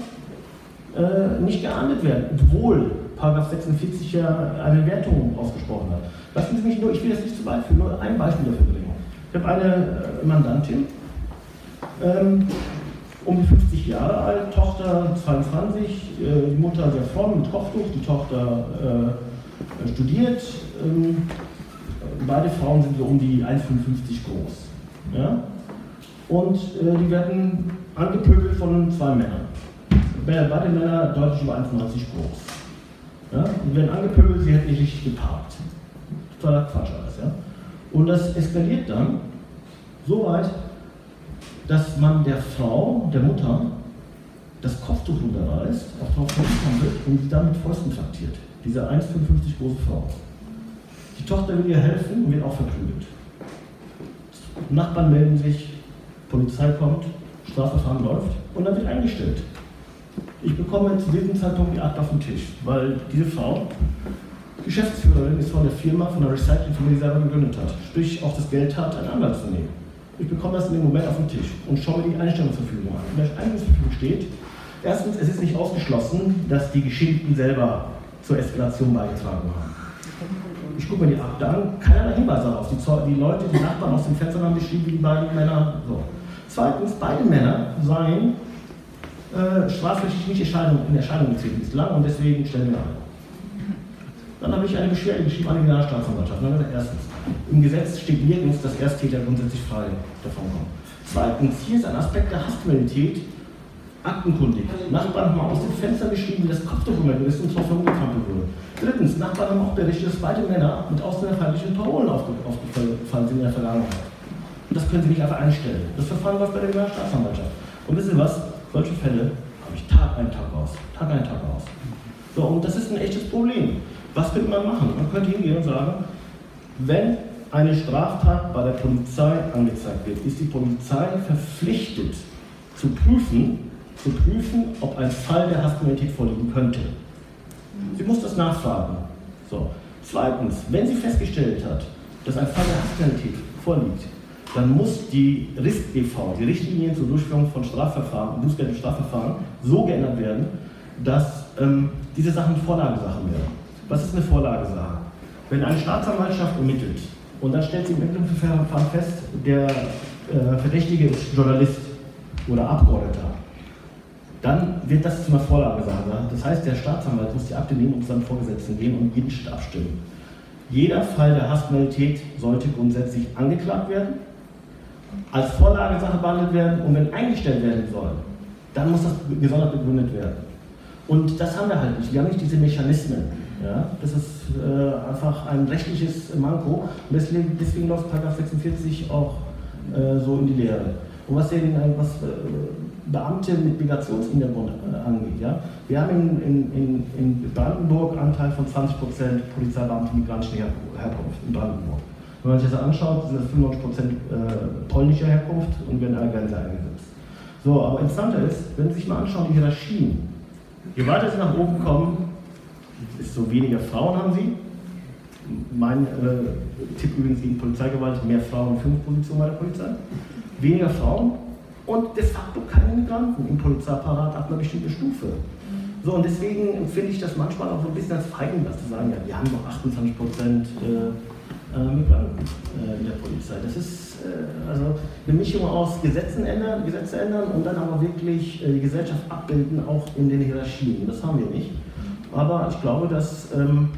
Speaker 3: äh, nicht geahndet werden, obwohl Paragraph 46 ja eine Wertung ausgesprochen hat. Lassen Sie mich nur, ich will das nicht zu weit führen, nur ein Beispiel dafür bringen. Ich habe eine äh, Mandantin, ähm, um die 50 Jahre alt, Tochter 22, äh, die Mutter sehr fromm mit Kopftuch, die Tochter äh, studiert. Ähm, beide Frauen sind so um die 1,55 groß. Ja? Und äh, die werden angepöbelt von zwei Männern. Beide Männer deutlich über 1,90 groß. Ja? Die werden angepöbelt, sie hätten nicht richtig geparkt. Totaler Quatsch alles. Ja? Und das eskaliert dann so weit, dass man der Frau, der Mutter, das Kopftuch runterreißt, auch drauf festkommt und sie dann mit Fäusten traktiert. Diese 1,55 große Frau. Die Tochter will ihr helfen und wird auch verprügelt. Nachbarn melden sich, Polizei kommt, Strafverfahren läuft und dann wird eingestellt. Ich bekomme zu diesem Zeitpunkt die Akte auf den Tisch, weil diese Frau Geschäftsführerin ist von der Firma, von der Recyclingfirma, die selber gegründet hat. Sprich, auch das Geld hat, einen Anwalt zu nehmen. Ich bekomme das in dem Moment auf den Tisch und schaue mir die Einstellungsverfügung an. In der Einstellungsverfügung steht, erstens, es ist nicht ausgeschlossen, dass die Geschädigten selber zur Eskalation beigetragen haben. Ich gucke mir die Akte an, keinerlei Hinweise darauf. Die, die, Leute, die Nachbarn aus dem Fenster haben beschrieben, wie die beiden Männer. So. Zweitens, beide Männer seien äh, strafrechtlich nicht in Erscheinung getreten bislang und deswegen stellen wir ein. Dann habe ich eine Beschwerde geschrieben an die Generalstaatsanwaltschaft. Dann gesagt, erstens, im Gesetz steht nirgends, dass Ersttäter grundsätzlich frei davon kommen. Zweitens, hier ist ein Aspekt der Hasskriminalität aktenkundig. Nachbarn haben aus dem Fenster geschrieben, wie das Kopfdokument ist und drauf herumgetrampelt wurde. Drittens, Nachbarn haben auch berichtet, dass beide Männer mit ausländerfeindlichen Parolen aufgefallen sind in der Vergangenheit. Und das können Sie nicht einfach einstellen. Das Verfahren läuft bei der Generalstaatsanwaltschaft. Und wissen Sie was? Solche Fälle habe ich Tag ein, Tag aus. Tag ein, Tag aus. So, und das ist ein echtes Problem. Was könnte man machen? Man könnte hingehen und sagen, wenn eine Straftat bei der Polizei angezeigt wird, ist die Polizei verpflichtet zu prüfen, zu prüfen, ob ein Fall der Hasskriminalität vorliegen könnte. Sie muss das nachfragen. So. Zweitens, wenn sie festgestellt hat, dass ein Fall der Hasskriminalität vorliegt, dann muss die RISK e.V., die Richtlinien zur Durchführung von Strafverfahren, Bußgeld und Strafverfahren, so geändert werden, dass ähm, diese Sachen Vorlagesachen werden. Was ist eine Vorlagesache? Wenn eine Staatsanwaltschaft ermittelt und dann stellt sie im Ermittlungsverfahren fest, der äh, Verdächtige ist Journalist oder Abgeordneter, dann wird das zu einer Vorlagesache. Das heißt, der Staatsanwalt muss die Akte nehmen und seinem Vorgesetzten gehen und jeden abstimmen. Jeder Fall der Hassmalität sollte grundsätzlich angeklagt werden, als Vorlagesache behandelt werden und wenn eingestellt werden soll, dann muss das gesondert begründet werden. Und das haben wir halt nicht. Wir haben nicht diese Mechanismen. Ja? Das ist äh, einfach ein rechtliches Manko und deswegen, deswegen läuft 46 auch äh, so in die Lehre. Und was, den, was äh, Beamte mit Migrationshintergrund äh, angeht, ja? wir haben in, in, in Brandenburg Anteil von 20% Polizeibeamte migrantischer Herkunft in Brandenburg. Wenn man sich das anschaut, sind das 95% äh, polnischer Herkunft und werden der Grenze eingesetzt. So, aber interessanter ist, wenn Sie sich mal anschauen, die Hierarchien, je weiter Sie nach oben kommen, so weniger Frauen haben sie. Mein äh, Tipp übrigens gegen Polizeigewalt, mehr Frauen in Führungspositionen bei der Polizei. Weniger Frauen und de facto keine Migranten im Polizeiapparat ab einer bestimmten Stufe. So, und deswegen finde ich das manchmal auch so ein bisschen als Feigenglas zu sagen, ja, wir haben noch 28 Prozent äh, Migranten äh, in der Polizei. Das ist äh, also eine Mischung aus Gesetzen ändern, Gesetze ändern und dann aber wirklich äh, die Gesellschaft abbilden, auch in den Hierarchien. Das haben wir nicht. Aber ich glaube, dass ähm,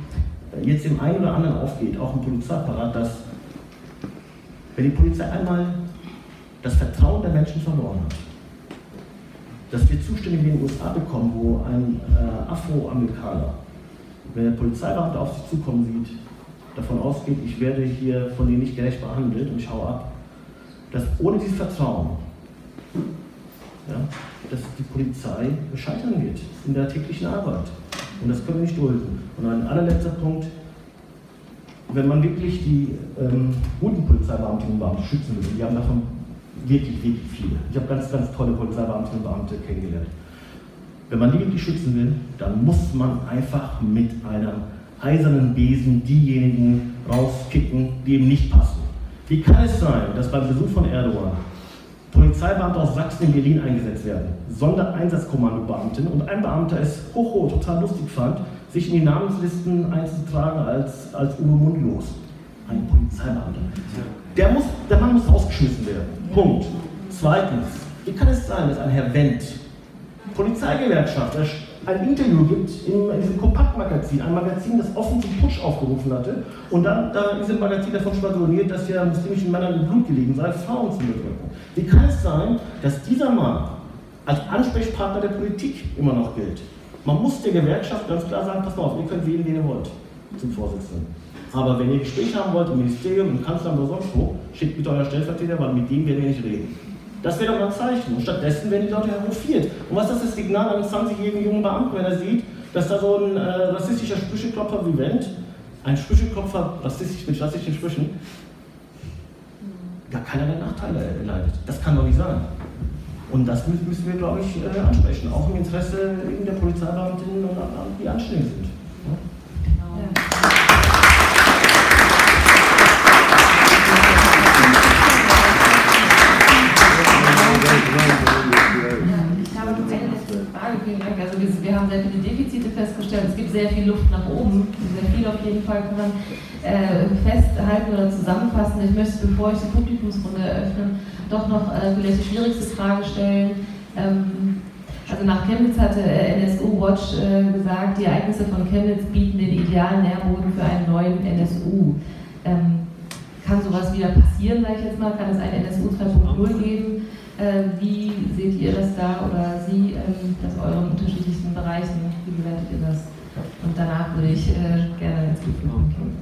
Speaker 3: jetzt dem einen oder anderen aufgeht, auch im Polizeiapparat, dass wenn die Polizei einmal das Vertrauen der Menschen verloren hat, dass wir Zustände wie in den USA bekommen, wo ein Afroamerikaner, wenn der Polizeibeamte auf sich zukommen sieht, davon ausgeht, ich werde hier von denen nicht gerecht behandelt und ich haue ab, dass ohne dieses Vertrauen, ja, dass die Polizei scheitern wird in der täglichen Arbeit. Und das können wir nicht dulden. Und ein allerletzter Punkt, wenn man wirklich die ähm, guten Polizeibeamtinnen und Beamte schützen will, die haben davon wirklich, wirklich viele. Ich habe ganz, ganz tolle Polizeibeamtinnen und Beamte kennengelernt. Wenn man die wirklich schützen will, dann muss man einfach mit einem eisernen Besen diejenigen rauskicken, die ihm nicht passen. Wie kann es sein, dass beim Besuch von Erdogan Polizeibeamte aus Sachsen in Berlin eingesetzt werden, Sondereinsatzkommandobeamtin und ein Beamter es hoch total lustig fand, sich in die Namenslisten einzutragen als, als Uwe Mundlos. Ein Polizeibeamter. Der, muss, der Mann muss rausgeschmissen werden. Punkt. Zweitens, wie kann es sein, dass ein Herr Wendt, Polizeigewerkschaft, ein Interview gibt in, in diesem Kompaktmagazin, ein Magazin, das offen zum Putsch aufgerufen hatte und dann da in diesem Magazin davon schwadroniert, dass ja muslimischen Männern im Blut gelegen sei, Frauen zu bedrücken. Wie kann es sein, dass dieser Mann als Ansprechpartner der Politik immer noch gilt? Man muss der Gewerkschaft ganz klar sagen, pass mal auf, ihr könnt wählen, wen ihr wollt, zum Vorsitzenden. Aber wenn ihr Gespräche haben wollt im Ministerium, im Kanzleramt oder sonst wo, schickt bitte euer Stellvertreter, weil mit dem werden wir nicht reden. Das wäre doch mal ein Zeichen. Und stattdessen werden die Leute hofiert. Und was ist das Signal eines 20-jährigen jungen Beamten, wenn er sieht, dass da so ein äh, rassistischer Sprücheklopfer wie Wendt, ein Sprücheklopfer rassistisch mit rassistischen Sprüchen, gar keinerlei Nachteile erleidet. Das kann doch nicht sein. Und das müssen wir, glaube ich, äh, ansprechen, auch im Interesse der Polizeibeamtinnen und die anständig sind. Ja?
Speaker 1: Festgestellt. Es gibt sehr viel Luft nach oben. Sehr viel auf jeden Fall kann man äh, festhalten oder zusammenfassen. Ich möchte, bevor ich die Publikumsrunde eröffne, doch noch äh, vielleicht die schwierigste Frage stellen. Ähm, also nach Chemnitz hatte äh, NSU Watch äh, gesagt, die Ereignisse von Chemnitz bieten den idealen Nährboden für einen neuen NSU. Ähm, kann sowas wieder passieren, sage ich jetzt mal? Kann es einen NSU 2.0 geben? Äh, wie seht ihr das da oder Sie, ähm, das euren unterschiedlichsten Bereichen? Wie bewertet ihr das? Und danach würde ich äh, gerne ins Publikum gehen.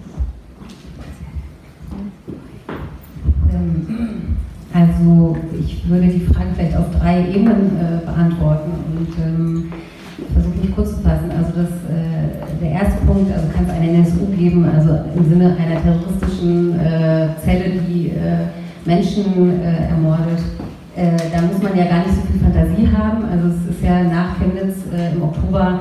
Speaker 5: Ähm, also ich würde die Frage vielleicht auf drei Ebenen äh, beantworten und ähm, versuche mich kurz zu fassen. Also das, äh, der erste Punkt, also kann es eine NSU geben, also im Sinne einer terroristischen Zelle, die Menschen ermordet. Äh, da muss man ja gar nicht so viel Fantasie haben. Also es ist ja nach Chemnitz im Oktober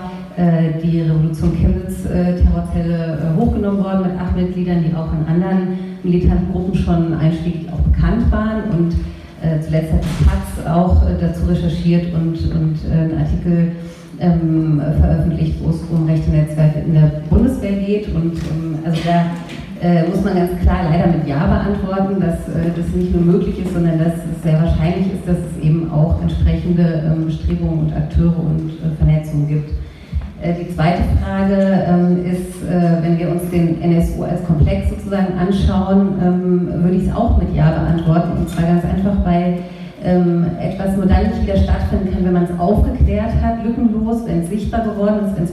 Speaker 5: die Revolution Chemnitz Terrorzelle hochgenommen worden mit acht Mitgliedern, die auch in anderen militanten Gruppen schon einschlägig auch bekannt waren und äh, zuletzt hat die Taz auch äh, dazu recherchiert und, und äh, einen Artikel ähm, veröffentlicht, wo es um rechte Netzwerke in der Bundeswehr geht und ähm, also da äh, muss man ganz klar leider mit Ja beantworten, dass äh, das nicht nur möglich ist, sondern dass es sehr wahrscheinlich ist, dass es eben auch entsprechende ähm, Bestrebungen und Akteure und äh, Vernetzungen gibt. Äh, die zweite Frage ähm, ist, äh, wenn wir uns den NSU als Komplex sozusagen anschauen, ähm, würde ich es auch mit Ja beantworten. Und zwar ganz einfach, weil ähm, etwas nur dann nicht wieder stattfinden kann, wenn man es aufgeklärt hat, lückenlos, wenn es sichtbar geworden ist, wenn es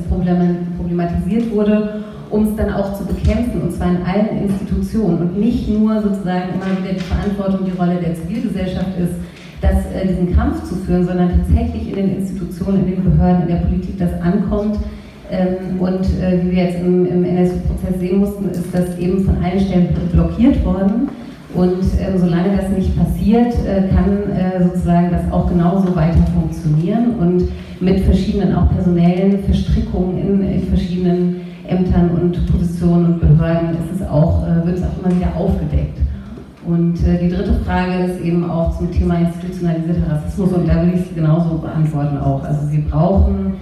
Speaker 5: problematisiert wurde, um es dann auch zu bekämpfen, und zwar in allen Institutionen und nicht nur sozusagen immer wieder die Verantwortung, die Rolle der Zivilgesellschaft ist, das, äh, diesen Kampf zu führen, sondern tatsächlich in den Institutionen, in den Behörden, in der Politik das ankommt. Ähm, und äh, wie wir jetzt im, im NSU-Prozess sehen mussten, ist das eben von allen Stellen blockiert worden. Und äh, solange das nicht passiert, äh, kann äh, sozusagen das auch genauso weiter funktionieren und mit verschiedenen auch personellen Verstrickungen in, in verschiedenen Ämtern und Positionen und Behörden ist es auch, äh, wird es auch immer wieder aufgedeckt. Und äh, die dritte Frage ist eben auch zum Thema institutionalisierter Rassismus und da will ich es genauso beantworten auch. Also wir brauchen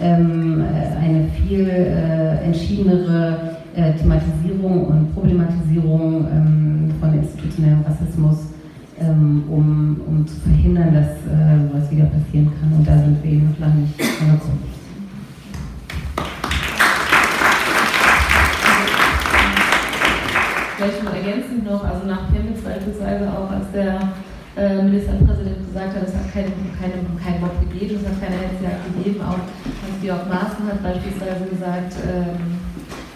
Speaker 5: ähm, äh, eine viel äh, entschiedenere äh, Thematisierung und Problematisierung ähm, von institutionellem Rassismus, ähm, um, um zu verhindern, dass äh, sowas wieder passieren kann. Und da sind wir eben noch lange nicht angekommen.
Speaker 1: Vielleicht mal ergänzend noch, also nach Chemnitz beispielsweise auch, als der äh, Ministerpräsident gesagt hat, es hat keine, keine, kein Mob gegeben, es hat keine Hetzjagd gegeben. Auch Hans-Georg Maaßen hat beispielsweise gesagt, ähm,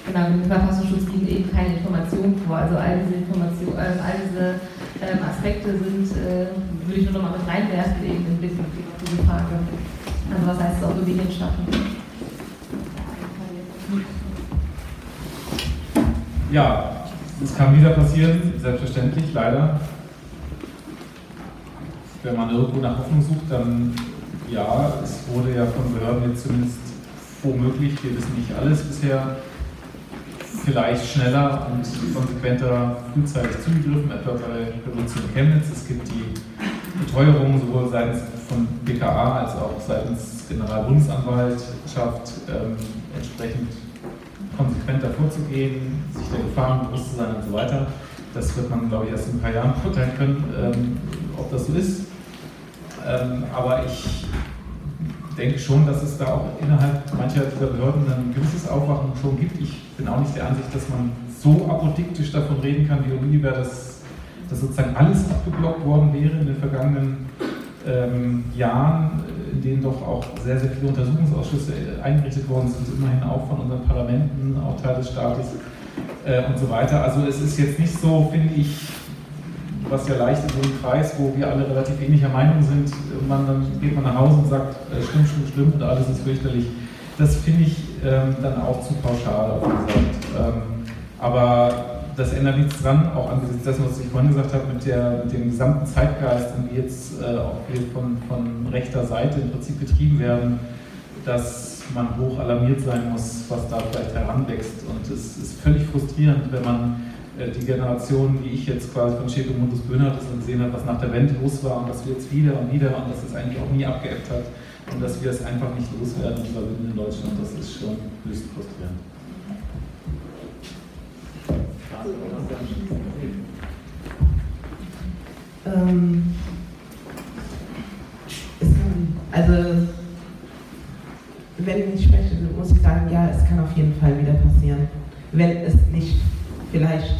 Speaker 1: genau, im Verfassungsschutz liegen eben keine Informationen vor. Also all diese Informationen, äh, all diese ähm, Aspekte sind, äh, würde ich nur noch mal mit reinwerfen, eben im Blick auf diese Frage. Also was heißt es auch Bewegungen schaffen?
Speaker 4: Ja, es kann wieder passieren, selbstverständlich, leider. Wenn man irgendwo nach Hoffnung sucht, dann ja, es wurde ja von Behörden jetzt zumindest womöglich, wir wissen nicht alles bisher, vielleicht schneller und konsequenter frühzeitig zugegriffen, etwa bei Revolution Chemnitz. Es gibt die Beteuerung sowohl seitens von BKA als auch seitens Generalbundesanwaltschaft ähm, entsprechend konsequenter vorzugehen, sich der Gefahren bewusst zu sein und so weiter. Das wird man, glaube ich, erst in ein paar Jahren beurteilen können, ähm, ob das so ist. Ähm, aber ich denke schon, dass es da auch innerhalb mancher dieser Behörden ein gewisses Aufwachen schon gibt. Ich bin auch nicht der Ansicht, dass man so apodiktisch davon reden kann, wie Univer, dass, dass sozusagen alles abgeblockt worden wäre in den vergangenen ähm, Jahren, in denen doch auch sehr, sehr viele Untersuchungsausschüsse eingerichtet worden sind, immerhin auch von unseren Parlamenten, auch Teil des Staates äh, und so weiter. Also es ist jetzt nicht so, finde ich, was ja leicht in so einem Kreis, wo wir alle relativ ähnlicher Meinung sind, man, dann geht man nach Hause und sagt, äh, stimmt, stimmt, stimmt und alles ist fürchterlich. Das finde ich ähm, dann auch zu pauschal, auf. Ähm, aber das ändert nichts dran, auch angesichts dessen, was ich vorhin gesagt habe, mit, der, mit dem gesamten Zeitgeist, wir jetzt äh, auch hier von, von rechter Seite im Prinzip getrieben werden, dass man hoch alarmiert sein muss, was da vielleicht heranwächst. Und es ist völlig frustrierend, wenn man äh, die Generation, wie ich jetzt quasi von Schäfer Mundus Böhnert ist und gesehen hat, was nach der Wende los war und dass wir jetzt wieder und wieder und dass es eigentlich auch nie abgeebbt hat und dass wir es einfach nicht loswerden überwinden in Deutschland, das ist schon höchst frustrierend.
Speaker 6: Ähm, also, wenn ich spreche, muss ich sagen, ja, es kann auf jeden Fall wieder passieren. Wenn es nicht vielleicht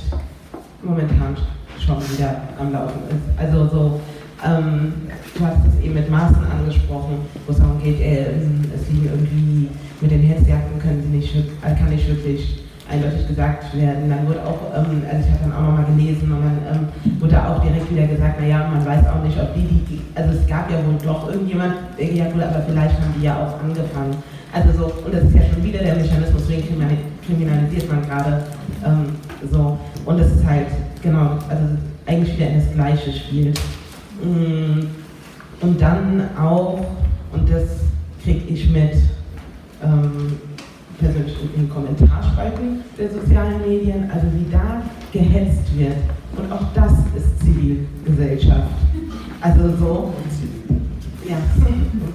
Speaker 6: momentan schon wieder am Laufen ist. Also so, ähm, du hast es eben mit Maßen angesprochen, wo es darum geht, äh, es liegen irgendwie mit den Hetzjagden können sie nicht, kann nicht wirklich eindeutig gesagt werden. Dann wurde auch, ähm, also ich habe dann auch nochmal gelesen und dann ähm, wurde auch direkt wieder gesagt, naja, man weiß auch nicht, ob die, die, also es gab ja wohl doch irgendjemand, gejagt wurde, aber vielleicht haben die ja auch angefangen. Also so, und das ist ja schon wieder der Mechanismus, wen kriminalisiert man gerade ähm, so. Und das ist halt, genau, also eigentlich wieder in das gleiche Spiel. Mm, und dann auch, und das kriege ich mit, ähm, persönlich in den Kommentarspalten der sozialen Medien, also wie da gehetzt wird. Und auch das ist Zivilgesellschaft. Also so. Ja,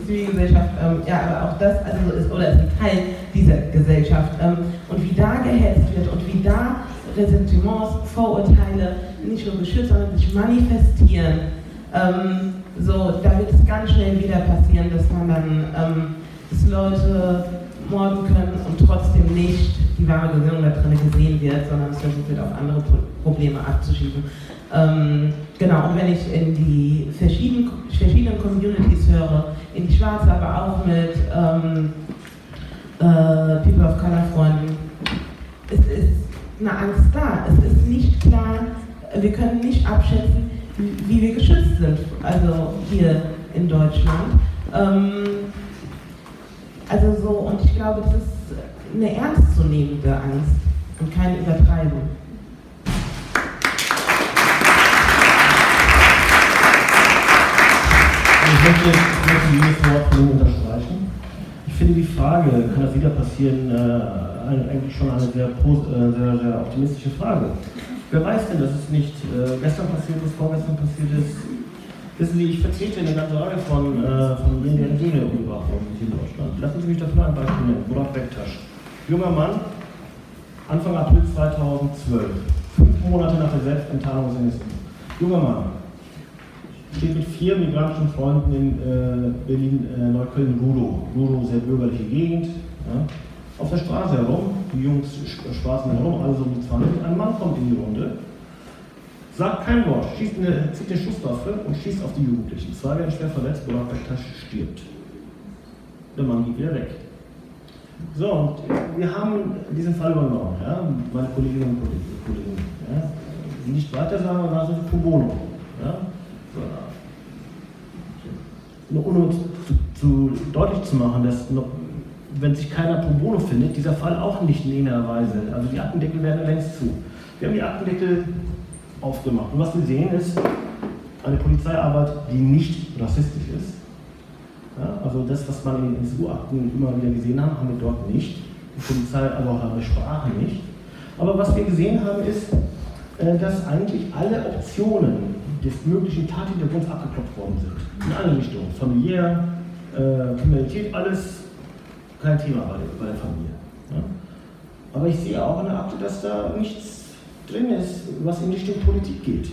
Speaker 6: Zivilgesellschaft, ähm, ja, aber auch das also ist, oder ist ein Teil dieser Gesellschaft. Ähm, und wie da gehetzt wird und wie da Ressentiments, Vorurteile nicht nur geschützt, sondern sich manifestieren. Ähm, so, da wird es ganz schnell wieder passieren, dass man dann, ähm, dass Leute morden können und trotzdem nicht die wahre Gesinnung da drin gesehen wird, sondern es versucht wird, auf andere Probleme abzuschieben. Ähm, genau, und wenn ich in die verschiedenen, verschiedenen Communities höre, in die Schwarze, aber auch mit ähm, äh, People of Color Freunden, es ist eine Angst da. Es ist nicht klar, wir können nicht abschätzen, wie wir geschützt sind, also hier in Deutschland. Ähm, also so, und ich glaube, das ist eine ernstzunehmende Angst und keine Übertreibung.
Speaker 3: Ich möchte, ich möchte dieses Wort unterstreichen. Ich finde die Frage, kann das wieder passieren, äh, eigentlich schon eine sehr, äh, sehr, sehr optimistische Frage. Wer weiß denn, dass es nicht äh, gestern passiert ist, vorgestern passiert ist? Wissen Sie, ich vertrete eine ganze Reihe von, äh, von Hygiene-Überwachungen hier in Deutschland. Lassen Sie mich dafür ein Beispiel nennen. Murat Bektasch. Junger Mann, Anfang April 2012, fünf Monate nach der Selbstenttarnung seines Junger Mann, steht mit vier migrantischen Freunden in äh, Berlin-Neukölln-Rudow. Äh, Rudow, sehr bürgerliche Gegend. Ja. Auf der Straße herum, die Jungs spaßen herum, alle so um die 20. Ein Mann kommt in die Runde, sagt kein Wort, schießt eine, zieht eine Schusswaffe und schießt auf die Jugendlichen. Zwei werden schwer verletzt, Burak Bektasch stirbt. Der Mann geht wieder weg. So, und wir haben diesen Fall übernommen, ja, meine Kolleginnen und Kollegen. Ja, nicht weiter sagen, aber also pro bono. Ja, nur um zu, zu, deutlich zu machen, dass noch, wenn sich keiner pro bono findet, dieser Fall auch nicht in irgendeiner Weise, also die Aktendeckel werden längst zu. Wir haben die Aktendeckel aufgemacht und was wir sehen ist eine Polizeiarbeit, die nicht rassistisch ist. Ja, also das, was man in den NSU-Akten immer wieder gesehen haben, haben wir dort nicht. Die Polizei, aber auch andere Sprache nicht. Aber was wir gesehen haben, ist, äh, dass eigentlich alle Optionen des möglichen Tathintergrunds abgeklopft worden sind. In alle Richtungen. Familiär, äh, Kriminalität, alles kein Thema bei der, bei der Familie. Ja? Aber ich sehe auch in der Akte, dass da nichts drin ist, was in Richtung Politik geht.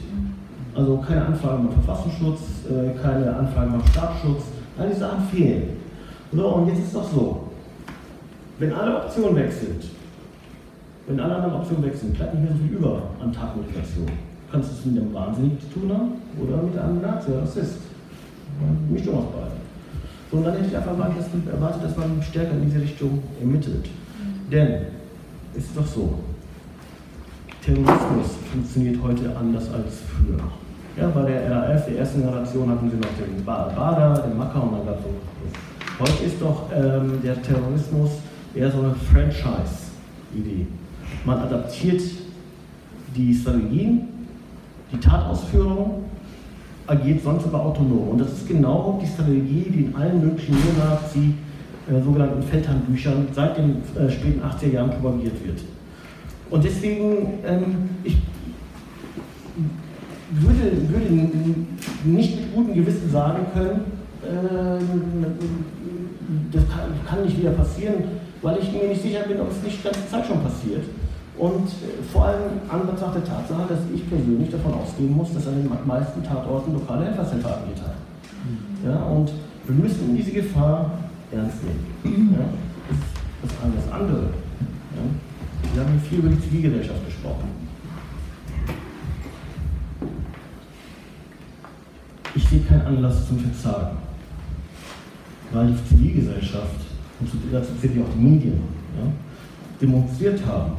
Speaker 3: Also keine Anfragen beim Verfassungsschutz, äh, keine Anfragen beim Staatsschutz, all diese Sachen fehlen. So, und jetzt ist es doch so, wenn alle Optionen weg sind, wenn alle anderen Optionen weg sind, bleibt nicht mehr so viel über an Tatmotivation. Kannst du es mit einem Wahnsinnigen zu tun haben oder mit einem Nazi oder Rassist. Mischung aus beiden. So, und dann hätte ich einfach erwartet, dass man stärker in diese Richtung ermittelt. Denn es ist doch so, Terrorismus funktioniert heute anders als früher. Ja, bei der RAF, der ersten Generation, hatten sie noch den Bader, den Macker und dann gab so. Heute ist doch ähm, der Terrorismus eher so eine Franchise-Idee. Man adaptiert die Strategien, die Tatausführung, agiert sonst aber autonom. Und das ist genau die Strategie, die in allen möglichen Neonazi, äh, sogenannten Feldhandbüchern seit den äh, späten 80er Jahren propagiert wird. Und deswegen, ähm, ich würde, würde nicht mit gutem Gewissen sagen können, äh, das kann, kann, nicht wieder passieren, weil ich mir nicht sicher bin, ob es nicht die ganze Zeit schon passiert. Und äh, vor allem an Betracht der Tatsache, dass ich persönlich davon ausgehen muss, dass an den meisten Tatorten lokale Helfershelfer agiert haben. Ja, und wir müssen diese Gefahr ernst nehmen. Ja, das ist alles andere. Ja. Wir haben viel über die Zivilgesellschaft gesprochen. Ich sehe keinen Anlass zum Verzagen, weil die Zivilgesellschaft, und dazu zählen auch die Medien, ja, demonstriert haben,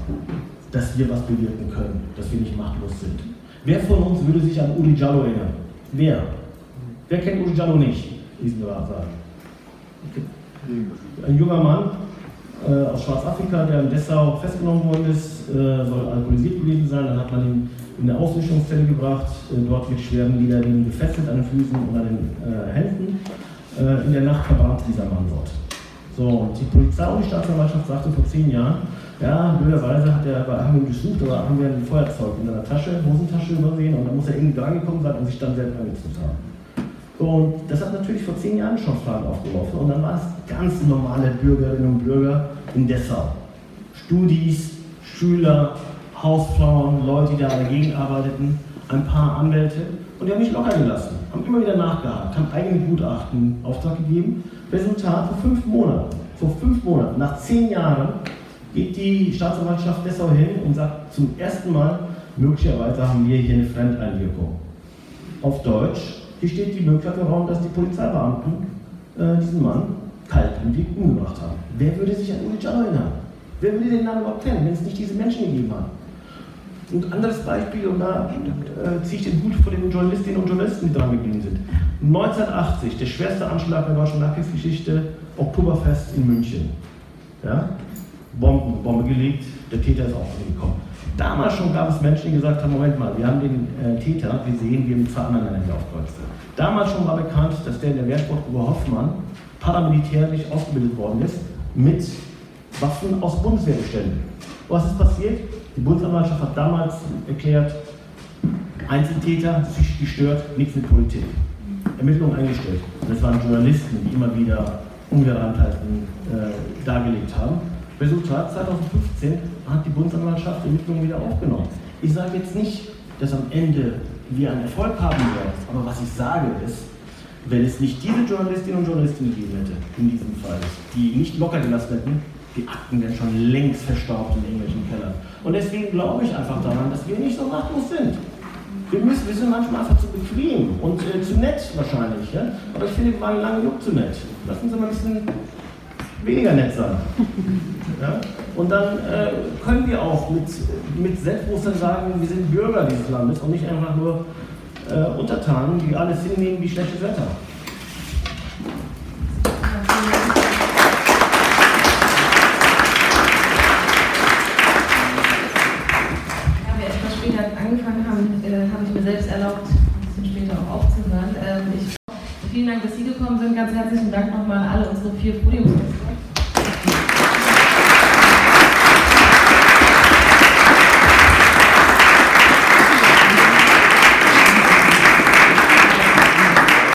Speaker 3: dass wir was bewirken können, dass wir nicht machtlos sind. Wer von uns würde sich an Uli Jallo erinnern? Wer? Wer kennt Uli Jallo nicht? Diesen sagen. Ein junger Mann äh, aus Schwarzafrika, der in Dessau festgenommen worden ist, äh, soll alkoholisiert gewesen sein. Dann hat man ihn in eine Auslöschungszelle gebracht. Äh, dort wird schweren Niederlegen gefesselt an den Füßen und an den äh, Händen. Äh, in der Nacht verbrannte dieser Mann dort. So, und die Polizei und die Staatsanwaltschaft sagte vor zehn Jahren, ja, blöderweise hat er bei haben gesucht, aber haben wir ein Feuerzeug in seiner Tasche, Hosentasche übersehen und dann muss er irgendwie drangekommen sein und sich dann selbst angezündet haben. Und das hat natürlich vor zehn Jahren schon Fragen aufgeworfen und dann waren es ganz normale Bürgerinnen und Bürger in Dessau. Studis, Schüler, Hausfrauen, Leute, die da dagegen arbeiteten, ein paar Anwälte und die haben mich locker gelassen, haben immer wieder nachgehakt, haben eigene Gutachten Auftrag gegeben Resultat vor fünf Monaten. Vor fünf Monaten, nach zehn Jahren, geht die Staatsanwaltschaft Dessau hin und sagt zum ersten Mal, möglicherweise haben wir hier eine Fremdeinwirkung. Auf Deutsch, hier steht die Möglichkeit im Raum, dass die Polizeibeamten äh, diesen Mann kaltblütig umgebracht haben. Wer würde sich an Uli Jallo erinnern? Wer würde den Namen überhaupt kennen, wenn es nicht diese Menschen gegeben hat? Und anderes Beispiel, und da äh, ziehe ich den Hut vor den Journalistinnen und Journalisten, die dran geblieben sind. 1980, der schwerste Anschlag der deutschen Nachkriegsgeschichte, Oktoberfest in München. Ja? Bomben, Bombe gelegt, der Täter ist auch gekommen. Damals schon gab es Menschen, die gesagt haben, Moment mal, wir haben den äh, Täter er mit zwei anderen Männern aufkreuzte. Damals schon war bekannt, dass der in der Wehrsportgruppe Hoffmann paramilitärisch ausgebildet worden ist mit Waffen aus Bundeswehrbeständen. Was ist passiert? Die Bundesanwaltschaft hat damals erklärt, Einzeltäter, sich gestört, nichts mit Politik. Ermittlungen eingestellt. Und das waren Journalisten, die immer wieder Ungereimtheiten äh, dargelegt haben. Resultat 2015 hat die Bundesanwaltschaft die Ermittlungen wieder aufgenommen. Ich sage jetzt nicht, dass am Ende wir einen Erfolg haben werden, aber was ich sage ist, wenn es nicht diese Journalistinnen und Journalisten gegeben hätte, in diesem Fall, die nicht locker gelassen hätten, die Akten wären schon längst verstaubt in irgendwelchen Kellern. Und deswegen glaube ich einfach daran, dass wir nicht so machtlos sind. Wir, müssen, wir sind manchmal einfach zu bequem und äh, zu nett wahrscheinlich. Ja? Aber ich finde, wir waren lange genug zu nett. Lass uns mal ein bisschen weniger nett sein. Ja? Und dann äh, können wir auch mit, mit Selbstbewusstsein sagen, wir sind Bürger dieses Landes und nicht einfach nur äh, Untertanen, die alles hinnehmen wie schlechtes Wetter.
Speaker 1: Da wir etwas später angefangen haben, habe ich mir selbst erlaubt, ein bisschen später auch aufzuhören. Ich, vielen Dank, dass Sie gekommen sind. Ganz herzlichen Dank nochmal an alle unsere vier Podiumsgäste.